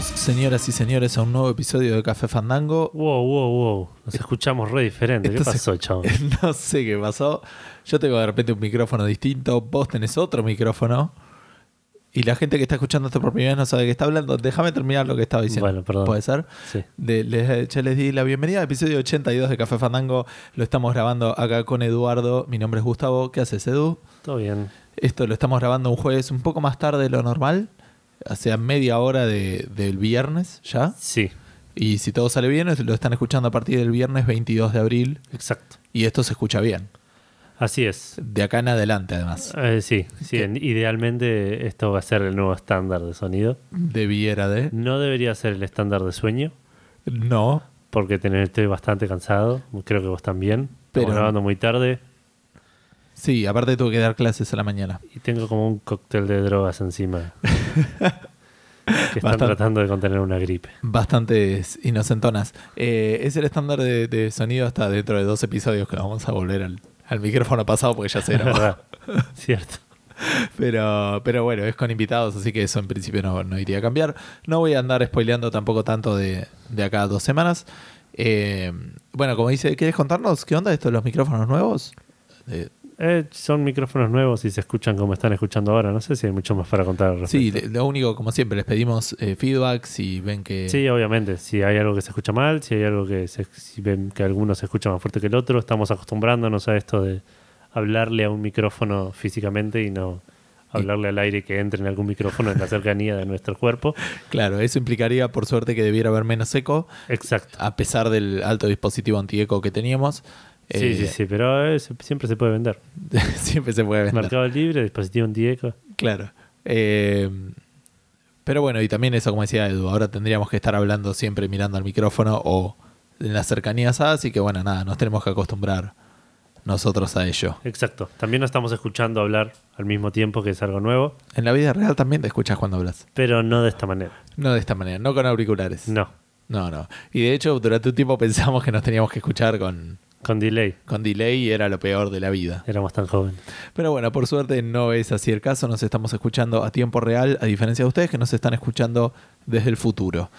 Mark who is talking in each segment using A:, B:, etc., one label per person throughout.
A: Bienvenidos, señoras y señores, a un nuevo episodio de Café Fandango.
B: Wow, wow, wow. Nos escuchamos re diferente. ¿Qué
A: Esto se-
B: pasó, chavo?
A: No sé qué pasó. Yo tengo de repente un micrófono distinto, vos tenés otro micrófono. Y la gente que está escuchando esto por primera vez no sabe de qué está hablando. Déjame terminar lo que estaba diciendo.
B: Bueno, perdón.
A: ¿Puede ser?
B: Sí.
A: De- les, ya les di la bienvenida al episodio 82 de Café Fandango. Lo estamos grabando acá con Eduardo. Mi nombre es Gustavo. ¿Qué haces, Edu?
B: Todo bien.
A: Esto lo estamos grabando un jueves un poco más tarde de lo normal. Sea, media hora de- del viernes ya.
B: Sí,
A: Y si todo sale bien, lo están escuchando a partir del viernes 22 de abril.
B: exacto.
A: Y esto se escucha bien.
B: Así es.
A: De acá en adelante, además.
B: Eh, sí, sí. en- idealmente esto va a ser el nuevo estándar de sonido.
A: Debiera de.
B: No debería ser el estándar de sueño,
A: No.
B: porque tener, estoy bastante cansado. Creo que vos también.
A: Pero-
B: Estamos grabando muy tarde
A: Sí, aparte tuve que dar clases a la mañana.
B: y tengo como un cóctel de drogas encima. que están tratando de contener una gripe.
A: Bastantes inocentonas. Eh, es el estándar de, de sonido hasta dentro de dos episodios que vamos a volver al, al micrófono pasado porque ya se grabó.
B: Cierto.
A: Pero, pero bueno, es con invitados, así que eso en principio no, no iría a cambiar. No voy a andar spoileando tampoco tanto de, de acá a dos semanas. Eh, bueno, como dice, ¿quieres contarnos qué onda esto de los micrófonos nuevos? Eh,
B: Eh, son micrófonos nuevos y se escuchan como están escuchando ahora. No sé si hay mucho más para contar. al
A: sí,
B: respecto.
A: lo único, como siempre, les pedimos eh, feedback si ven que...
B: Sí, obviamente. Si hay algo que se escucha mal, si hay algo que se, si ven que alguno se escucha más fuerte que el otro, estamos acostumbrándonos a esto de hablarle a un micrófono físicamente y no hablarle al aire que entre en algún micrófono en la cercanía de nuestro cuerpo.
A: Claro, eso implicaría, por suerte, que debiera haber menos eco,
B: Exacto.
A: a pesar del alto dispositivo antieco que teníamos.
B: Sí,
A: Eh,
B: sí, sí, pero siempre se puede vender.
A: siempre se puede vender.
B: Mercado Libre, dispositivo antieco.
A: Claro. Eh, pero bueno, y también eso, como decía Edu, ahora tendríamos que estar hablando siempre mirando al micrófono o en las cercanías a, así que bueno, nada, nos tenemos que acostumbrar nosotros a ello.
B: Exacto. También nos estamos escuchando hablar al mismo tiempo, que es algo nuevo,
A: En la vida real también te escuchas cuando hablas.
B: pero no de esta manera.
A: No de esta manera, no con auriculares.
B: No,
A: No, no. Y de hecho, durante un tiempo pensamos que nos teníamos que escuchar con,
B: con delay.
A: con delay era lo peor de la vida.
B: Éramos tan jóvenes.
A: Pero bueno, por suerte no es así el caso, nos estamos escuchando a tiempo real, a diferencia de ustedes que nos están escuchando desde el futuro.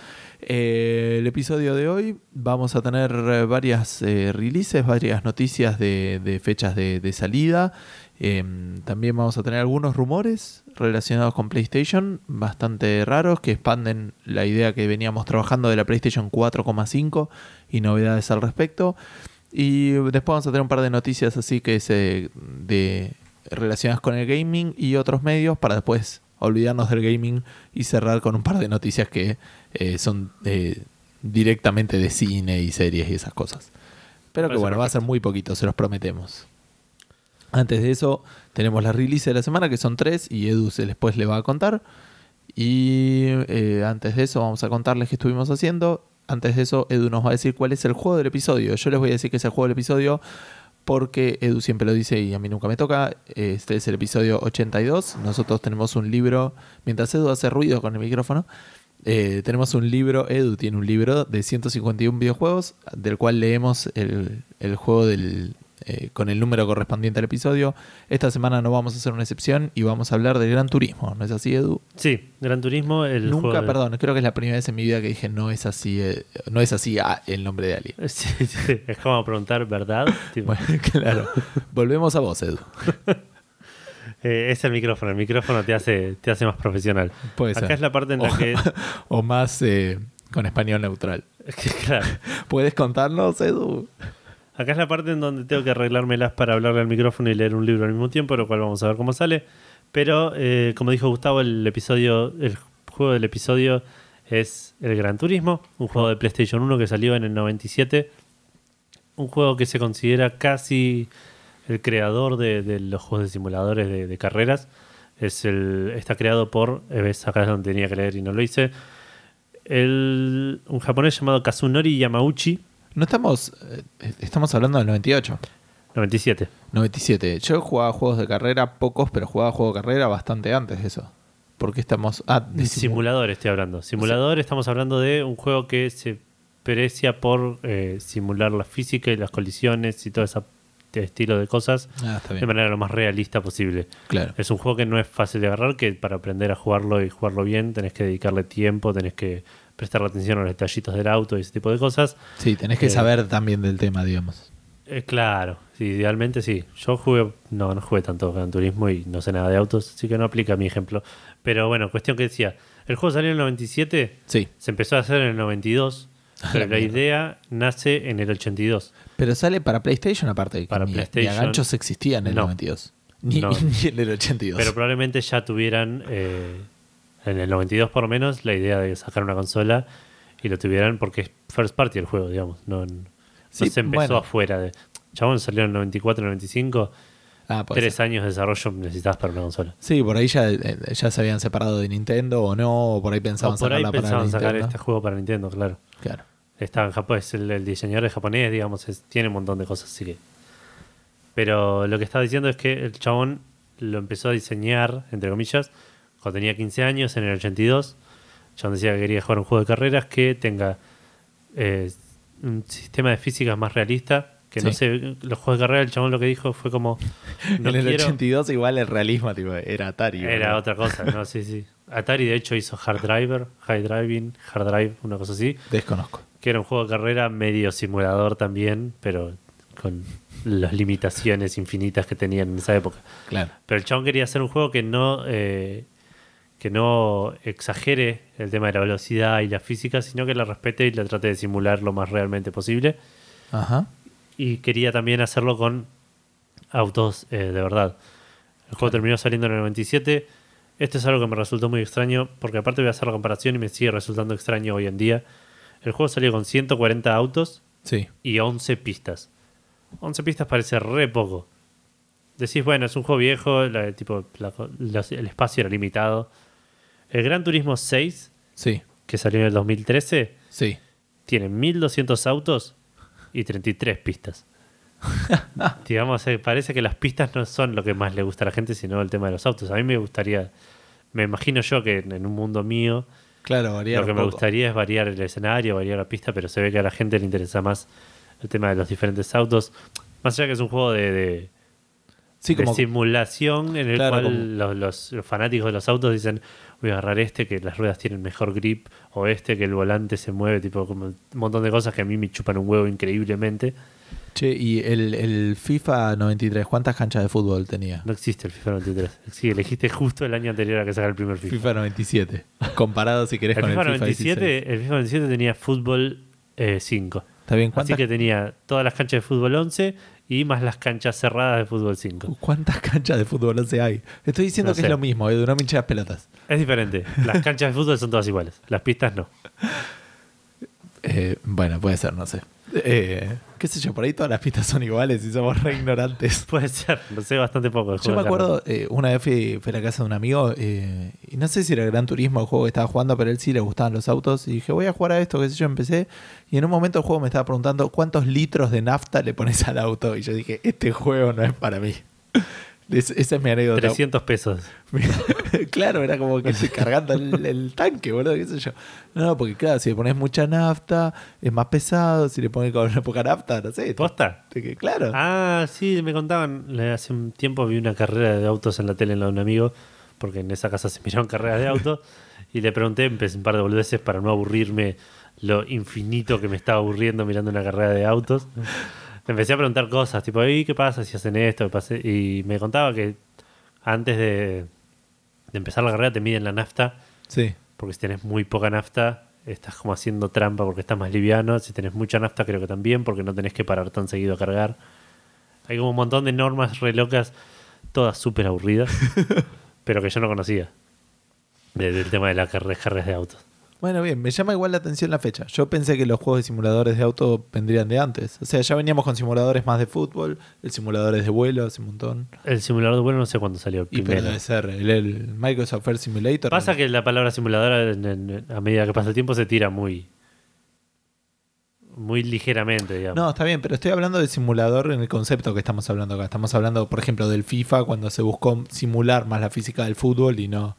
A: Eh, el episodio de hoy vamos a tener varias eh, releases, varias noticias de, de fechas de, de salida. Eh, también vamos a tener algunos rumores relacionados con PlayStation, bastante raros, que expanden la idea que veníamos trabajando de la PlayStation 4,5 y novedades al respecto. Y después vamos a tener un par de noticias así que se de relacionadas con el gaming y otros medios para después olvidarnos del gaming y cerrar con un par de noticias que eh, son eh, directamente de cine y series y esas cosas. Pero que bueno, va a ser muy poquito, se los prometemos. Antes de eso, tenemos la release de la semana, que son tres, y Edu se después le va a contar. Y eh, antes de eso, vamos a contarles qué estuvimos haciendo. Antes de eso, Edu nos va a decir cuál es el juego del episodio. Yo les voy a decir que es el juego del episodio porque Edu siempre lo dice y a mí nunca me toca. Este es el episodio 82. Nosotros tenemos un libro, mientras Edu hace ruido con el micrófono, eh, tenemos un libro, Edu tiene un libro de 151 videojuegos, del cual leemos el, el juego del, eh, con el número correspondiente al episodio. Esta semana no vamos a hacer una excepción y vamos a hablar del Gran Turismo, ¿no es así, Edu?
B: Sí, Gran Turismo, el
A: Nunca,
B: juego de-
A: perdón, creo que es la primera vez en mi vida que dije no es así, eh, no es así ah, el nombre de alguien.
B: Sí, sí, es como preguntar, ¿verdad? Tipo,
A: Bueno, claro. Volvemos a vos, Edu.
B: eh, es el micrófono, el micrófono te hace, te hace más profesional.
A: Puede
B: Acá
A: ser.
B: es la parte en la
A: O-
B: que...
A: O más eh, con español neutral.
B: claro,
A: ¿Puedes contarnos, Edu?
B: Acá es la parte en donde tengo que arreglármelas para hablarle al micrófono y leer un libro al mismo tiempo, lo cual vamos a ver cómo sale. Pero, eh, como dijo Gustavo, el juego del episodio es el Gran Turismo, un juego de PlayStation 1 que salió en el 97. Un juego que se considera casi el creador de, los juegos de simuladores de, carreras. Está creado por, eh, acá es donde tenía que leer y no lo hice, un japonés llamado Kazunori Yamauchi,
A: No estamos, eh, estamos hablando del 98.
B: 97.
A: 97. Yo jugaba juegos de carrera, pocos, pero jugaba juegos de carrera bastante antes de eso. Porque estamos. Ah, de
B: De
A: simu-
B: simulador estoy hablando. Simulador, estamos hablando de un juego que se precia por eh, simular la física y las colisiones y toda esa estilo de cosas
A: Ah,
B: de manera lo más realista posible.
A: Claro.
B: Es un juego que no es fácil de agarrar, que para aprender a jugarlo y jugarlo bien tenés que dedicarle tiempo, tenés que prestarle atención a los detallitos del auto y ese tipo de cosas.
A: Sí, tenés que
B: Eh,
A: saber también del tema, digamos.
B: Eh, claro, sí, idealmente sí. Yo jugué, no, no jugué tanto Gran Turismo y no sé nada de autos, así que no aplica mi ejemplo. Pero bueno, cuestión que decía, el juego salió en el 97,
A: Sí.
B: se empezó a hacer en el 92, pero la idea nace en el 82.
A: Pero sale para PlayStation aparte.
B: Para
A: ni,
B: PlayStation.
A: Ni a ganchos existía en el
B: No.
A: 92. Ni,
B: No.
A: ni en el 82.
B: Pero probablemente ya tuvieran, eh, en el 92 por lo menos, la idea de sacar una consola y lo tuvieran porque es first party el juego, digamos. No, no
A: Sí,
B: se empezó
A: bueno.
B: afuera de... Chabón salió en el 94, 95,
A: Ah,
B: tres
A: ser.
B: años de desarrollo necesitabas para una consola.
A: Sí, por ahí ya, eh, ya se habían separado de Nintendo o no, o por ahí pensaban
B: por ahí
A: sacarla para
B: pensaban sacar este juego para Nintendo, claro.
A: Claro.
B: Está en Japón, es el, el diseñador es japonés, digamos, es- tiene un montón de cosas, así que. Pero lo que estaba diciendo es que el chabón lo empezó a diseñar, entre comillas, cuando tenía 15 años, en el 82. El chabón decía que quería jugar un juego de carreras que tenga eh, un sistema de físicas más realista. Que no sé, los juegos de carrera, el chabón lo que dijo fue como. No
A: en el
B: quiero-
A: 82 igual el realismo tipo, era Atari.
B: Era otra cosa, ¿no? Sí, sí. Atari de hecho hizo Hard Driver, High Driving, Hard Drive, una cosa así.
A: Desconozco.
B: que era un juego de carrera medio simulador también, pero con las limitaciones infinitas que tenían en esa época.
A: Claro.
B: Pero el chabón quería hacer un juego que no, eh, que no exagere el tema de la velocidad y la física, sino que la respete y la trate de simular lo más realmente posible.
A: Ajá.
B: Y quería también hacerlo con autos eh, de verdad. El juego terminó saliendo en el 97. Esto es algo que me resultó muy extraño, porque aparte voy a hacer la comparación y me sigue resultando extraño hoy en día. El juego salió con 140 autos
A: Sí.
B: y 11 pistas. 11 pistas parece re poco. Decís, bueno, es un juego viejo, la- tipo, la- el espacio era limitado. El Gran Turismo 6,
A: Sí.
B: que salió en el 2013,
A: Sí.
B: tiene 1200 autos y 33 pistas. Digamos, eh, parece que las pistas no son lo que más le gusta a la gente, sino el tema de los autos. A mí me gustaría, me imagino yo que en un mundo mío,
A: Claro, variar
B: lo que me gustaría es variar el escenario, variar la pista, pero se ve que a la gente le interesa más el tema de los diferentes autos. Más allá que es un juego de, de-
A: Sí,
B: de
A: como
B: simulación en el
A: Claro,
B: cual
A: como-
B: los, los- los fanáticos de los autos dicen voy a agarrar este que las ruedas tienen mejor grip o este que el volante se mueve, tipo como un montón de cosas que a mí me chupan un huevo increíblemente.
A: Che, y el, el FIFA 93, ¿cuántas canchas de fútbol tenía?
B: No existe el FIFA 93. Sí, elegiste justo el año anterior a que sacara el primer FIFA.
A: FIFA 97. Comparado si querés
B: el
A: con
B: FIFA
A: el FIFA
B: 97,
A: 16.
B: el FIFA 97 tenía fútbol eh, 5.
A: ¿Está bien?
B: Así
A: ¿Cuántas,
B: que tenía todas las canchas de fútbol 11 y más las canchas cerradas de fútbol 5.
A: ¿Cuántas canchas de fútbol 11 hay? Estoy diciendo
B: No
A: que
B: sé.
A: es lo mismo, Edu, no me hinches las pelotas.
B: Es diferente. Las canchas de fútbol son todas iguales. Las pistas no.
A: Eh, bueno, puede ser, no sé. Eh, qué sé yo, por ahí todas las pistas son iguales y somos re ignorantes.
B: Puede ser. No sé bastante poco.
A: Yo me acuerdo, eh, una vez fui, fui a la casa de un amigo eh, y no sé si era el Gran Turismo el juego que estaba jugando, pero a él sí le gustaban los autos y dije, voy a jugar a esto, qué sé yo, empecé y en un momento el juego me estaba preguntando cuántos litros de nafta le pones al auto y yo dije, este juego no es para mí. Es- esa es mi anécdota.
B: 300 pesos.
A: claro, era como que estoy cargando el, el tanque, boludo, qué sé yo. No, porque claro, si le pones mucha nafta, es más pesado, si le pones con poca nafta, no sé.
B: ¿Posta?
A: te- Claro.
B: Ah, sí, me contaban. Hace un tiempo vi una carrera de autos en la tele en la de un amigo, porque en esa casa se miraron carreras de autos. y le pregunté, empecé un par de boludeces para no aburrirme lo infinito que me estaba aburriendo mirando una carrera de autos. Me empecé a preguntar cosas, tipo, ¿y qué pasa si hacen esto? Y me contaba que antes de, de empezar la carrera te miden la nafta,
A: Sí.
B: porque si tenés muy poca nafta, estás como haciendo trampa porque estás más liviano. Si tenés mucha nafta, creo que también, porque no tenés que parar tan seguido a cargar. Hay como un montón de normas re locas, todas súper aburridas, pero que yo no conocía. de- del tema de las carre- carreras de autos.
A: Bueno, bien, me llama igual la atención la fecha. Yo pensé que los juegos de simuladores de auto vendrían de antes. O sea, ya veníamos con simuladores más de fútbol, el simuladores de vuelo hace un montón.
B: El simulador de vuelo no sé cuándo salió.
A: Y pero debe ser el, el Microsoft Air Simulator.
B: Pasa que la palabra simuladora en- en- a medida que pasa el tiempo se tira muy muy ligeramente, digamos.
A: No, está bien, pero estoy hablando de simulador en el concepto que estamos hablando acá. Estamos hablando, por ejemplo, del FIFA cuando se buscó simular más la física del fútbol y no.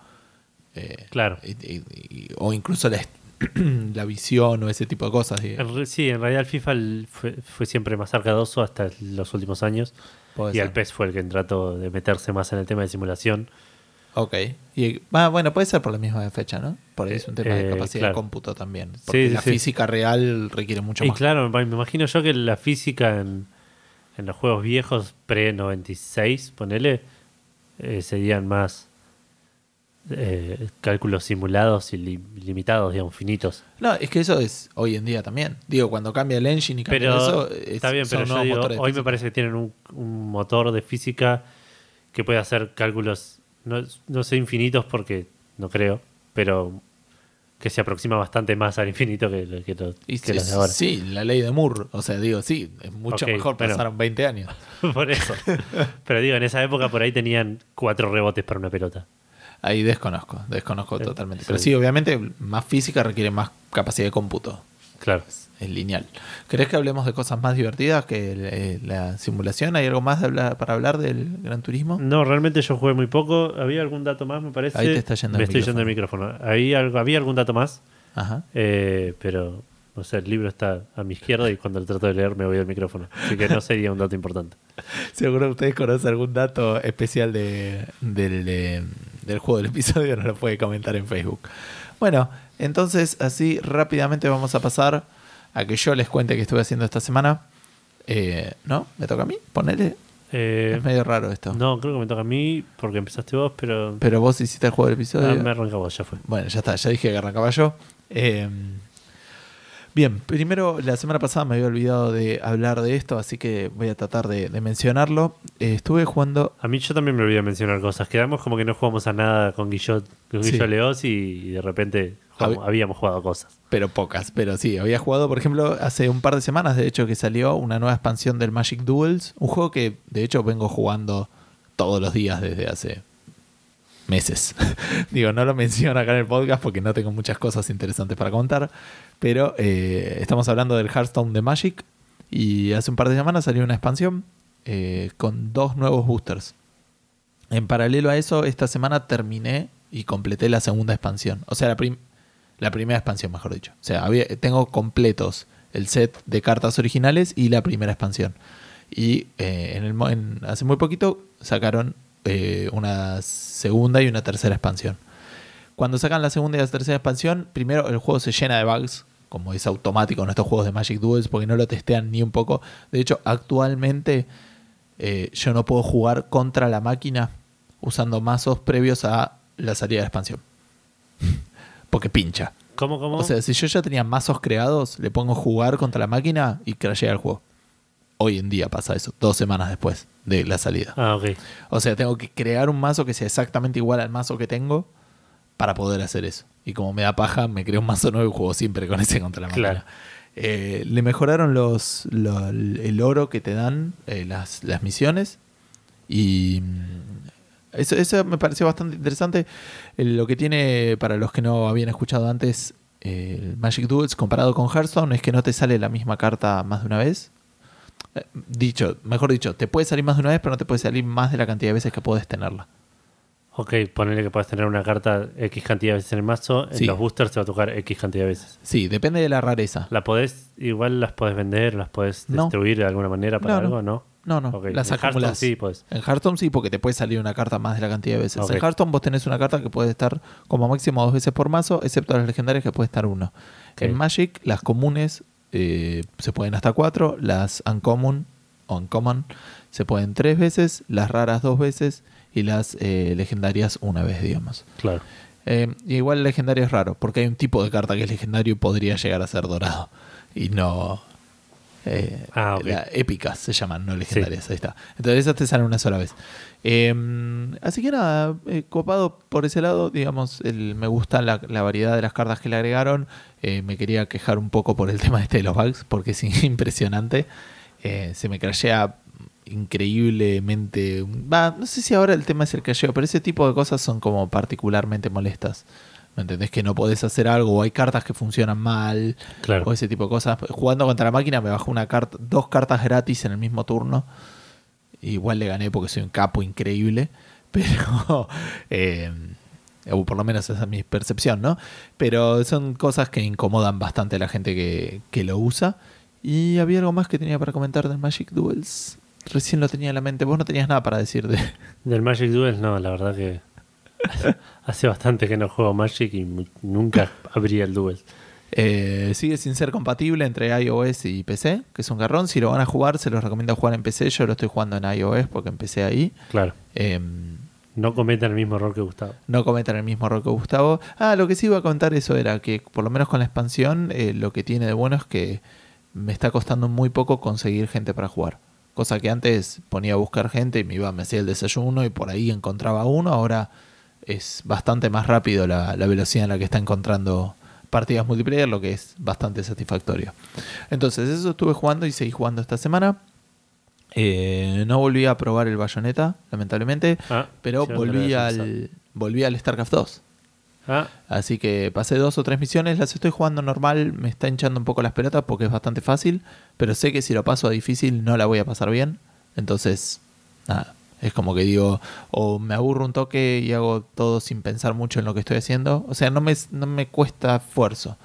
A: Eh,
B: Claro.
A: y- y- y- o incluso la, visión o ese tipo de cosas.
B: sí, en realidad el FIFA el- fue, fue siempre más arcadoso hasta los últimos años.
A: puede
B: y el
A: ser.
B: PES fue el que trató de meterse más en el tema de simulación.
A: Ok. Y, ah, bueno, puede ser por la misma fecha, ¿no? Por ahí es un tema de
B: Eh,
A: capacidad
B: claro.
A: de cómputo también. Porque
B: sí,
A: la
B: sí.
A: física real requiere mucho
B: Y
A: más.
B: claro, me me imagino yo que la física en, en los juegos viejos, pre-96, ponele, eh, serían más eh, cálculos simulados y li- limitados, digamos, finitos.
A: No, es que eso es hoy en día también. Digo, cuando cambia el engine y cambia
B: Pero
A: eso, es-
B: está bien, pero yo digo, hoy me parece que tienen un, un motor de física que puede hacer cálculos, no, no sé infinitos porque no creo, pero que se aproxima bastante más al infinito que, lo- que, lo-
A: Y
B: que
A: sí,
B: los de ahora.
A: sí, la ley de Moore. O sea, digo, sí, es mucho mejor.
B: bueno.
A: Pasaron 20 años.
B: por eso. Pero digo, en esa época por ahí tenían cuatro rebotes para una pelota.
A: Ahí desconozco, desconozco
B: Eh,
A: totalmente. Pero sí, obviamente, más física requiere más capacidad de cómputo.
B: Claro.
A: Es lineal. ¿Querés que hablemos de cosas más divertidas que eh, la simulación? ¿Hay algo más de hablar- para hablar del Gran Turismo?
B: No, realmente yo jugué muy poco. ¿Había algún dato más, me parece?
A: Ahí te está yendo
B: Me
A: el
B: estoy yendo el micrófono. Ahí algo, había algún dato más,
A: Ajá.
B: eh, pero no sé, el libro está a mi izquierda y cuando lo trato de leer me voy al micrófono. Así que no sería un dato importante.
A: Seguro ustedes conocen algún dato especial de, del, de- del juego del episodio, nos lo puede comentar en Facebook. Bueno, entonces así rápidamente vamos a pasar a que yo les cuente qué estuve haciendo esta semana. Eh, ¿No? ¿Me toca a mí? Ponele.
B: Eh,
A: es medio raro esto.
B: no, creo que me toca a mí porque empezaste vos, pero
A: Pero vos hiciste el juego del episodio.
B: ah, me arranca vos, ya fue.
A: Bueno, ya está, ya dije que arrancaba yo. Eh, bien, primero la semana pasada me había olvidado de hablar de esto, así que voy a tratar de, de mencionarlo. Eh, estuve jugando.
B: A mí yo también me olvidé mencionar cosas. Quedamos como que no jugamos a nada con Guillot, con
A: Sí.
B: Guillot Leos y, y de repente jugamos-
A: Hab-
B: habíamos jugado cosas.
A: Pero pocas, pero sí, había jugado, por ejemplo, hace un par de semanas, de hecho, que salió una nueva expansión del Magic Duels, un juego que de hecho vengo jugando todos los días desde hace meses. Digo, no lo menciono acá en el podcast porque no tengo muchas cosas interesantes para contar, pero eh, estamos hablando del Hearthstone de Magic y hace un par de semanas salió una expansión eh, con dos nuevos boosters. En paralelo a eso, esta semana terminé y completé la segunda expansión. O sea, la, prim- la primera expansión, mejor dicho. O sea, tengo completos el set de cartas originales y la primera expansión. Y eh, en el, en- hace muy poquito sacaron eh, una segunda y una tercera expansión. Cuando sacan la segunda y la tercera expansión, primero el juego se llena de bugs, como es automático en estos juegos de Magic Duels, porque no lo testean ni un poco. De hecho, actualmente eh, yo no puedo jugar contra la máquina usando mazos previos a la salida de la expansión. Porque pincha.
B: ¿Cómo, cómo?
A: O sea, si yo ya tenía mazos creados, le pongo jugar contra la máquina y crashea el juego. Hoy en día pasa eso, dos semanas después de la salida.
B: ah, ok.
A: O sea, tengo que crear un mazo que sea exactamente igual al mazo que tengo para poder hacer eso. Y como me da paja, me creo un mazo nuevo y juego siempre con ese contra la máquina.
B: Claro.
A: Eh, le mejoraron los, lo- el oro que te dan eh, las, las misiones. Y mm, eso, eso me pareció bastante interesante. Eh, lo que tiene, para los que no habían escuchado antes, el Magic Duels comparado con Hearthstone es que no te sale la misma carta más de una vez. Eh, Dicho, mejor dicho, te puede salir más de una vez, pero no te puede salir más de la cantidad de veces que puedes tenerla.
B: Ok, ponerle que puedes tener una carta X cantidad de veces en el mazo. En
A: Sí.
B: los boosters te va a tocar X cantidad de veces.
A: Sí, depende de la rareza.
B: ¿La podés, igual las podés vender, las podés
A: No.
B: distribuir de alguna manera para
A: No, no.
B: algo? No.
A: No, no, las
B: en sí, pues.
A: En Hearthstone sí, porque te puede salir una carta más de la cantidad de veces. En Hearthstone vos tenés una carta que puede estar como máximo dos veces por mazo, excepto las legendarias que puede estar uno. En Magic, las comunes eh, se pueden hasta cuatro, las uncommon o uncommon se pueden tres veces, las raras dos veces y las eh, legendarias una vez, digamos.
B: Claro.
A: Eh, y igual el legendario es raro, porque hay un tipo de carta que es legendario y podría llegar a ser dorado. Y no. Eh,
B: Ah,
A: la- épicas se llaman, no legendarias. Ahí está. Entonces esas te salen una sola vez. Eh, así que nada, eh, copado por ese lado, digamos, el- me gusta la, la variedad de las cartas que le agregaron. Eh, me quería quejar un poco por el tema este de los bugs, porque es impresionante. Se me crashea increíblemente. Va, no sé si ahora el tema es el crasheo, pero ese tipo de cosas son como particularmente molestas. ¿Me entendés? Que no podés hacer algo, o hay cartas que funcionan mal,
B: Claro.
A: o ese tipo de cosas. Jugando contra la máquina me bajó una carta, dos cartas gratis en el mismo turno. Igual le gané porque soy un capo increíble. Pero eh, O por lo menos esa es mi percepción, ¿no? Pero son cosas que incomodan bastante a la gente que, que lo usa. Y había algo más que tenía para comentar del Magic Duels. Recién lo tenía en la mente. Vos no tenías nada para decir de.
B: Del Magic Duels, no, la verdad que hace bastante que no juego Magic y nunca abría el Duels.
A: Eh, sigue sin ser compatible entre iOS y PC, que es un garrón. Si lo van a jugar, se los recomiendo jugar en PC. Yo lo estoy jugando en iOS porque empecé ahí.
B: Claro,
A: Em,
B: no cometan el mismo error que Gustavo.
A: no cometan el mismo error que Gustavo. Ah, lo que sí iba a contar eso era que por lo menos con la expansión eh, lo que tiene de bueno es que me está costando muy poco conseguir gente para jugar. Cosa que antes ponía a buscar gente y me iba, me hacía el desayuno y por ahí encontraba uno. Ahora es bastante más rápido la, la velocidad en la que está encontrando partidas multiplayer, lo que es bastante satisfactorio. Entonces, eso estuve jugando y seguí jugando esta semana. Eh, no volví a probar el Bayonetta, lamentablemente,
B: Ah,
A: pero volví al, volví al StarCraft 2.
B: Ah,
A: Así que pasé dos o tres misiones, las estoy jugando normal, me está hinchando un poco las pelotas porque es bastante fácil, pero sé que si lo paso a difícil no la voy a pasar bien. Entonces, nada, es como que digo, o me aburro un toque y hago todo sin pensar mucho en lo que estoy haciendo. O sea, no me, no me cuesta esfuerzo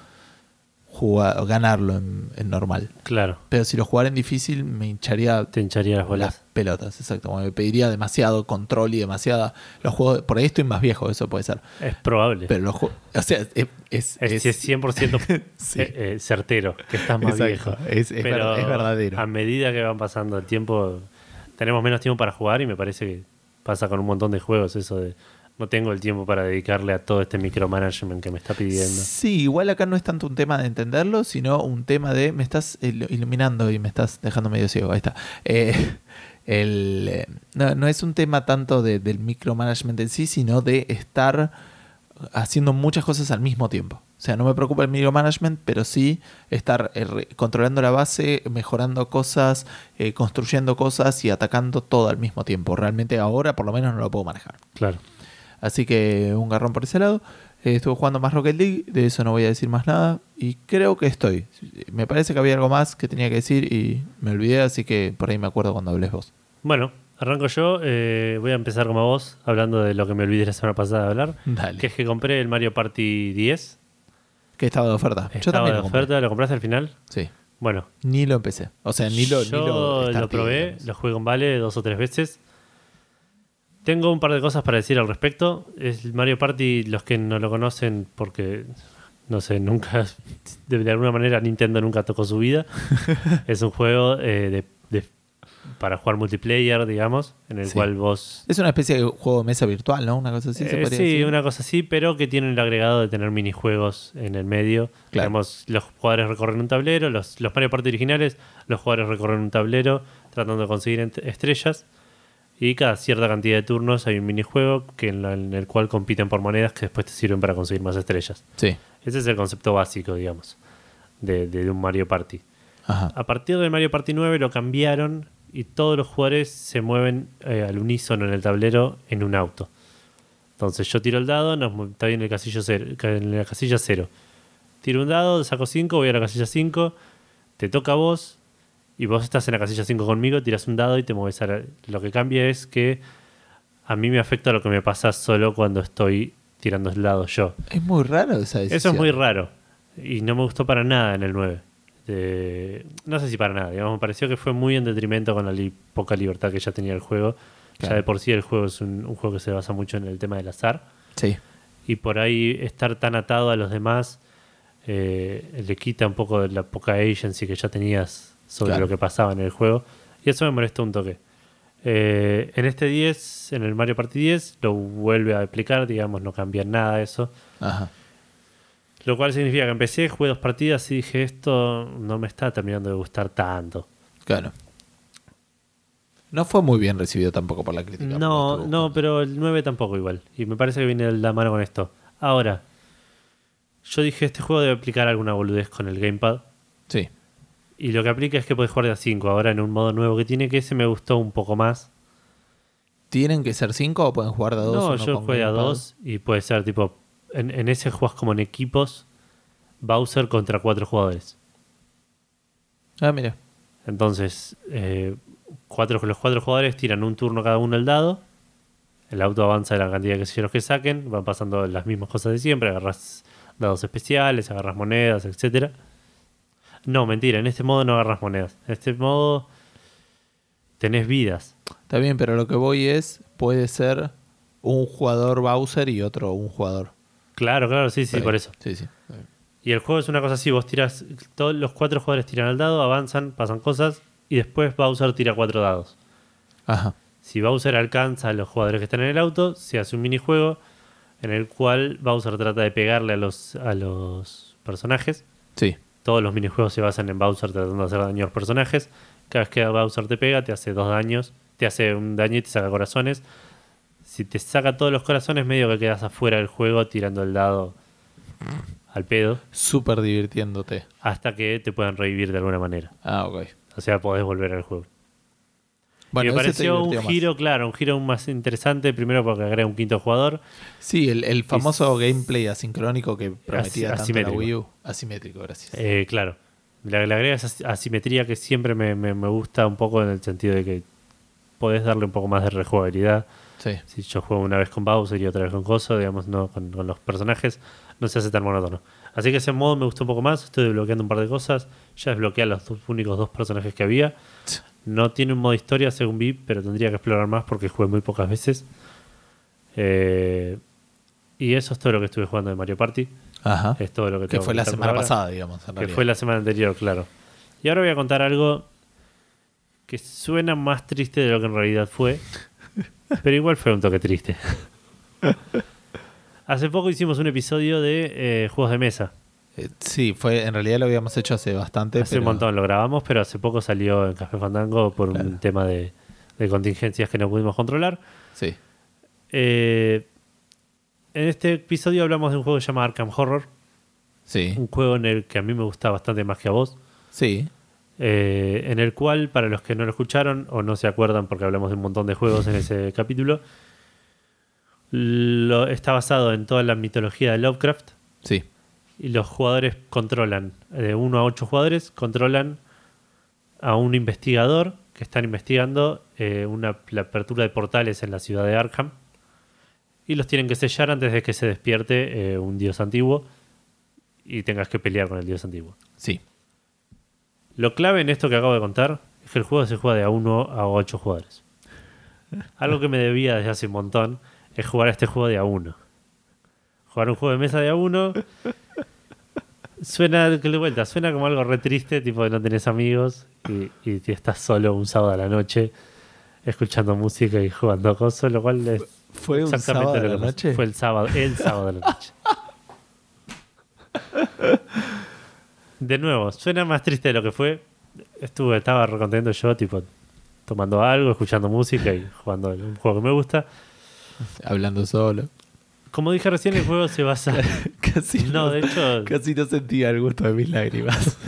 A: jugar, ganarlo en, en normal.
B: claro,
A: Pero si lo jugara en difícil me hincharía
B: te hincharía las
A: pelotas, exacto. Me pediría demasiado control y demasiada... Los juegos, por ahí estoy más viejo, eso puede ser.
B: Es probable.
A: Pero los juegos... O sea, es... es-
B: es,
A: es-
B: es 100%
A: Sí.
B: eh, eh, certero que estás más
A: Exacto.
B: viejo.
A: Es- es
B: Pero
A: ver- es verdadero.
B: A medida que van pasando el tiempo, tenemos menos tiempo para jugar y me parece que pasa con un montón de juegos eso de no tengo el tiempo para dedicarle a todo este micromanagement que me está pidiendo.
A: Sí, igual acá no es tanto un tema de entenderlo, sino un tema de me estás il- iluminando y me estás dejando medio ciego. Ahí está. Eh, el, eh, no, no es un tema tanto de- del micromanagement en sí, sino de estar haciendo muchas cosas al mismo tiempo. O sea, no me preocupa el micromanagement, pero sí estar eh, controlando la base, mejorando cosas, eh, construyendo cosas y atacando todo al mismo tiempo. Realmente ahora por lo menos no lo puedo manejar.
B: Claro.
A: Así que un garrón por ese lado. Eh, estuve jugando más Rocket League, de eso no voy a decir más nada. Y creo que estoy. Me parece que había algo más que tenía que decir y me olvidé, así que por ahí me acuerdo cuando hables vos.
B: Bueno, arranco yo. eh, voy a empezar como vos, hablando de lo que me olvidé la semana pasada de hablar.
A: Dale.
B: Que es que compré el Mario Party 10.
A: Que estaba de oferta. Yo
B: Estaba
A: también
B: de
A: lo compré.
B: oferta, ¿lo compraste al final?
A: Sí.
B: Bueno,
A: Ni lo empecé. O sea, ni lo,
B: yo
A: ni lo,
B: probé, lo jugué con Vale dos o tres veces. Tengo un par de cosas para decir al respecto. El Mario Party, los que no lo conocen, porque no sé, nunca, de, de alguna manera Nintendo nunca tocó su vida. es un juego eh, de, de- para jugar multiplayer, digamos, en el
A: Sí.
B: cual vos
A: Es una especie de juego de mesa virtual, ¿no? Una cosa así se
B: Eh, sí,
A: decir.
B: una cosa así, pero que tiene el agregado de tener minijuegos en el medio.
A: Claro.
B: Digamos, los jugadores recorren un tablero, los, los Mario Party originales, los jugadores recorren un tablero tratando de conseguir estrellas. Y cada cierta cantidad de turnos hay un minijuego que en, la- en el cual compiten por monedas que después te sirven para conseguir más estrellas.
A: Sí.
B: Ese es el concepto básico, digamos, de, de un Mario Party.
A: Ajá.
B: A partir del Mario Party 9 lo cambiaron y todos los jugadores se mueven eh, al unísono en el tablero en un auto. Entonces yo tiro el dado, nos está bien en el casillo cero, en la casilla 0. Tiro un dado, saco 5, voy a la casilla 5, te toca a vos y vos estás en la casilla 5 conmigo, tiras un dado y te mueves a la- Lo que cambia es que a mí me afecta lo que me pasa solo cuando estoy tirando el dado yo.
A: Es muy raro esa decisión.
B: Eso es muy raro. Y no me gustó para nada en el 9. De- no sé si para nada. Digamos, me pareció que fue muy en detrimento con la li- poca libertad que ya tenía el juego. Ya de por sí el juego es un, un juego que se basa mucho en el tema del azar.
A: Sí.
B: Y por ahí estar tan atado a los demás eh, le quita un poco de la poca agency que ya tenías sobre
A: Claro.
B: lo que pasaba en el juego. Y eso me molestó un toque. Eh, en este 10, en el Mario Party 10, lo vuelve a explicar, digamos, no cambia nada eso.
A: Ajá.
B: Lo cual significa que empecé, jugué dos partidas y dije, esto no me está terminando de gustar tanto.
A: Claro. No fue muy bien recibido tampoco por la crítica.
B: No, no, pero el 9 tampoco igual. Y me parece que viene de la mano con esto. Ahora, yo dije, este juego debe aplicar alguna boludez con el gamepad.
A: Sí.
B: Y lo que aplica es que puedes jugar de a 5 ahora en un modo nuevo que tiene, que ese me gustó un poco más.
A: ¿Tienen que ser cinco o pueden jugar de a dos?
B: no,
A: uno
B: yo jugué a
A: gamepad?
B: dos y puede ser tipo, en, en ese juegas como en equipos, Bowser contra cuatro jugadores.
A: Ah, mira.
B: Entonces, eh, cuatro, los cuatro jugadores tiran un turno cada uno el dado. El auto avanza de la cantidad de quesillos que saquen, van pasando las mismas cosas de siempre, agarras dados especiales, agarras monedas, etcétera. No, mentira, en este modo no agarras monedas. En este modo tenés vidas.
A: Está bien, pero lo que voy es, puede ser un jugador Bowser y otro un jugador.
B: Claro, claro, sí, sí,
A: Está
B: por
A: bien.
B: eso.
A: Sí, sí.
B: Y el juego es una cosa así, vos tirás, todos los cuatro jugadores tiran al dado, avanzan, pasan cosas, y después Bowser tira cuatro dados.
A: Ajá.
B: Si Bowser alcanza a los jugadores que están en el auto, se hace un minijuego en el cual Bowser trata de pegarle a los, a los personajes.
A: Sí.
B: Todos los minijuegos se basan en Bowser tratando de hacer daño a los personajes. Cada vez que Bowser te pega, te hace dos daños. Te hace un daño y te saca corazones. Si te saca todos los corazones, medio que quedas afuera del juego tirando el dado al pedo.
A: Súper divirtiéndote.
B: Hasta que te puedan revivir de alguna manera.
A: Ah, ok.
B: O sea, podés volver al juego.
A: Bueno,
B: me pareció un
A: más.
B: giro, claro, un giro más interesante. Primero porque agrega un quinto jugador.
A: Sí, el, el famoso gameplay asincrónico que prometía tanto la. Wii U. Asimétrico, gracias.
B: Eh, claro. Le, le agrega esa asimetría que siempre me, me- me gusta un poco en el sentido de que podés darle un poco más de rejugabilidad.
A: Sí.
B: Si yo juego una vez con Bowser y otra vez con Coso, digamos, no con, con los personajes, no se hace tan monótono. Así que ese modo me gustó un poco más. Estoy desbloqueando un par de cosas. Ya desbloqueé a los dos- únicos dos personajes que había. No tiene un modo historia según vi, pero tendría que explorar más porque jugué muy pocas veces. Eh, y eso es todo lo que estuve jugando de Mario Party.
A: Ajá.
B: Es todo lo que
A: Que
B: tengo
A: fue
B: que
A: la semana
B: ahora.
A: pasada, digamos. en
B: Que
A: realidad.
B: fue la semana anterior, claro. Y ahora voy a contar algo que suena más triste de lo que en realidad fue, pero igual fue un toque triste. Hace poco hicimos un episodio de eh, juegos de mesa.
A: Eh, sí, fue, en realidad lo habíamos hecho hace bastante.
B: Hace
A: pero-
B: un montón lo grabamos, pero hace poco salió en Café Fandango por
A: Claro.
B: un tema de, de contingencias que no pudimos controlar.
A: Sí.
B: Eh, en este episodio hablamos de un juego que se llama Arkham Horror,
A: Sí.
B: un juego en el que a mí me gusta bastante más que a vos.
A: Sí.
B: Eh, en el cual, para los que no lo escucharon o no se acuerdan porque hablamos de un montón de juegos en ese capítulo, lo, está basado en toda la mitología de Lovecraft
A: Sí.
B: y los jugadores controlan, de 1 a 8 jugadores, controlan a un investigador que están investigando eh, una, la apertura de portales en la ciudad de Arkham y los tienen que sellar antes de que se despierte eh, un dios antiguo y tengas que pelear con el dios antiguo.
A: Sí.
B: Lo clave en esto que acabo de contar es que el juego se juega de a 1 a 8 jugadores. Algo que me debía desde hace un montón es jugar a este juego de a 1. Jugar un juego de mesa de a 1 suena, de vuelta, suena como algo re triste, tipo de no tenés amigos y, y estás solo un sábado a la noche escuchando música y jugando cosas, lo cual es
A: ¿Fue un
B: exactamente
A: sábado
B: lo
A: de
B: que
A: la noche?
B: Fue el sábado, el sábado de la noche. De nuevo, suena más triste de lo que fue. Estuve, estaba re contento yo, tipo, tomando algo, escuchando música y jugando un juego que me gusta.
A: Hablando solo.
B: Como dije recién, el juego se basa.
A: Casi
B: No, de hecho.
A: Casi no sentía el gusto de mis lágrimas.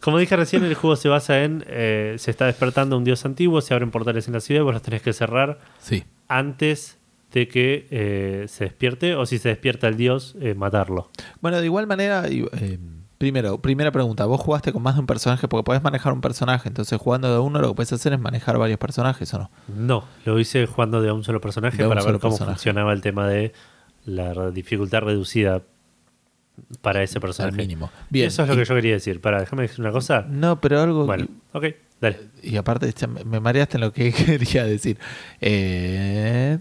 B: Como dije recién, el juego se basa en. eh, se está despertando un dios antiguo, se abren portales en la ciudad, vos los tenés que cerrar
A: Sí.
B: antes de que eh, se despierte, o si se despierta el dios, eh, matarlo.
A: Bueno, de igual manera, eh, primero, primera pregunta, vos jugaste con más de un personaje porque podés manejar un personaje, entonces jugando de uno lo que puedes hacer es manejar varios personajes, ¿o no?
B: No, lo hice jugando de un solo personaje
A: De
B: para ver cómo
A: personaje.
B: funcionaba el tema de la dificultad reducida para ese personaje.
A: Al mínimo. Bien.
B: Eso es lo
A: y-
B: que yo quería decir. Para, déjame decir una cosa.
A: No, pero algo...
B: Bueno, ok, dale.
A: Y aparte, me mareaste en lo que quería decir. Eh,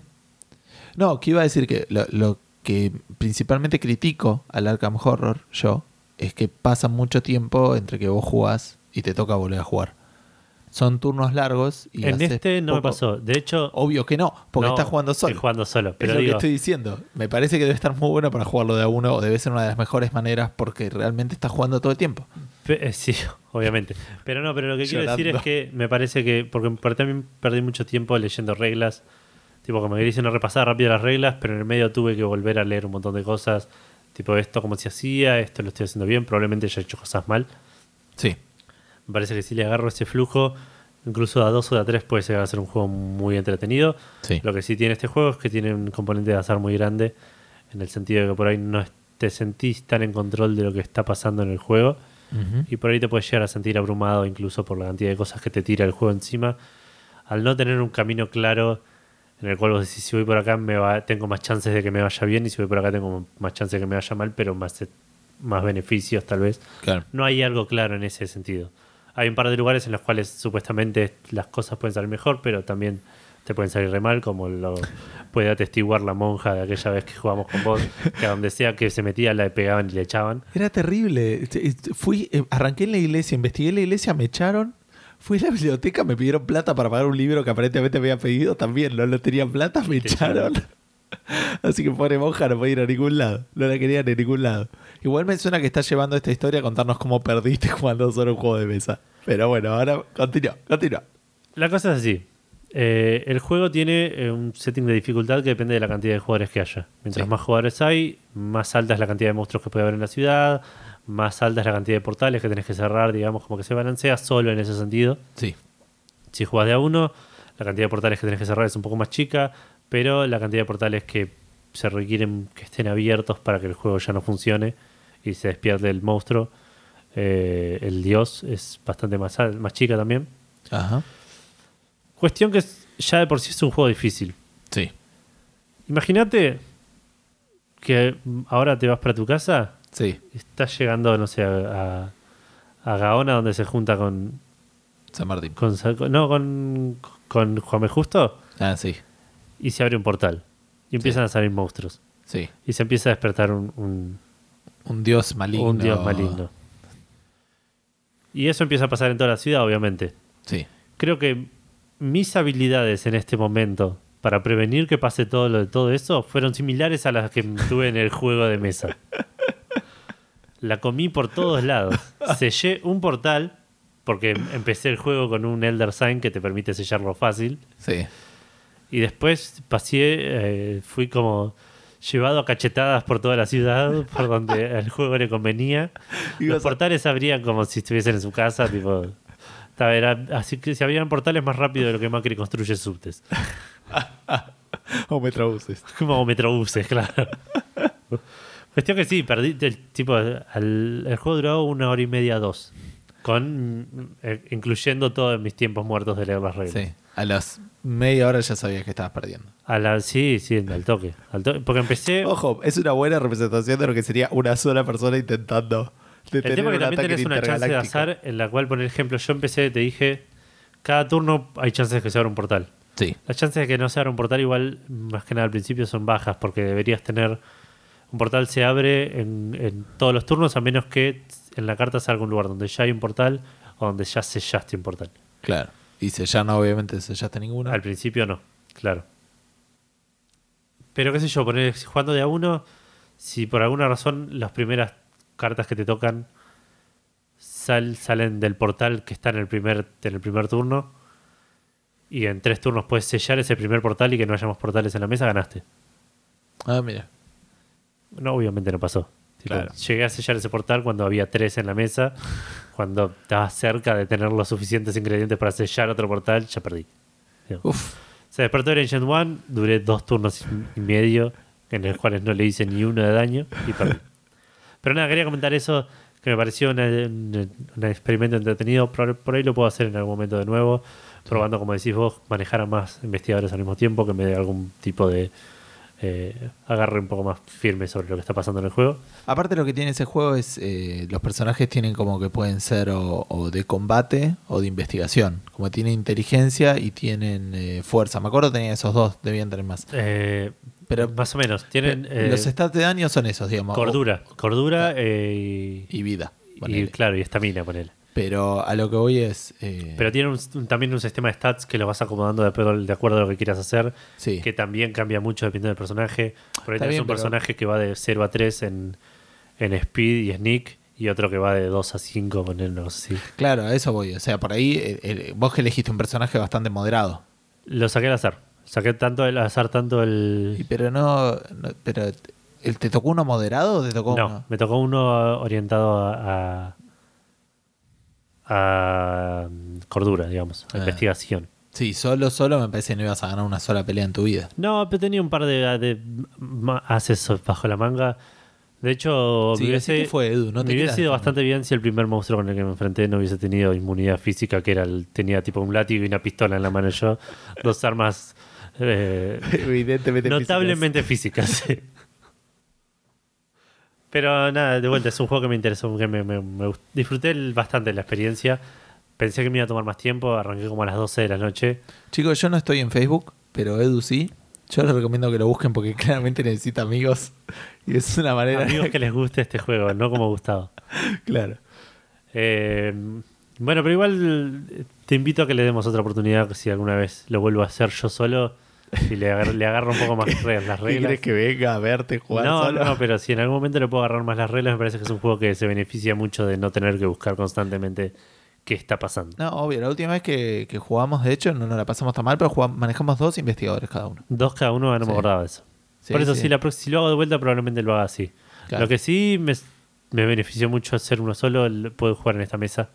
A: no, que iba a decir que lo, lo que principalmente critico al Arkham Horror, yo, es que pasa mucho tiempo entre que vos jugás y te toca volver a jugar. Son turnos largos y
B: en este no me pasó. De hecho,
A: Obvio que no, porque
B: no,
A: estás jugando solo.
B: Estoy jugando solo.
A: es
B: Pero
A: lo
B: digo,
A: que estoy diciendo. Me parece que debe estar muy bueno para jugarlo de a uno o debe ser una de las mejores maneras porque realmente estás jugando todo el tiempo.
B: Eh, Sí, obviamente. Pero no, pero lo que quiero decir es que me parece que, porque por- también perdí mucho tiempo leyendo reglas, tipo como que hice una repasada rápida las reglas, pero en el medio tuve que volver a leer un montón de cosas, tipo esto cómo se hacía, esto lo estoy haciendo bien, probablemente ya he hecho cosas mal.
A: Sí.
B: Me parece que si le agarro ese flujo, incluso a dos o a tres puede llegar a ser un juego muy entretenido.
A: Sí.
B: Lo que sí tiene este juego es que tiene un componente de azar muy grande, en el sentido de que por ahí no te sentís tan en control de lo que está pasando en el juego. Y por ahí te puedes llegar a sentir abrumado incluso por la cantidad de cosas que te tira el juego encima. al no tener un camino claro en el cual vos decís, si voy por acá me va, tengo más chances de que me vaya bien y si voy por acá tengo más chances de que me vaya mal, pero más, más beneficios tal vez.
A: Claro.
B: No hay algo claro en ese sentido. Hay un par de lugares en los cuales supuestamente las cosas pueden salir mejor, pero también te pueden salir re mal, como lo puede atestiguar la monja de aquella vez que jugamos con vos, que a donde sea que se metía la pegaban y le echaban.
A: Era terrible. Fui, eh, arranqué en la iglesia, investigué en la iglesia, me echaron. Fui a la biblioteca, me pidieron plata para pagar un libro que aparentemente me había pedido también. No lo tenían plata, me echaron. Así que pobre monja no puede ir a ningún lado. No la querían en ningún lado. Igual me suena que está llevando esta historia a contarnos cómo perdiste jugando solo un juego de mesa. Pero bueno, ahora continúa, continúa.
B: La cosa es así. Eh, el juego tiene eh, un setting de dificultad que depende de la cantidad de jugadores que haya. Mientras
A: Sí.
B: más jugadores hay, más alta es la cantidad de monstruos que puede haber en la ciudad, más alta es la cantidad de portales que tenés que cerrar, digamos, como que se balancea solo en ese sentido.
A: Sí,
B: Si jugás de a uno, la cantidad de portales que tenés que cerrar es un poco más chica, pero la cantidad de portales que se requieren que estén abiertos para que el juego ya no funcione y se despierte el monstruo, eh, el dios, es bastante más, más chica también.
A: ajá.
B: Cuestión que ya de por sí es un juego difícil.
A: Sí,
B: Imagínate que ahora te vas para tu casa,
A: sí.
B: estás llegando, no sé, a, a Gaona donde se junta con,
A: San Martín.
B: con, no, con, con Juan B. Justo
A: Ah, sí,
B: y se abre un portal y empiezan a salir monstruos
A: sí.
B: y se empieza a despertar un, un,
A: Un dios maligno.
B: un dios maligno. Y eso empieza a pasar en toda la ciudad, obviamente.
A: Sí,
B: Creo que mis habilidades en este momento para prevenir que pase todo lo de todo eso fueron similares a las que tuve en el juego de mesa. La comí por todos lados. Sellé un portal porque empecé el juego con un Elder Sign que te permite sellarlo fácil.
A: sí.
B: Y después pasé, eh, fui como llevado a cachetadas por toda la ciudad, por donde el juego le convenía. Los
A: a-
B: portales abrían como si estuviesen en su casa, tipo. era- así que se abrían portales más rápido de lo que Macri construye subtes.
A: O metrobuses.
B: Como metrobuses, claro. Cuestión que sí, perdí. El, tipo, el juego duró una hora y media, dos. Con, eh, incluyendo todos mis tiempos muertos de leer las reglas.
A: Sí. A las media hora ya sabías que estabas perdiendo.
B: A la, sí, sí, al toque, al toque. Porque empecé.
A: Ojo, es una buena representación de lo que sería una sola persona intentando
B: El tema que también tenés una chance de azar en la cual, por ejemplo, yo empecé, te dije, cada turno hay chances de que se abra un portal.
A: Sí,
B: Las chances de que no se abra un portal igual, más que nada al principio, son bajas, porque deberías tener... Un portal se abre en, en todos los turnos, a menos que en la carta salga un lugar donde ya hay un portal o donde ya sellaste un portal.
A: claro. Y sellaron, obviamente, sellaste ninguna.
B: Al principio no, claro. Pero qué sé yo, poner, jugando de a uno, si por alguna razón las primeras cartas que te tocan sal- salen del portal que está en el primer, en el primer turno, y en tres turnos puedes sellar ese primer portal y que no haya más portales en la mesa, ganaste.
A: Ah, mira.
B: No, obviamente no pasó.
A: Claro.
B: Llegué a sellar ese portal cuando había tres en la mesa. Cuando estaba cerca de tener los suficientes ingredientes para sellar otro portal, ya perdí.
A: Uf.
B: Se despertó el Ancient One, duré dos turnos y medio, en los cuales no le hice ni uno de daño y perdí. Pero nada, quería comentar eso, que me pareció una- un experimento entretenido. Por, por ahí lo puedo hacer en algún momento de nuevo, probando, como decís vos, manejar a más investigadores al mismo tiempo, que me dé algún tipo de eh, agarre un poco más firme sobre lo que está pasando en el juego.
A: Aparte lo que tiene ese juego es eh, los personajes tienen como que pueden ser o, o de combate o de investigación. Como tienen inteligencia y tienen eh, fuerza. Me acuerdo que tenía esos dos, debían tener más.
B: Eh,
A: Pero-
B: más o menos, tienen eh,
A: los stats de daño son esos, digamos.
B: cordura, cordura eh,
A: y vida.
B: y, claro, y estamina, ponele.
A: Pero a lo que voy es... eh,
B: Pero tiene un- también un sistema de stats que lo vas acomodando de acuerdo, de acuerdo a lo que quieras hacer,
A: sí.
B: que también cambia mucho dependiendo del personaje. Por ahí
A: bien,
B: un
A: pero-
B: personaje que va de 0 a 3 en, en speed y sneak, y otro que va de 2 a 5, ponerlo así.
A: Claro, a eso voy. O sea, por ahí eh, eh, vos que elegiste un personaje bastante moderado.
B: Lo saqué al azar. Saqué tanto el azar, tanto
A: Y-
B: el...
A: Pero no... no- pero ¿el- ¿Te tocó uno moderado o te tocó
B: No,
A: uno?
B: me tocó uno orientado a... a, a, mm, cordura, digamos, a
A: Ah.
B: investigación.
A: Sí, solo, solo me parece que no ibas a ganar una sola pelea en tu vida.
B: No, pero tenía un par de, de haces bajo la manga. De hecho,
A: Sí,
B: me hubiese,
A: fue, Edu, no te
B: me hubiese ido bastante bien si el primer monstruo con el que me enfrenté no hubiese tenido inmunidad física, que era el, tenía tipo un látigo y una pistola en la mano yo. Dos armas eh,
A: Evidentemente.
B: notablemente físicas. Pero nada, de vuelta, es un juego que me interesó, que me, me- me disfruté bastante la experiencia. Pensé que me iba a tomar más tiempo, arranqué como a las 12 de la noche.
A: Chicos, yo no estoy en Facebook, pero Edu sí. Yo les recomiendo que lo busquen porque claramente necesita amigos. Y es una manera.
B: Amigos que les guste este juego, no como Gustavo.
A: claro.
B: Eh, bueno, pero igual te invito a que le demos otra oportunidad si alguna vez lo vuelvo a hacer yo solo y le, agar- le agarro un poco más las
A: ¿Qué
B: reglas.
A: quieres que venga a verte jugar
B: no,
A: solo?
B: no, pero si en algún momento le puedo agarrar más las reglas, me parece que es un juego que se beneficia mucho de no tener que buscar constantemente qué está pasando.
A: No, obvio. La última vez que, que jugamos, de hecho, no nos la pasamos tan mal, pero jugamos- manejamos dos investigadores cada uno.
B: Dos cada uno, no
A: Sí.
B: me acordaba de eso.
A: Sí,
B: Por eso,
A: sí.
B: Si, la, si lo hago de vuelta, probablemente lo haga así.
A: Claro.
B: Lo que sí me, me benefició mucho hacer uno solo, el- puedo jugar en esta mesa,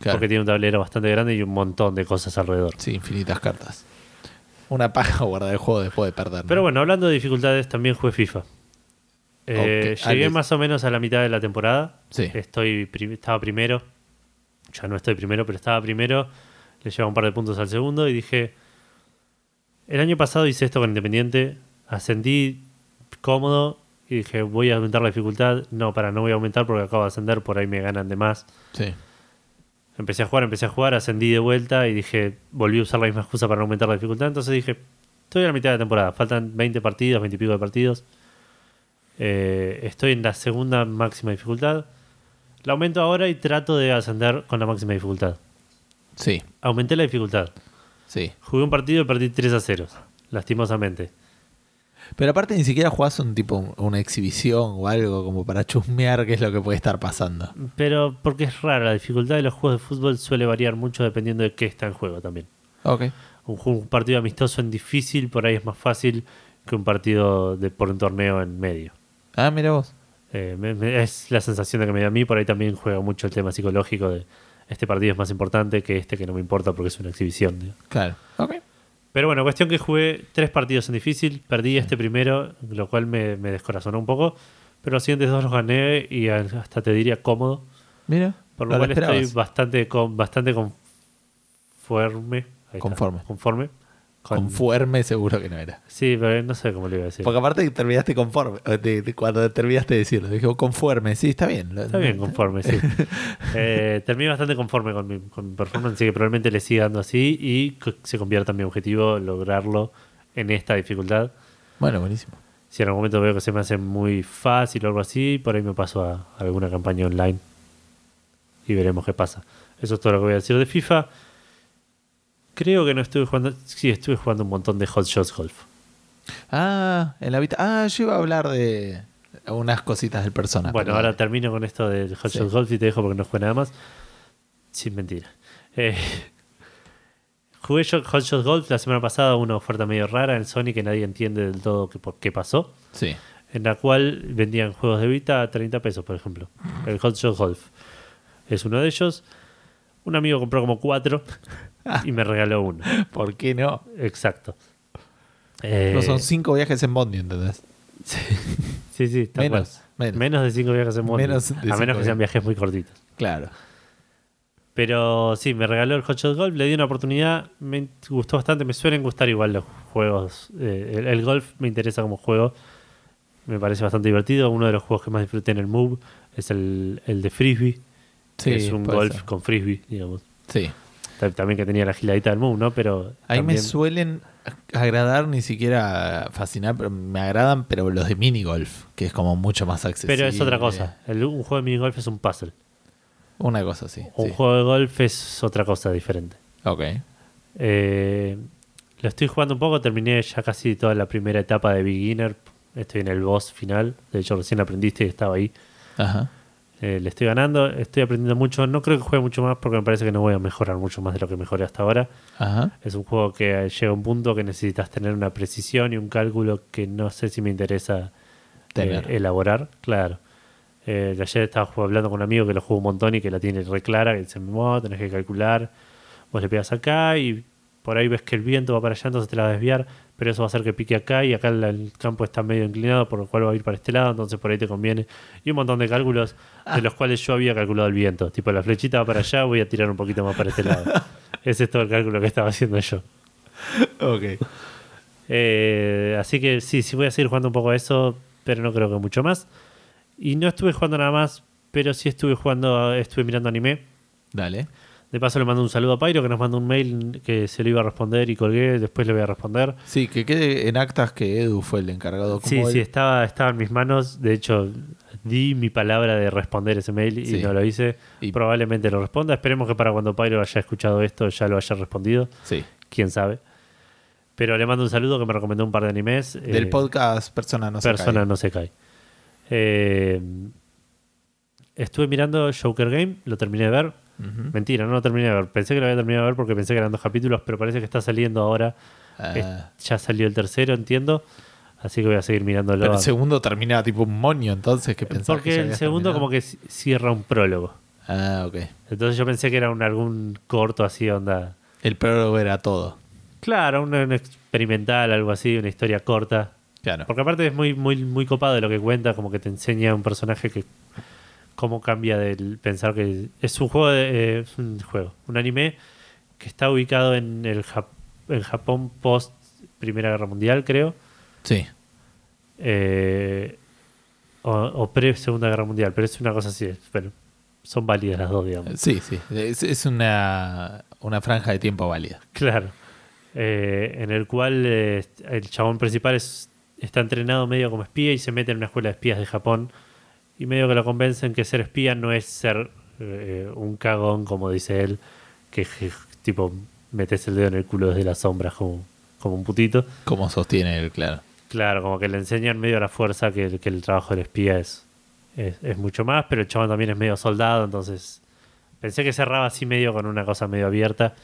A: Claro.
B: porque tiene un tablero bastante grande y un montón de cosas alrededor.
A: Sí, infinitas cartas. Una paja guardar el juego después de perder. ¿no?
B: Pero bueno, hablando de dificultades, también jugué FIFA. Eh, Llegué
A: Alex.
B: más o menos a la mitad de la temporada.
A: Sí.
B: Estoy estaba primero. Ya no estoy primero, pero estaba primero. Le llevaba un par de puntos al segundo y dije. El año pasado hice esto con Independiente. Ascendí cómodo y dije, voy a aumentar la dificultad. No, para, no voy a aumentar porque acabo de ascender, por ahí me ganan de más.
A: Sí.
B: Empecé a jugar, empecé a jugar, ascendí de vuelta y dije, volví a usar la misma excusa para no aumentar la dificultad. Entonces dije, estoy a la mitad de la temporada, faltan 20 partidos, 20 y pico de partidos. Eh, estoy en la segunda máxima dificultad. La aumento ahora y trato de ascender con la máxima dificultad.
A: Sí.
B: Aumenté la dificultad.
A: Sí.
B: Jugué un partido y perdí 3 a 0, lastimosamente.
A: Pero aparte ni siquiera jugás un tipo, una exhibición o algo como para chusmear qué es lo que puede estar pasando.
B: Pero porque es rara, la dificultad de los juegos de fútbol suele variar mucho dependiendo de qué está en juego también.
A: Ok.
B: un, un partido amistoso en difícil por ahí es más fácil que un partido de por un torneo en medio.
A: Ah, mira vos.
B: Eh, me- me- es la sensación de que me da a mí, por ahí también juega mucho el tema psicológico de este partido es más importante que este que no me importa porque es una exhibición.
A: Claro. Ok.
B: Pero bueno, cuestión que jugué tres partidos en difícil, perdí este primero, lo cual me, me descorazonó un poco, pero los siguientes dos los gané y hasta te diría cómodo,
A: Mira.
B: por lo
A: lo
B: cual estoy bastante, con, bastante conforme. Ahí está,
A: Conforme.
B: Conforme. con-
A: Conforme seguro que no era.
B: Sí, pero no sé cómo le iba a decir.
A: Porque aparte terminaste conforme. de- de- cuando terminaste de decirlo, dije conforme. Sí, está bien.
B: Está bien conforme, sí. Eh, terminé bastante conforme con mi, con mi performance, así que probablemente le siga dando así y se convierta en mi objetivo lograrlo en esta dificultad.
A: Bueno, buenísimo.
B: Si en algún momento veo que se me hace muy fácil o algo así, por ahí me paso a alguna campaña online y veremos qué pasa. Eso es todo lo que voy a decir de FIFA. Creo que no estuve jugando. Sí, estuve jugando un montón de Hot Shots Golf.
A: Ah, en la habita- Ah, yo iba a hablar de unas cositas del personaje.
B: Bueno, ahora termino con esto del Hot
A: Sí.
B: Shot Golf y te dejo porque no jugué nada más. Sin mentira. Eh, jugué yo Hot Shot Golf la semana pasada, una oferta medio rara en Sony que nadie entiende del todo qué, por qué pasó.
A: Sí.
B: En la cual vendían juegos de Vita a 30 pesos, por ejemplo. El Hot Shot Golf es uno de ellos. Un amigo compró como cuatro y me regaló uno.
A: ¿Por qué no?
B: Exacto. Eh,
A: No son cinco viajes en Bondi, ¿entendés?
B: sí, sí, tal
A: Menos,
B: cual.
A: menos.
B: Menos de cinco viajes en Bondi.
A: Menos
B: a menos que sean
A: viajes.
B: viajes muy cortitos.
A: Claro.
B: Pero sí, me regaló el Hot Shot Golf, le di una oportunidad, me gustó bastante, me suelen gustar igual los juegos. eh, el, el golf me interesa como juego, me parece bastante divertido. Uno de los juegos que más disfruté en el Move es el, el de Frisbee,
A: Sí,
B: es un golf
A: ser.
B: con Frisbee, digamos.
A: Sí.
B: Ta- También que tenía la giladita del Move, ¿no? Pero
A: A mí me suelen agradar, ni siquiera fascinar, pero me agradan, pero los de minigolf, que es como mucho más accesible.
B: Pero es otra cosa. El- un juego de minigolf es un puzzle.
A: Una cosa así.
B: Un
A: sí.
B: juego de golf es otra cosa diferente.
A: Ok.
B: Eh, lo estoy jugando un poco, terminé ya casi toda la primera etapa de beginner. Estoy en el boss final. De hecho, recién aprendiste y estaba ahí.
A: Ajá.
B: Eh, le estoy ganando, estoy aprendiendo mucho. No creo que juegue mucho más porque me parece que no voy a mejorar mucho más de lo que mejoré hasta ahora.
A: Ajá.
B: Es un juego que llega a un punto que necesitas tener una precisión y un cálculo que no sé si me interesa eh, elaborar. Claro. Eh, ayer estaba hablando con un amigo que lo juega un montón y que la tiene re clara, que dice, "Mo, tenés que calcular, vos le pegas acá y por ahí ves que el viento va para allá, entonces te la vas a desviar, pero eso va a hacer que pique acá y acá el, el campo está medio inclinado, por lo cual va a ir para este lado, entonces por ahí te conviene. Y un montón de cálculos
A: Ah.
B: de los cuales yo había calculado el viento. Tipo, la flechita va para allá, voy a tirar un poquito más para este lado. Ese es todo el cálculo que estaba haciendo yo.
A: Ok.
B: Eh, así que sí, sí voy a seguir jugando un poco a eso, pero no creo que mucho más. Y no estuve jugando nada más, pero sí estuve jugando, estuve mirando anime.
A: Dale.
B: De paso le mando un saludo a Pyro que nos mandó un mail que se lo iba a responder y colgué, después le voy a responder.
A: Sí, que quede en actas que Edu fue el encargado. Como
B: Sí,
A: él.
B: sí, estaba, estaba en mis manos. De hecho, di mi palabra de responder ese mail y
A: Sí.
B: no lo hice.
A: Y-
B: Probablemente lo responda. Esperemos que para cuando Pyro haya escuchado esto ya lo haya respondido.
A: Sí.
B: Quién sabe. Pero le mando un saludo que me recomendó un par de animes.
A: Del
B: eh,
A: podcast Persona no se
B: Persona no se cae. Eh, estuve mirando Joker Game, lo terminé de ver. Mentira, no lo terminé de ver. Pensé que lo había terminado de ver porque pensé que eran dos capítulos, pero parece que está saliendo ahora.
A: Ah,
B: Es- ya salió el tercero, entiendo. Así que voy a seguir mirándolo.
A: pero el segundo termina tipo un moño, entonces que pensaba
B: porque el segundo como que ci- cierra un prólogo.
A: Ah, ok.
B: Entonces yo pensé que era un, algún corto así, onda.
A: El prólogo era todo.
B: Claro, un, un experimental, algo así, una historia corta.
A: Claro.
B: Porque aparte es muy, muy, muy copado de lo que cuenta, como que te enseña un personaje que cómo cambia del pensar que es un juego de, eh, es un juego, un anime que está ubicado en el Jap- en Japón post Primera Guerra Mundial, creo,
A: Sí.
B: eh, o, o pre Segunda Guerra Mundial, pero es una cosa así, pero son válidas las dos, digamos.
A: Sí, sí. Es, es una, una franja de tiempo válida.
B: Claro. Eh, en el cual eh, el chabón principal es, está entrenado medio como espía y se mete en una escuela de espías de Japón. Y medio que lo convencen que ser espía no es ser eh, un cagón, como dice él, que, que, tipo metes el dedo en el culo desde las sombras como, como un putito.
A: Como sostiene él, claro.
B: Claro, como que le enseñan medio a la fuerza que, el- que el trabajo del espía es, es, es mucho más, pero el chabón también es medio soldado, entonces pensé que cerraba así medio con una cosa medio abierta,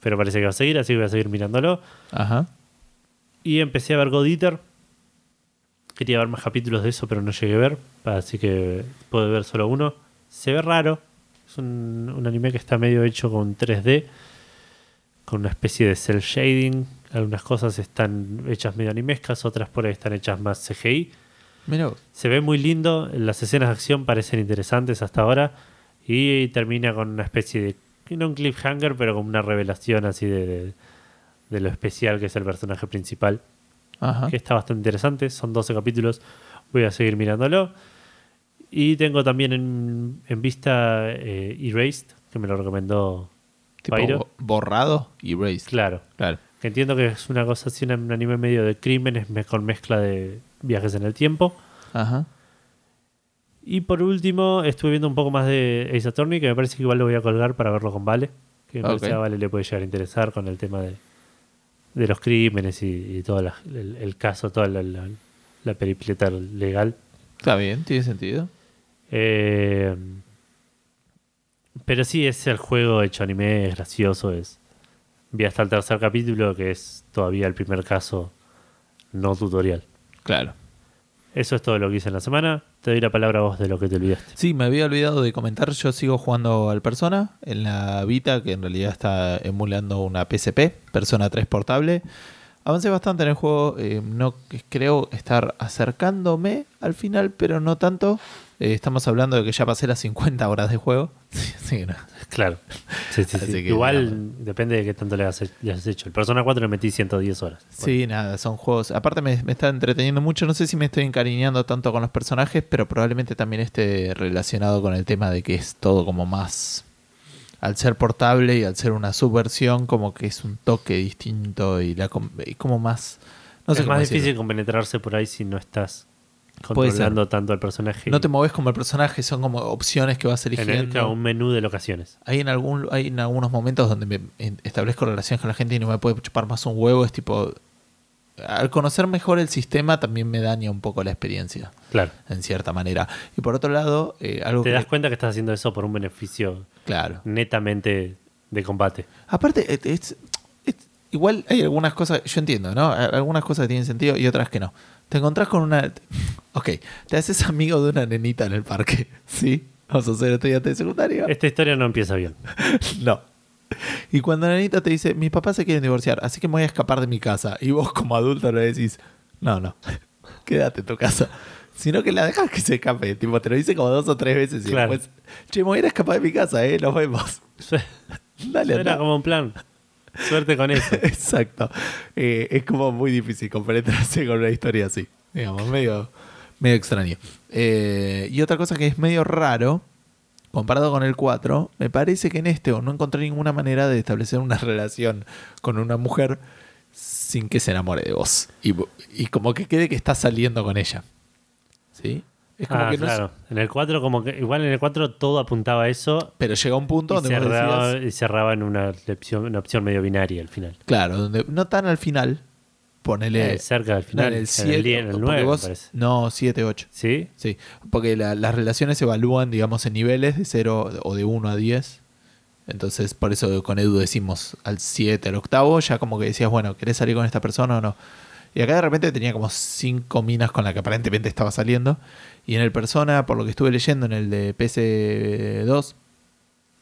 B: pero parece que va a seguir, así que voy a seguir mirándolo.
A: Ajá.
B: Y empecé a ver God Eater. Quería ver más capítulos de eso, pero no llegué a ver, así que puedo ver solo uno. Se ve raro, es un, un anime que está medio hecho con 3D, con una especie de cel shading. Algunas cosas están hechas medio animescas, otras por ahí están hechas más CGI.
A: Mira,
B: Se ve muy lindo, las escenas de acción parecen interesantes hasta ahora y termina con una especie de, no un cliffhanger, pero con una revelación así de, de- de lo especial que es el personaje principal,
A: ajá.
B: que está bastante interesante, son 12 capítulos, voy a seguir mirándolo. Y tengo también en, en vista eh, Erased, que me lo recomendó
A: Tipo bo- borrado y raised.
B: Claro,
A: Claro.
B: que entiendo que es una cosa así, un un anime medio de crímenes me- con mezcla de viajes en el tiempo.
A: Ajá.
B: Y por último, estuve viendo un poco más de Ace Attorney, que me parece que igual lo voy a colgar para verlo con Vale. Que me parece
A: Ok.
B: que a Vale le puede llegar a interesar con el tema de, de los crímenes y, y todo la- el, el caso, toda la, la- la peripleta legal.
A: Está bien, tiene sentido.
B: Eh, pero sí, es el juego hecho anime, es gracioso. Es, vi hasta el tercer capítulo, que es todavía el primer caso no tutorial.
A: Claro.
B: Eso es todo lo que hice en la semana. Te doy la palabra a vos de lo que te olvidaste.
A: Sí, me había olvidado de comentar. Yo sigo jugando al Persona en la Vita, que en realidad está emulando una PSP, Persona 3 portable. Avancé bastante en el juego. eh, no creo estar acercándome al final, pero no tanto. Eh, estamos hablando de que ya pasé las 50 horas de juego. Sí, no.
B: Claro. Sí, sí,
A: Así
B: sí.
A: que
B: Igual depende de qué tanto le has, le has hecho. El Persona 4 le metí 110 horas.
A: Sí, nada, son juegos. Aparte me, me está entreteniendo mucho. No sé si me estoy encariñando tanto con los personajes, pero probablemente también esté relacionado con el tema de que es todo como más. Al ser portable y al ser una subversión, como que es un toque distinto y, la, y como más. No sé
B: es más
A: decirlo.
B: difícil compenetrarse por ahí si no estás. Controlando tanto al personaje.
A: No te moves como el personaje, son como opciones que vas
B: en el,
A: eligiendo.
B: claro, un menú de locaciones.
A: Hay en algún hay en algunos momentos donde me establezco relaciones con la gente y no me puede chupar más un huevo. Es tipo. Al conocer mejor el sistema también me daña un poco la experiencia,
B: Claro.
A: en cierta manera. Y por otro lado, eh, algo
B: Te
A: que.
B: das cuenta que estás haciendo eso por un beneficio
A: Claro.
B: netamente de combate.
A: Aparte, es- es- igual hay algunas cosas, yo entiendo, ¿no? Algunas cosas que tienen sentido y otras que no. Te encontrás con una. Ok, te haces amigo de una nenita en el parque, ¿sí? Vamos a hacer estudiante de secundaria.
B: Esta historia no empieza bien.
A: No, Y cuando la nenita te dice, mis papás se quieren divorciar, así que me voy a escapar de mi casa. Y vos como adulto le decís, no, no, quédate en tu casa. Sino que la dejas que se escape. Tipo, te lo dice como dos o tres veces y
B: Claro.
A: después, che, me voy a ir a escapar de mi casa, eh, nos vemos. Dale,
B: Era como un plan. Suerte con eso.
A: Exacto. Eh, es como muy difícil compenetrarse con una historia así. Digamos, medio, medio extraño. Eh, y otra cosa que es medio raro, comparado con el 4, me parece que en este no encontré ninguna manera de establecer una relación con una mujer sin que se enamore de vos. Y, y como que quede que estás saliendo con ella. ¿Sí? Es como
B: Ah,
A: que no es-
B: claro. En el 4, como que igual en el 4 todo apuntaba a eso
A: pero llega un punto
B: y
A: donde
B: cerraba,
A: decías-
B: y cerraba en una opción, una opción medio binaria al final.
A: Claro, donde no tan al final. Ponele.
B: Eh, cerca del final.
A: en el
B: en
A: 7.
B: el, die- en el 9, me parece.
A: no, 7, 8.
B: ¿Sí?
A: Sí, porque la- las relaciones se evalúan, digamos, en niveles de 0 o de 1 a 10. Entonces, por eso con Edu decimos al 7, al octavo, ya como que decías, bueno, ¿querés salir con esta persona o no? Y acá de repente tenía como 5 minas con las que aparentemente estaba saliendo. Y en el Persona, por lo que estuve leyendo en el de PS2,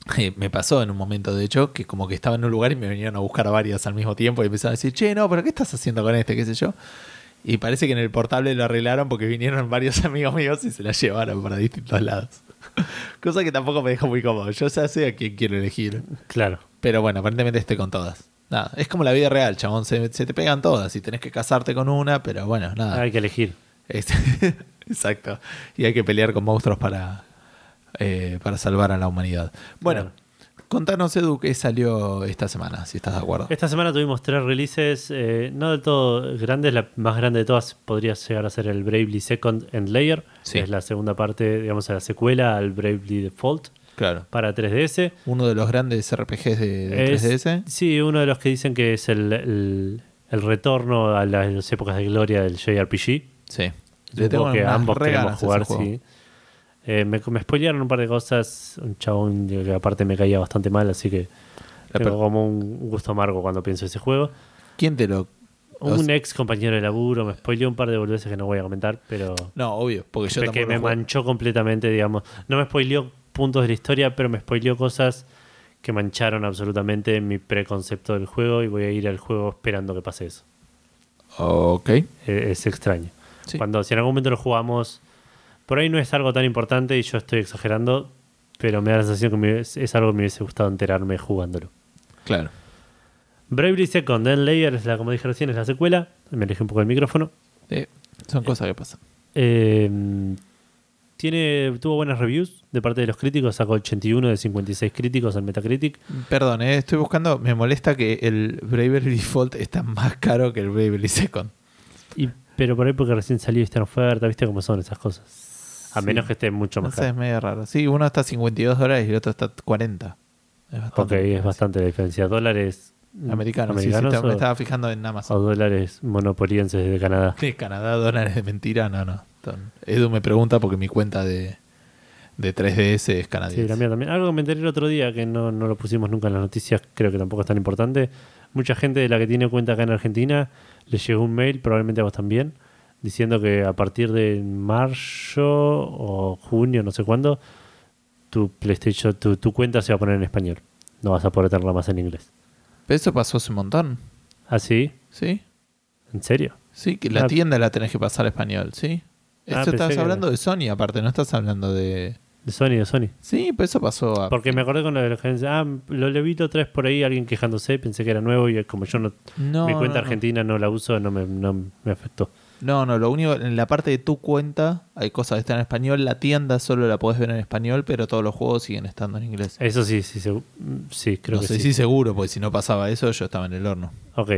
A: eh, me pasó en un momento, de hecho, que como que estaba en un lugar y me vinieron a buscar a varias al mismo tiempo y empezaron a decir, che, no, pero ¿qué estás haciendo con este? ¿Qué sé yo? Y parece que en el portable lo arreglaron porque vinieron varios amigos míos y se la llevaron para distintos lados. Cosa que tampoco me dejó muy cómodo. Yo ya sé a quién quiero elegir.
B: Claro.
A: Pero bueno, aparentemente estoy con todas. Nada, es como la vida real, chabón. Se, se te pegan todas y tenés que casarte con una, pero bueno, nada.
B: Hay que elegir.
A: Es- Exacto. Y hay que pelear con monstruos para, eh, para salvar a la humanidad. Bueno,
B: Claro.
A: contanos, Edu, qué salió esta semana, si estás de acuerdo.
B: Esta semana tuvimos tres releases, eh, no del todo grandes. La más grande de todas podría llegar a ser el Bravely Second End Layer,
A: Sí.
B: que es la segunda parte, digamos, a la secuela al Bravely Default
A: Claro.
B: para 3DS.
A: Uno de los grandes RPGs de, de
B: Es-
A: 3DS.
B: Sí, uno de los que dicen que es el, el- el retorno a las épocas de gloria del JRPG.
A: Sí.
B: Le tengo que ambos
A: re
B: queremos jugar, sí. Eh, me, me spoilearon un par de cosas. Un chabón que aparte me caía bastante mal, así que
A: La
B: tengo como un gusto amargo cuando pienso en ese juego.
A: ¿Quién te lo.?
B: Un ex compañero de laburo me spoileó un par de boludeces que no voy a comentar, pero
A: No, obvio, porque yo
B: que me manchó completamente, digamos. No me spoileó puntos de la historia, pero me spoileó cosas que mancharon absolutamente mi preconcepto del juego y voy a ir al juego esperando que pase eso.
A: Ok.
B: Eh, es extraño.
A: Sí.
B: Cuando si en algún momento lo jugamos, por ahí no es algo tan importante y yo estoy exagerando, pero me da la sensación que me- es, algo que me hubiese gustado enterarme jugándolo.
A: Claro.
B: Bravely Second End Layer, es la, como dije recién, es la secuela. Me alejé un poco del micrófono.
A: Eh, son cosas que pasan.
B: Eh, tiene, tuvo buenas reviews de parte de los críticos, sacó 81 de 56 críticos en Metacritic.
A: Perdón, eh, estoy buscando. Me molesta que el Bravely Default está más caro que el Bravely Second.
B: Y, pero por ahí porque recién salió en oferta, viste cómo son esas cosas. A
A: Sí.
B: menos que esté mucho
A: No
B: más
A: sé, es medio raro. Sí, uno está a 52 dólares y el otro está a 40. Es
B: Ok, es bastante la diferencia. ¿Dólares
A: Americano, sí, sí,
B: americanos
A: me
B: o-
A: estaba fijando en
B: o
A: Amazon.
B: dólares monopolienses de Canadá?
A: ¿Qué? Canadá, dólares de mentira? No, no. Edu me pregunta porque mi cuenta de, de 3DS es
B: Sí,
A: canadiense.
B: la mía también. Algo que me enteré el otro día que no, no lo pusimos nunca en las noticias, creo que tampoco es tan importante. Mucha gente de la que tiene cuenta acá en Argentina le llegó un mail, probablemente a vos también, diciendo que a partir de marzo o junio, no sé cuándo, tu PlayStation, tu, tu cuenta se va a poner en español. No vas a poder tenerla más en inglés.
A: Pero eso pasó hace un montón.
B: ¿Ah, sí?
A: ¿Sí?
B: ¿En serio?
A: Sí, que la
B: Ah.
A: tienda la tenés que pasar a español, ¿sí?
B: Ah,
A: Esto estás hablando de Sony, aparte, no estás hablando de.
B: De Sony, de Sony.
A: Sí, pero eso pasó a.
B: Porque me acordé con lo de la ah, lo le vi otra vez por ahí, alguien quejándose, pensé que era nuevo y como yo no,
A: No,
B: mi cuenta
A: no,
B: argentina no la uso, no me, no me afectó.
A: No, no, lo único, en la parte de tu cuenta hay cosas que están en español, la tienda solo la podés ver en español, pero todos los juegos siguen estando en inglés.
B: Eso sí, sí, sí, creo
A: no
B: que
A: sé
B: sí.
A: si seguro, porque si no pasaba eso, yo estaba en el horno.
B: Ok.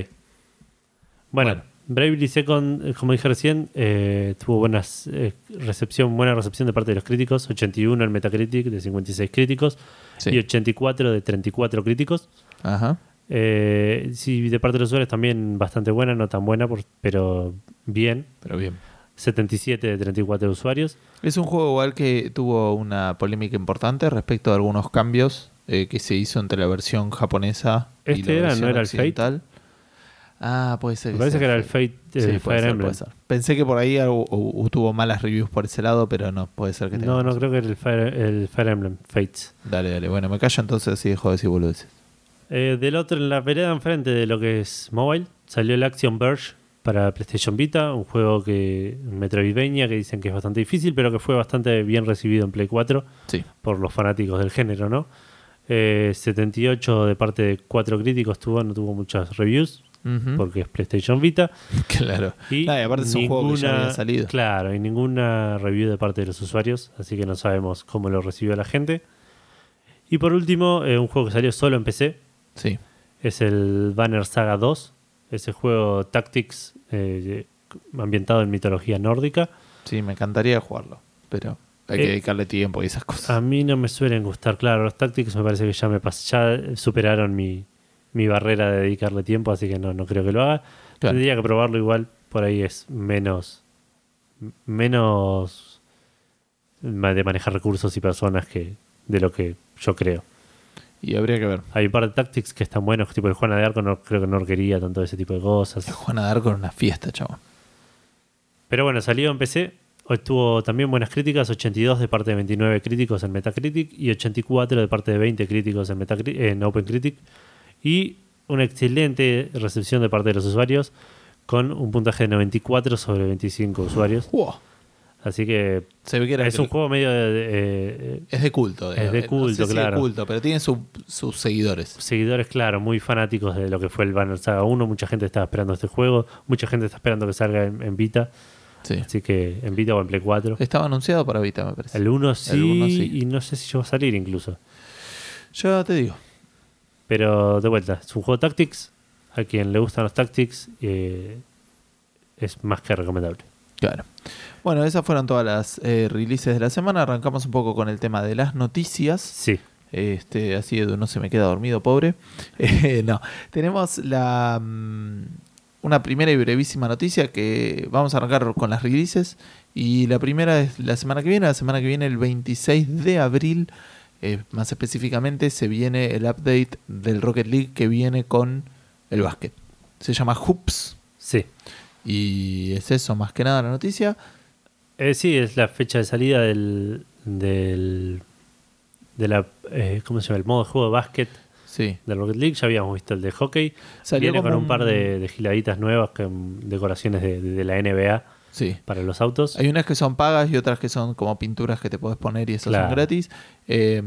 B: Bueno,
A: Bueno.
B: Bravely Second, eh, como dije recién, eh, tuvo buenas eh, recepción, buena recepción de parte de los críticos, 81 en Metacritic de 56 críticos
A: Sí.
B: y 84 de 34 críticos.
A: Ajá.
B: Eh, sí, de parte de los usuarios también bastante buena, no tan buena, por- pero bien.
A: Pero bien.
B: 77 de 34 usuarios.
A: Es un juego igual que tuvo una polémica importante respecto a algunos cambios eh, que se hizo entre la versión japonesa y
B: Este
A: la
B: era,
A: versión
B: ¿no era el Fate?
A: Ah, puede ser.
B: Me parece que era el
A: Fate. Sí,
B: el
A: puede
B: Fire
A: ser,
B: Emblem.
A: puede ser. Pensé que por ahí hu- tuvo malas reviews por ese lado, pero no, puede ser que tenga
B: No, no,
A: razón.
B: creo que era el Fire, el Fire Emblem, Fates.
A: Dale, dale. Bueno, me callo entonces y dejo de decir boludeces.
B: Eh, del otro, en la vereda enfrente de lo que es mobile, salió el Action Verge para PlayStation Vita, un juego que Metroidvania que dicen que es bastante difícil, pero que fue bastante bien recibido en Play 4
A: Sí.
B: por los fanáticos del género, ¿no? Eh, 78 de parte de cuatro críticos tuvo, no tuvo muchas reviews Porque es PlayStation Vita.
A: Claro.
B: Y,
A: Ah, y aparte es un juego que ya había salido.
B: Claro, y ninguna review de parte de los usuarios, así que no sabemos cómo lo recibió la gente. Y por último, eh, un juego que salió solo en PC,
A: Sí.
B: es el Banner Saga 2, ese juego Tactics eh, ambientado en mitología nórdica.
A: Sí, me encantaría jugarlo, pero hay
B: Eh,
A: que dedicarle tiempo y esas cosas.
B: A mí no me suelen gustar, claro, los Tactics me parece que ya me pas- ya superaron mi, mi barrera de dedicarle tiempo, así que no, no creo que lo haga.
A: Claro.
B: Tendría que probarlo igual, por ahí es menos menos de manejar recursos y personas que de lo que yo creo.
A: Y habría que ver.
B: Hay un par de tactics que están buenos, tipo el Juana de Arco no creo que no quería tanto ese tipo de cosas.
A: El Juan a dar con una fiesta, chaval.
B: Pero bueno, salió en PC, tuvo también buenas críticas, 82 de parte de 29 críticos en Metacritic y 84 de parte de 20 críticos en, Metacri- en OpenCritic y una excelente recepción de parte de los usuarios con un puntaje de 94 sobre 25 usuarios.
A: Wow.
B: Así que
A: Se ve que era
B: es
A: que-
B: un juego medio de, de- eh,
A: es de culto.
B: Es de
A: no
B: culto,
A: sé si
B: claro.
A: de culto, pero tiene su- sus seguidores.
B: seguidores, claro, muy fanáticos de lo que fue el Banner Saga 1. Mucha gente estaba esperando este juego, mucha gente está esperando que salga en, en Vita,
A: Sí.
B: así que en Vita o en Play 4.
A: Estaba anunciado para Vita, me parece.
B: El 1 sí,
A: uno sí.
B: y no sé si llegó a salir incluso.
A: Yo te digo.
B: Pero de vuelta, es un juego Tactics. A quien le gustan los Tactics eh, es más que recomendable.
A: Claro. Bueno, esas fueron todas las eh, releases de la semana. Arrancamos un poco con el tema de las noticias.
B: Sí,
A: Este, así Edu no se me queda dormido, pobre. Eh, no, tenemos la mm, una primera y brevísima noticia que vamos a arrancar con las releases. Y la primera es la semana que viene. La semana que viene, el 26 de abril, eh, más específicamente, se viene el update del Rocket League que viene con el básquet. Se llama Hoops.
B: sí.
A: Y es eso, más que nada la noticia.
B: Eh, sí, es la fecha de salida del. del de la, eh, ¿Cómo se llama? El modo de juego de básquet
A: Sí.
B: del Rocket League. Ya habíamos visto el de hockey.
A: Salió
B: Viene con un par de, de giladitas nuevas, con decoraciones de, de la NBA
A: Sí.
B: para los autos.
A: Hay unas que son pagas y otras que son como pinturas que te puedes poner y esas
B: Claro.
A: son gratis. Eh,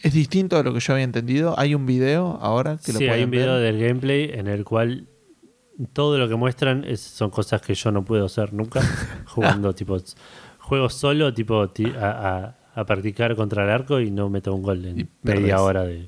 A: es distinto a lo que yo había entendido. Hay un video ahora que lo
B: sí, hay un video
A: ver.
B: del gameplay en el cual todo lo que muestran es- son cosas que yo no puedo hacer nunca jugando tipo juego solo tipo ti- a, a- a practicar contra el arco y no meto un gol en media hora de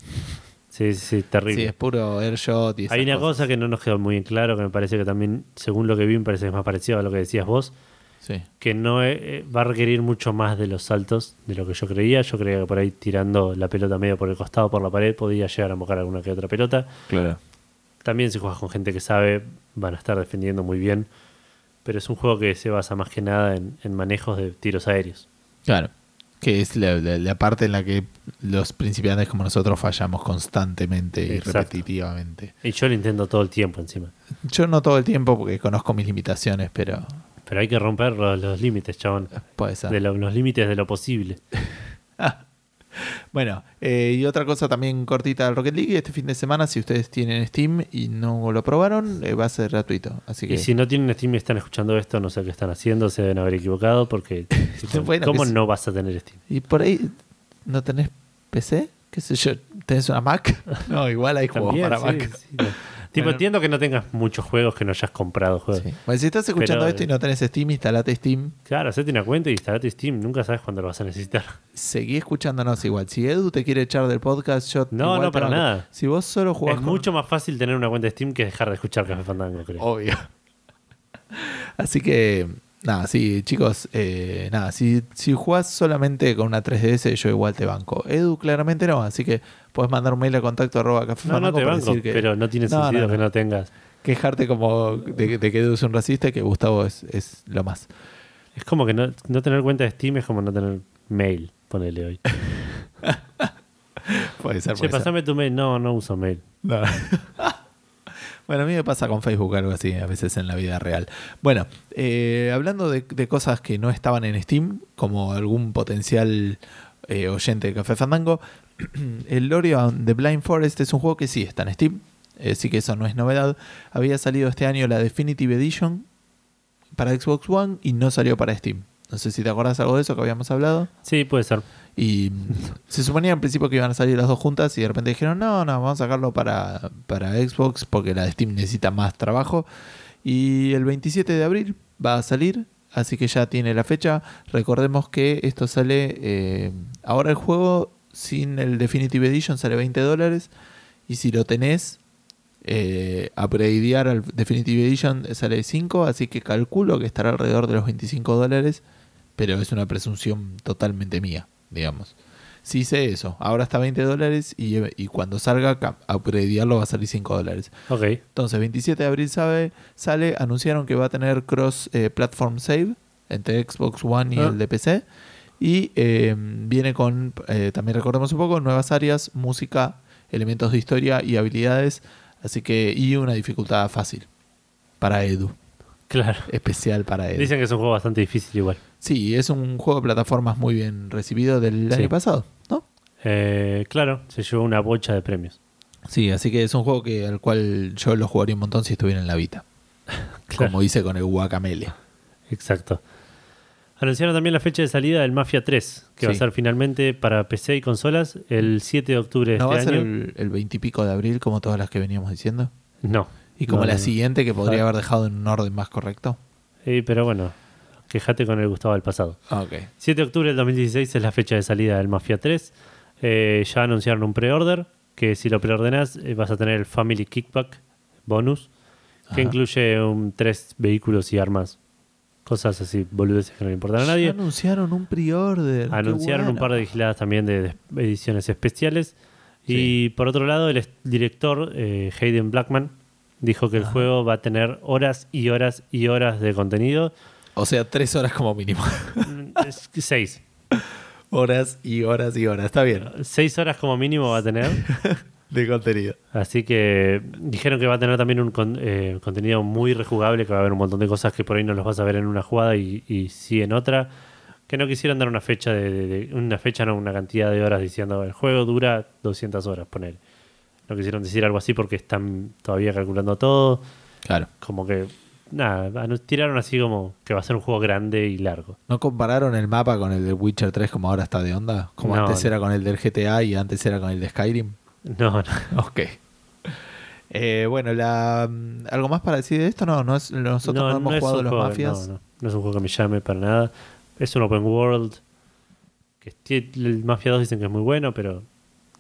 B: sí sí
A: Sí,
B: terrible
A: es puro airshot y
B: hay una
A: cosas.
B: cosa que no nos quedó muy en claro que me parece que también según lo que vi me parece que es más parecido a lo que decías vos
A: Sí.
B: que no eh, eh, va a requerir mucho más de los saltos de lo que yo creía yo creía que por ahí tirando la pelota medio por el costado por la pared podía llegar a mojar alguna que otra pelota
A: Claro.
B: también si juegas con gente que sabe, van a estar defendiendo muy bien. Pero es un juego que se basa más que nada en, en manejos de tiros aéreos.
A: Claro. Que es la, la- la parte en la que los principiantes como nosotros fallamos constantemente y
B: Exacto.
A: repetitivamente.
B: Y yo lo intento todo el tiempo encima.
A: Yo no todo el tiempo porque conozco mis limitaciones, pero
B: Pero hay que romper los, los límites, chabón.
A: puede ser.
B: De lo- los límites de lo posible.
A: Bueno, eh, y otra cosa también cortita del Rocket League, este fin de semana, si ustedes tienen Steam y no lo probaron, eh, va a ser gratuito. Así que
B: Y si no tienen Steam y están escuchando esto, no sé qué están haciendo, se deben haber equivocado porque...
A: Bueno,
B: ¿Cómo no vas a tener Steam?
A: ¿Y por ahí no tenés PC? ¿Qué sé yo? ¿Tenés una Mac? No, igual hay juegos
B: También,
A: para
B: sí,
A: Mac.
B: sí, no. Tipo,
A: Bueno.
B: entiendo que no tengas muchos juegos, que no hayas comprado juegos.
A: Sí. Bueno, si estás escuchando
B: Pero-
A: esto y no tenés Steam, instalate Steam.
B: Claro, hacete una cuenta y instalate Steam. Nunca sabes cuándo lo vas a necesitar.
A: Seguí escuchándonos igual. Si Edu te quiere echar del podcast, yo
B: No,
A: igual
B: no, para nada.
A: Si vos solo jugás
B: es
A: con-
B: mucho más fácil tener una cuenta de Steam que dejar de escuchar Café Fandango, creo.
A: Obvio. Así que, nada, sí, chicos, eh, nada, si, si jugás solamente con una 3DS, yo igual te banco. Edu claramente no, así que puedes mandar un mail a contacto arroba café
B: no, no te banco,
A: que-
B: pero no tiene
A: No,
B: sentido
A: no, no.
B: que no tengas.
A: quejarte como de, de que Edu es un racista y que Gustavo es, es lo más.
B: Es como que no, no tener cuenta de Steam es como no tener mail, ponele hoy.
A: Puede ser, puede
B: pasame tu mail. No, no uso mail.
A: No. Bueno, a mí me pasa con Facebook algo así, a veces en la vida real. Bueno, eh, hablando de, de cosas que no estaban en Steam, como algún potencial eh, oyente de Café Fandango, el and the Blind Forest es un juego que sí está en Steam, así que eso no es novedad. Había salido este año la Definitive Edition para Xbox One y no salió para Steam. No sé si te acordás algo de eso que habíamos hablado.
B: Sí, puede ser.
A: Y se suponía en principio que iban a salir las dos juntas y de repente dijeron, no, no, vamos a sacarlo para, para Xbox porque la de Steam necesita más trabajo. Y el 27 de abril va a salir, así que ya tiene la fecha. Recordemos que esto sale, eh, ahora el juego sin el Definitive Edition sale 20 dólares y si lo tenés, eh, upgradear al Definitive Edition sale 5, así que calculo que estará alrededor de los 25 dólares, pero es una presunción totalmente mía, digamos. Sí sé eso, ahora está 20 dólares y, y cuando salga, ca- upgradearlo va a salir 5 dólares.
B: Ok.
A: Entonces, 27 de abril sabe, sale, anunciaron que va a tener cross eh, platform save entre Xbox One y
B: Ah.
A: el de PC. Y eh, viene con, eh, también recordemos un poco, nuevas áreas, música, elementos de historia y habilidades. Así que, y una dificultad fácil para Edu,
B: Claro.
A: especial para Edu.
B: Dicen que es un juego bastante difícil igual.
A: Sí, es un juego de plataformas muy bien recibido del
B: Sí.
A: año pasado, ¿no?
B: Eh, claro, se llevó una bocha de premios.
A: Sí, así que es un juego que al cual yo lo jugaría un montón si estuviera en la Vita.
B: Claro.
A: Como hice con el Guacamele.
B: Exacto. Anunciaron también la fecha de salida del Mafia 3, que va a ser finalmente para PC y consolas el 7 de octubre de
A: ¿No va a
B: este
A: ser
B: año.
A: el, el 20 y pico de abril como todas las que veníamos diciendo?
B: No.
A: Y como
B: No,
A: la siguiente que podría
B: Ah.
A: haber dejado en un orden más correcto.
B: Eh, pero bueno, quejate con el Gustavo del pasado.
A: Ah, Ok.
B: 7 de octubre del 2016 es la fecha de salida del Mafia 3. Eh, ya anunciaron un pre-order, que si lo preordenás eh, vas a tener el Family Kickback bonus, que
A: Ajá.
B: incluye un, tres vehículos y armas. Cosas así, boludeces que no le importan a
A: Ya
B: nadie.
A: anunciaron un pre-order.
B: Anunciaron un par de vigiladas también de, de ediciones especiales. Y por otro lado, el director eh, Hayden Blackman dijo que el juego va a tener horas y horas y horas de contenido.
A: O sea, tres horas como mínimo.
B: Mm, es- seis.
A: horas y horas y horas. Está bien.
B: Seis horas como mínimo va a tener.
A: De contenido.
B: Así que dijeron que va a tener también un con- eh, contenido muy rejugable, que va a haber un montón de cosas que por ahí no los vas a ver en una jugada y, y sí en otra. Que no quisieron dar una fecha de, de- de- una fecha, no una cantidad de horas diciendo el juego dura 200 horas, poner. No quisieron decir algo así porque están todavía calculando todo.
A: Claro.
B: Como que nada, anu- tiraron así como que va a ser un juego grande y largo.
A: ¿No compararon el mapa con el de Witcher 3 como ahora está de onda? Como
B: No,
A: antes
B: no.
A: era con el del GTA y antes era con el de Skyrim.
B: No, no.
A: Ok. Eh, bueno, la, mm, ¿algo más para decir de esto? No, no es, nosotros no, hemos jugado los
B: juego-
A: mafias.
B: No, no, no es un juego que me llame para nada. Es un open world. Que el Mafia 2 dicen que es muy bueno, pero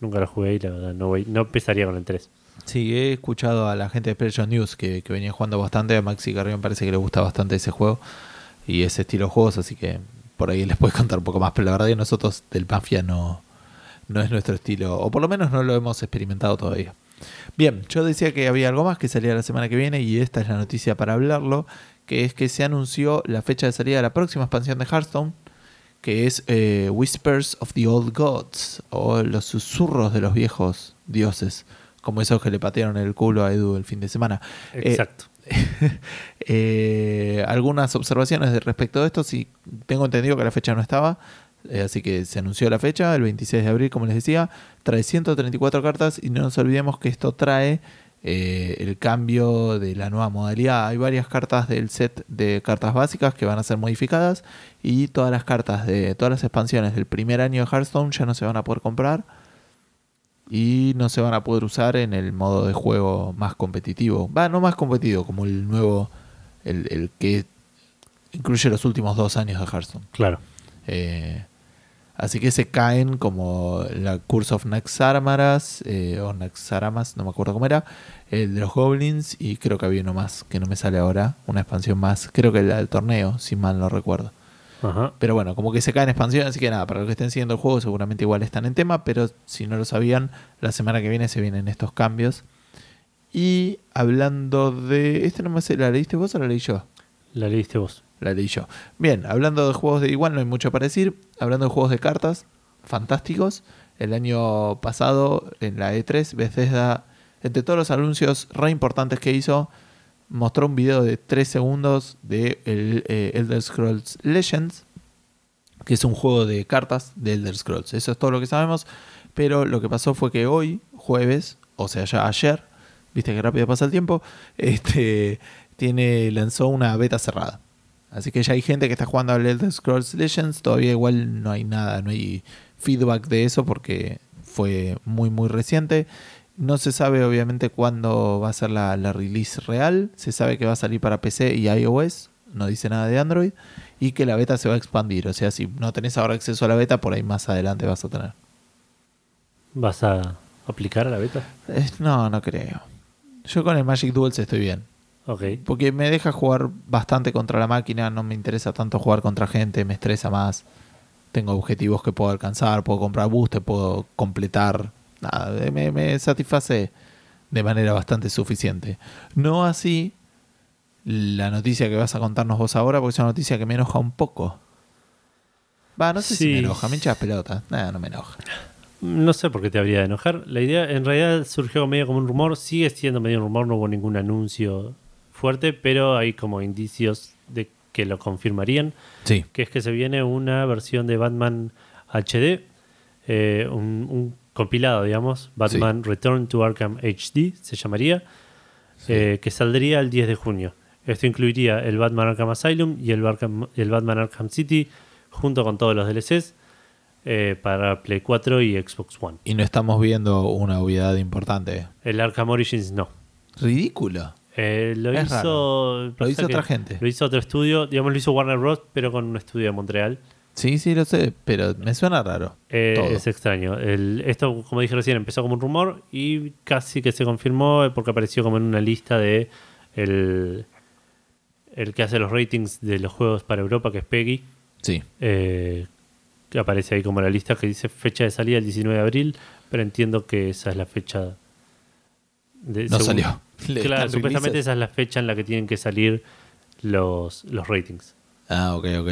B: nunca lo jugué y la verdad no, voy, no empezaría con el 3.
A: Sí, he escuchado a la gente de Pressure News que, que venía jugando bastante. A Maxi Carrión parece que le gusta bastante ese juego y ese estilo de juegos, así que por ahí les puedes contar un poco más. Pero la verdad que nosotros del Mafia no, no es nuestro estilo, o por lo menos no lo hemos experimentado todavía. Bien, yo decía que había algo más que salía la semana que viene y esta es la noticia para hablarlo, que es que se anunció la fecha de salida de la próxima expansión de Hearthstone, que es eh, Whispers of the Old Gods, o los susurros de los viejos dioses, como esos que le patearon el culo a Edu el fin de semana. Eh,
B: Exacto.
A: eh, algunas observaciones respecto de esto, sí, tengo entendido que la fecha no estaba, así que se anunció la fecha, el 26 de abril, como les decía, trae 134 cartas y no nos olvidemos que esto trae eh, el cambio de la nueva modalidad. Hay varias cartas del set de cartas básicas que van a ser modificadas y todas las cartas de todas las expansiones del primer año de Hearthstone ya no se van a poder comprar y no se van a poder usar en el modo de juego más competitivo. Va, no más competitivo, como el nuevo, el, el que incluye los últimos dos años de Hearthstone.
B: Claro.
A: Eh, así que se caen como la Curse of Naxaramaras eh, o Naxaramas, no me acuerdo cómo era, el de los Goblins y creo que había uno más que no me sale ahora, una expansión más, creo que la del torneo, si mal no recuerdo.
B: Ajá.
A: Pero bueno, como que se caen expansión, así que nada, para los que estén siguiendo el juego seguramente igual están en tema, pero si no lo sabían, la semana que viene se vienen estos cambios. Y hablando de... Este no me sé, ¿la leíste vos o la leí yo?
B: La leíste vos.
A: La leí yo. Bien, hablando de juegos de igual, no hay mucho para decir. Hablando de juegos de cartas, fantásticos. El año pasado, en la E3, Bethesda, entre todos los anuncios re importantes que hizo, mostró un video de 3 segundos de el, eh, Elder Scrolls Legends, que es un juego de cartas de Elder Scrolls. Eso es todo lo que sabemos. Pero lo que pasó fue que hoy, jueves, o sea, ya ayer, viste que rápido pasa el tiempo, este, tiene, lanzó una beta cerrada. Así que ya hay gente que está jugando al Elder Scrolls Legends. Todavía igual no hay nada, no hay feedback de eso porque fue muy, muy reciente. No se sabe obviamente cuándo va a ser la, la release real. Se sabe que va a salir para PC y iOS. No dice nada de Android. Y que la beta se va a expandir. O sea, si no tenés ahora acceso a la beta, por ahí más adelante vas a tener.
B: ¿Vas a aplicar a la beta?
A: Eh, no, no creo. Yo con el Magic Duels estoy bien. Porque me deja jugar bastante contra la máquina, no me interesa tanto jugar contra gente, me estresa más. Tengo objetivos que puedo alcanzar, puedo comprar booster, puedo completar. Nada, me, me satisface de manera bastante suficiente. No así la noticia que vas a contarnos vos ahora, porque es una noticia que me enoja un poco. Va, no sé si me enoja, me hinchas pelota. Nada, no me enoja.
B: No sé por qué te habría de enojar. La idea en realidad surgió medio como un rumor, sigue siendo medio un rumor, no hubo ningún anuncio fuerte, pero hay como indicios de que lo confirmarían,
A: Sí.
B: que es que se viene una versión de Batman HD, eh, un, un compilado, digamos, Batman Return to Arkham HD, se llamaría,
A: Sí.
B: eh, que saldría el 10 de junio. Esto incluiría el Batman Arkham Asylum y el, Arkham- el Batman Arkham City, junto con todos los DLCs, eh, para Play 4 y Xbox One.
A: Y no estamos viendo una obviedad importante.
B: El Arkham Origins no.
A: Ridículo.
B: Eh, lo
A: Es
B: hizo.
A: raro. Lo hizo otra gente.
B: Lo hizo otro estudio, digamos, lo hizo Warner Bros., pero con un estudio de Montreal.
A: Sí, sí, lo sé, pero me suena raro.
B: Eh, es extraño. El- esto, como dije recién, empezó como un rumor y casi que se confirmó eh, porque apareció como en una lista de el, el que hace los ratings de los juegos para Europa, que es Peggy.
A: Sí.
B: eh, que aparece ahí como la lista que dice fecha de salida el 19 de abril, pero entiendo que esa es la fecha. De,
A: No
B: según-
A: salió. Le
B: Claro,
A: están
B: supuestamente
A: releases.
B: esa es la fecha en la que tienen que salir los, los ratings.
A: Ah, ok, ok.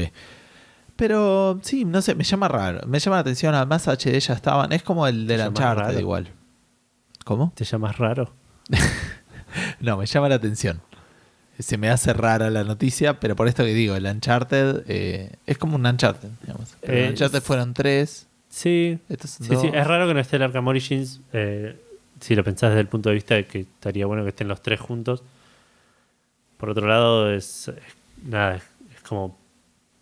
A: Pero sí, no sé, me llama raro. Me llama la atención, además HD ya estaban. Es como el del
B: ¿Te llama
A: Uncharted
B: raro?
A: igual. ¿Cómo?
B: ¿Te llamas raro?
A: No, me llama la atención. Se me hace rara la noticia, pero por esto que digo, el Uncharted eh, es como un Uncharted, digamos. Pero el
B: Eh,
A: Uncharted fueron tres.
B: Sí,
A: Estos
B: sí, sí.
A: dos.
B: Es raro que no esté el Arkham Origins. eh, si lo pensás desde el punto de vista de que estaría bueno que estén los tres juntos. Por otro lado, es, es- nada, es, es como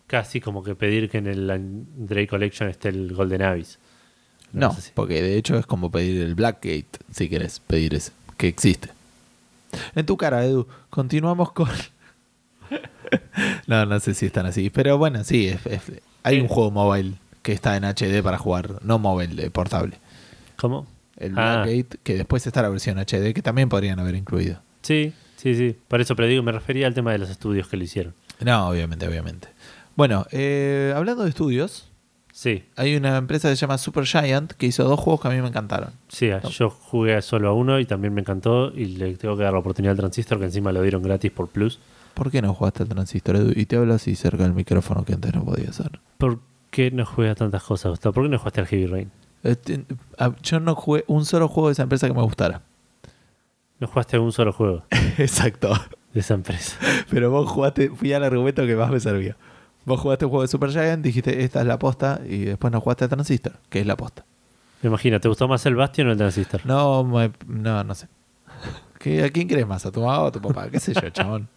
B: casi como que pedir que en el Drake Collection esté el Golden Abyss.
A: No, porque de hecho es como pedir el Blackgate, si querés pedir ese, que existe. En tu cara, Edu, continuamos con... no, no sé si están así, pero bueno, sí, es- hay un juego móvil que está en HD para jugar, no móvil, portable.
B: ¿Cómo?
A: El
B: Ah.
A: Blackgate, que después está la versión HD, que también podrían haber incluido.
B: Sí, sí, sí. Por eso, pero digo, me refería al tema de los estudios que lo hicieron.
A: No, obviamente, obviamente. Bueno, eh, hablando de estudios,
B: Sí,
A: hay una empresa que se llama Supergiant que hizo dos juegos que a mí me encantaron.
B: sí, yo jugué solo a uno y también me encantó y le tengo que dar la oportunidad al Transistor que encima lo dieron gratis por Plus.
A: ¿Por qué no jugaste al transistor, Edu? Y te hablo así cerca del micrófono que antes no podía hacer.
B: ¿Por qué no juegas tantas cosas, Gustavo? ¿Por qué no jugaste al Heavy Rain?
A: Este, a- yo no jugué un solo juego de esa empresa que me gustara.
B: No jugaste un solo juego
A: Exacto.
B: de esa empresa.
A: Pero vos jugaste, fui al argumento que más me servía. Vos jugaste un juego de Supergiant, dijiste esta es la posta, y después no jugaste a Transistor, que es la posta.
B: Me imagino, ¿te gustó más el Bastion o el Transistor?
A: No, me- no, no sé. ¿Qué- ¿A quién crees más? ¿A tu mamá o a tu papá? ¿Qué sé yo, chabón?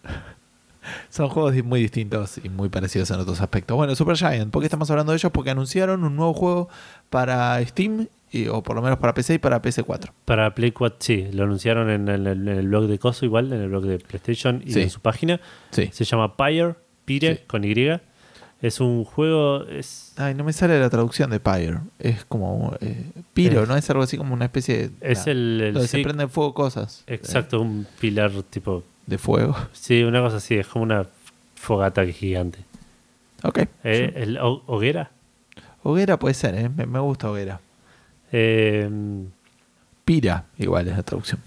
A: Son juegos muy distintos y muy parecidos en otros aspectos. Bueno, Supergiant, ¿por qué estamos hablando de ellos? Porque anunciaron un nuevo juego para Steam, y- o por lo menos para PC y para PS4.
B: Para Play 4, sí, lo anunciaron en el, en el blog de Coso igual, en el blog de PlayStation y
A: Sí.
B: en su página.
A: Sí.
B: Se llama Pyre, Pire,
A: Sí.
B: con Y. Es un juego, es,
A: Ay, no me sale la traducción de Pyre. Es como eh, Piro,
B: Es-
A: ¿no? Es algo así como una especie de.
B: es
A: nada,
B: el... el
A: donde se prenden fuego cosas. eh,
B: exacto, un pilar tipo...
A: De fuego.
B: Sí, una cosa así, es como una fogata gigante.
A: Ok.
B: Eh, ¿El ho- hoguera?
A: Hoguera puede ser, ¿eh? Me, me gusta Hoguera.
B: Eh,
A: Pira, igual es la traducción.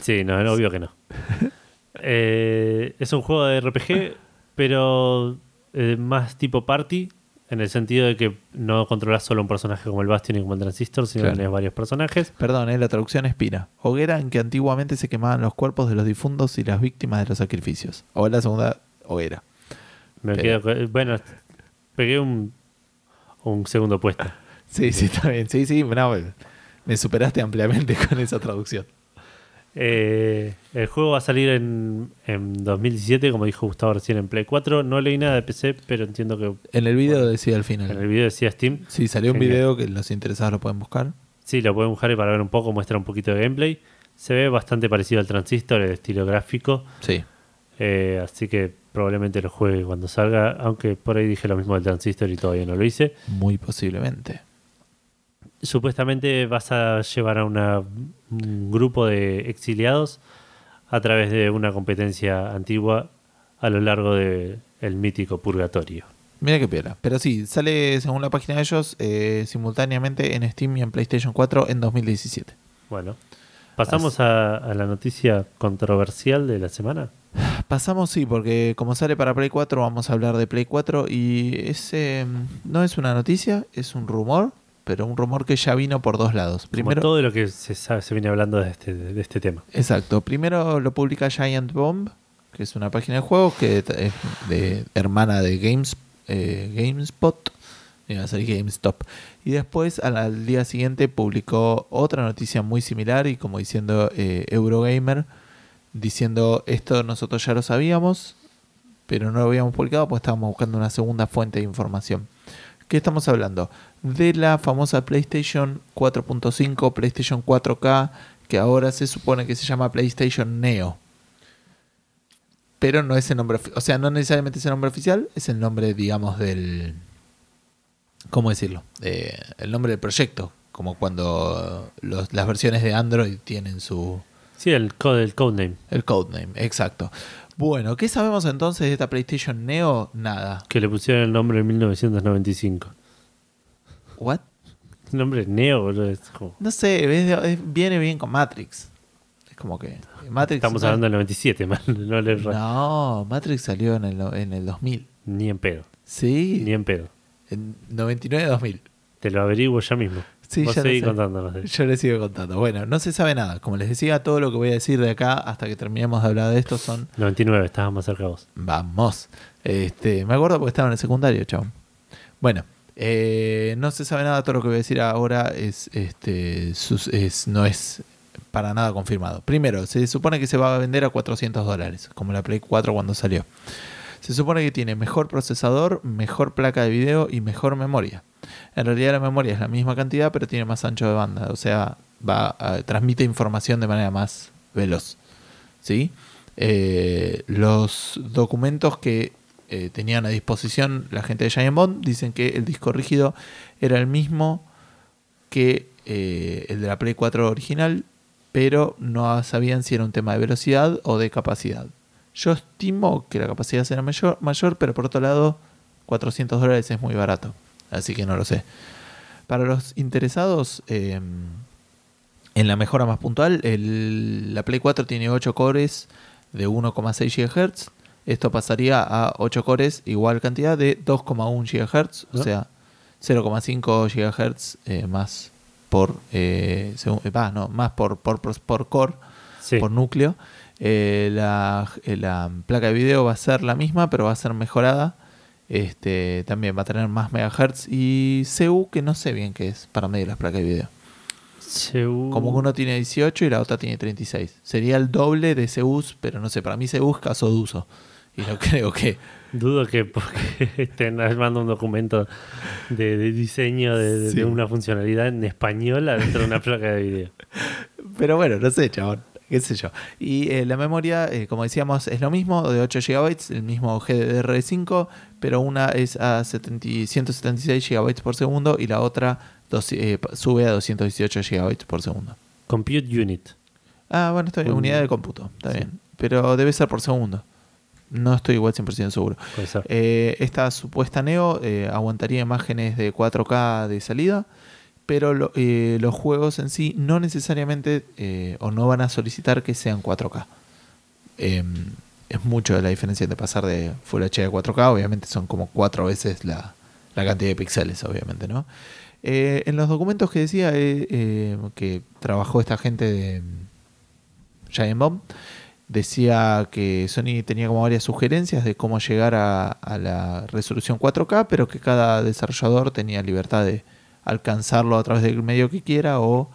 B: sí, no, no, obvio que no. Eh, es un juego de RPG, pero eh, más tipo party, en el sentido de que no controlas solo un personaje como el Bastion y como el Transistor, sino
A: Claro.
B: que tenés varios personajes.
A: Perdón, ¿eh? la traducción es Pira. Hoguera en que antiguamente se quemaban los cuerpos de los difuntos y las víctimas de los sacrificios. Ahora la segunda, hoguera.
B: Me
A: Pero-
B: quedo bueno, pegué un un segundo puesto.
A: Sí, sí, está bien. Sí, sí, no, me superaste ampliamente con esa traducción.
B: Eh, el juego va a salir en, en 2017, como dijo Gustavo recién, en Play 4. No leí nada de PC, pero entiendo que
A: En el video decía al final.
B: en el video decía Steam.
A: Sí, salió un video que los interesados lo pueden buscar.
B: Sí, lo pueden buscar y para ver un poco, muestra un poquito de gameplay. Se ve bastante parecido al Transistor, el estilo gráfico.
A: Sí.
B: eh, así que probablemente lo juegue cuando salga. Aunque por ahí dije lo mismo del Transistor y todavía no lo hice.
A: Muy posiblemente.
B: Supuestamente vas a llevar a una- un grupo de exiliados a través de una competencia antigua a lo largo del mítico purgatorio.
A: Mira qué piola. Pero sí, sale según la página de ellos eh, simultáneamente en Steam y en PlayStation 4 en 2017.
B: Bueno, pasamos a, a la noticia controversial de la semana.
A: Pasamos, sí, porque como sale para Play 4, vamos a hablar de Play 4 y ese no es una noticia, es un rumor, pero un rumor que ya vino por dos lados.
B: Primero,
A: Primero,
B: todo lo que se, sabe- se viene hablando de este, de este tema.
A: exacto, primero lo publica Giant Bomb, que es una página de juegos que es de hermana de Games, eh, GameSpot, iba a ser GameStop. Y después al, al día siguiente publicó otra noticia muy similar y como diciendo eh, Eurogamer, diciendo esto nosotros ya lo sabíamos, pero no lo habíamos publicado porque estábamos buscando una segunda fuente de información. ¿Qué estamos hablando? De la famosa PlayStation 4.5, PlayStation 4K, que ahora se supone que se llama PlayStation Neo. Pero no es el nombre, o sea, no necesariamente es el nombre oficial, es el nombre, digamos, del... ¿Cómo decirlo? Eh, el nombre del proyecto, como cuando los- las versiones de Android tienen su,
B: Sí, el, code, el codename,
A: el codename, exacto. Bueno, ¿qué sabemos entonces de esta PlayStation Neo? Nada.
B: que le pusieron el nombre en 1995.
A: ¿What?
B: El nombre Neo, boludo, es como-
A: No sé, es- es- viene bien con Matrix. Es como que Matrix.
B: Estamos hablando del 97, man. No le
A: No, Matrix salió en el, en el 2000.
B: Ni en pedo.
A: Sí,
B: Ni en pedo.
A: en 99-2000.
B: Te lo averiguo ya mismo.
A: Sí,
B: Vos
A: ya
B: seguí contándonos de
A: Yo les sigo contando. Bueno, no se sabe nada. Como les decía, todo lo que voy a decir de acá hasta que terminemos de hablar de esto son
B: 99, estabas más cerca vos.
A: Vamos. Este, me acuerdo porque estaba en el secundario, chabón. Bueno, eh, no se sabe nada. Todo lo que voy a decir ahora es, este, sus- es- no es para nada confirmado. Primero, se supone que se va a vender a 400 dólares, como la Play 4 cuando salió. Se supone que tiene mejor procesador, mejor placa de video y mejor memoria. En realidad la memoria es la misma cantidad, pero tiene más ancho de banda. O sea, transmite información de manera más veloz. ¿Sí? Eh, los documentos que eh, tenían a disposición la gente de Giant Bomb dicen que el disco rígido era el mismo que eh, el de la Play 4 original, pero no sabían si era un tema de velocidad o de capacidad. Yo estimo que la capacidad será mayor, mayor pero por otro lado, 400 dólares es muy barato, así que no lo sé. Para los interesados eh, en la mejora más puntual, el- la Play 4 tiene 8 cores de 1,6 GHz. Esto pasaría a 8 cores igual cantidad de 2,1 GHz, o sea, 0,5 GHz eh, más por eh, eh, no, más por, por, por, por core,
B: Sí.
A: por núcleo. Eh, la, eh, la placa de video va a ser la misma, pero va a ser mejorada. Este, también va a tener más megahertz y CU, que no sé bien qué es para medir las placas de video. Como que uno tiene 18 y la otra tiene 36. Sería el doble de CUs, pero no sé, para mí CU es caso de uso. Y no creo que...
B: Dudo que porque estén armando un documento de, de diseño de, de-
A: Sí.
B: de una funcionalidad en español dentro de una placa de video.
A: Pero bueno, no sé, chabón. Qué sé yo. Y eh, la memoria, eh, como decíamos, es lo mismo, de 8 GB, el mismo GDDR5, pero una es a 70 176 GB por segundo y la otra dos- eh, sube a 218 GB por segundo.
B: Compute Unit.
A: Ah, bueno, está bien,
B: Un-
A: unidad de cómputo, está
B: sí.
A: bien. Pero debe ser por segundo. No estoy igual 100% seguro. Eh, esta supuesta Neo aguantaría imágenes de 4K de salida, pero eh, los juegos en sí no necesariamente eh, o no van a solicitar que sean 4K. Eh, es mucho la diferencia de pasar de Full HD a 4K, obviamente son como cuatro veces la, cantidad de píxeles, obviamente, ¿no? Eh, en los documentos que decía que trabajó esta gente de mm, Giant Bomb, decía que Sony tenía como varias sugerencias de cómo llegar a la resolución 4K, pero que cada desarrollador tenía libertad de alcanzarlo a través del medio que quiera o,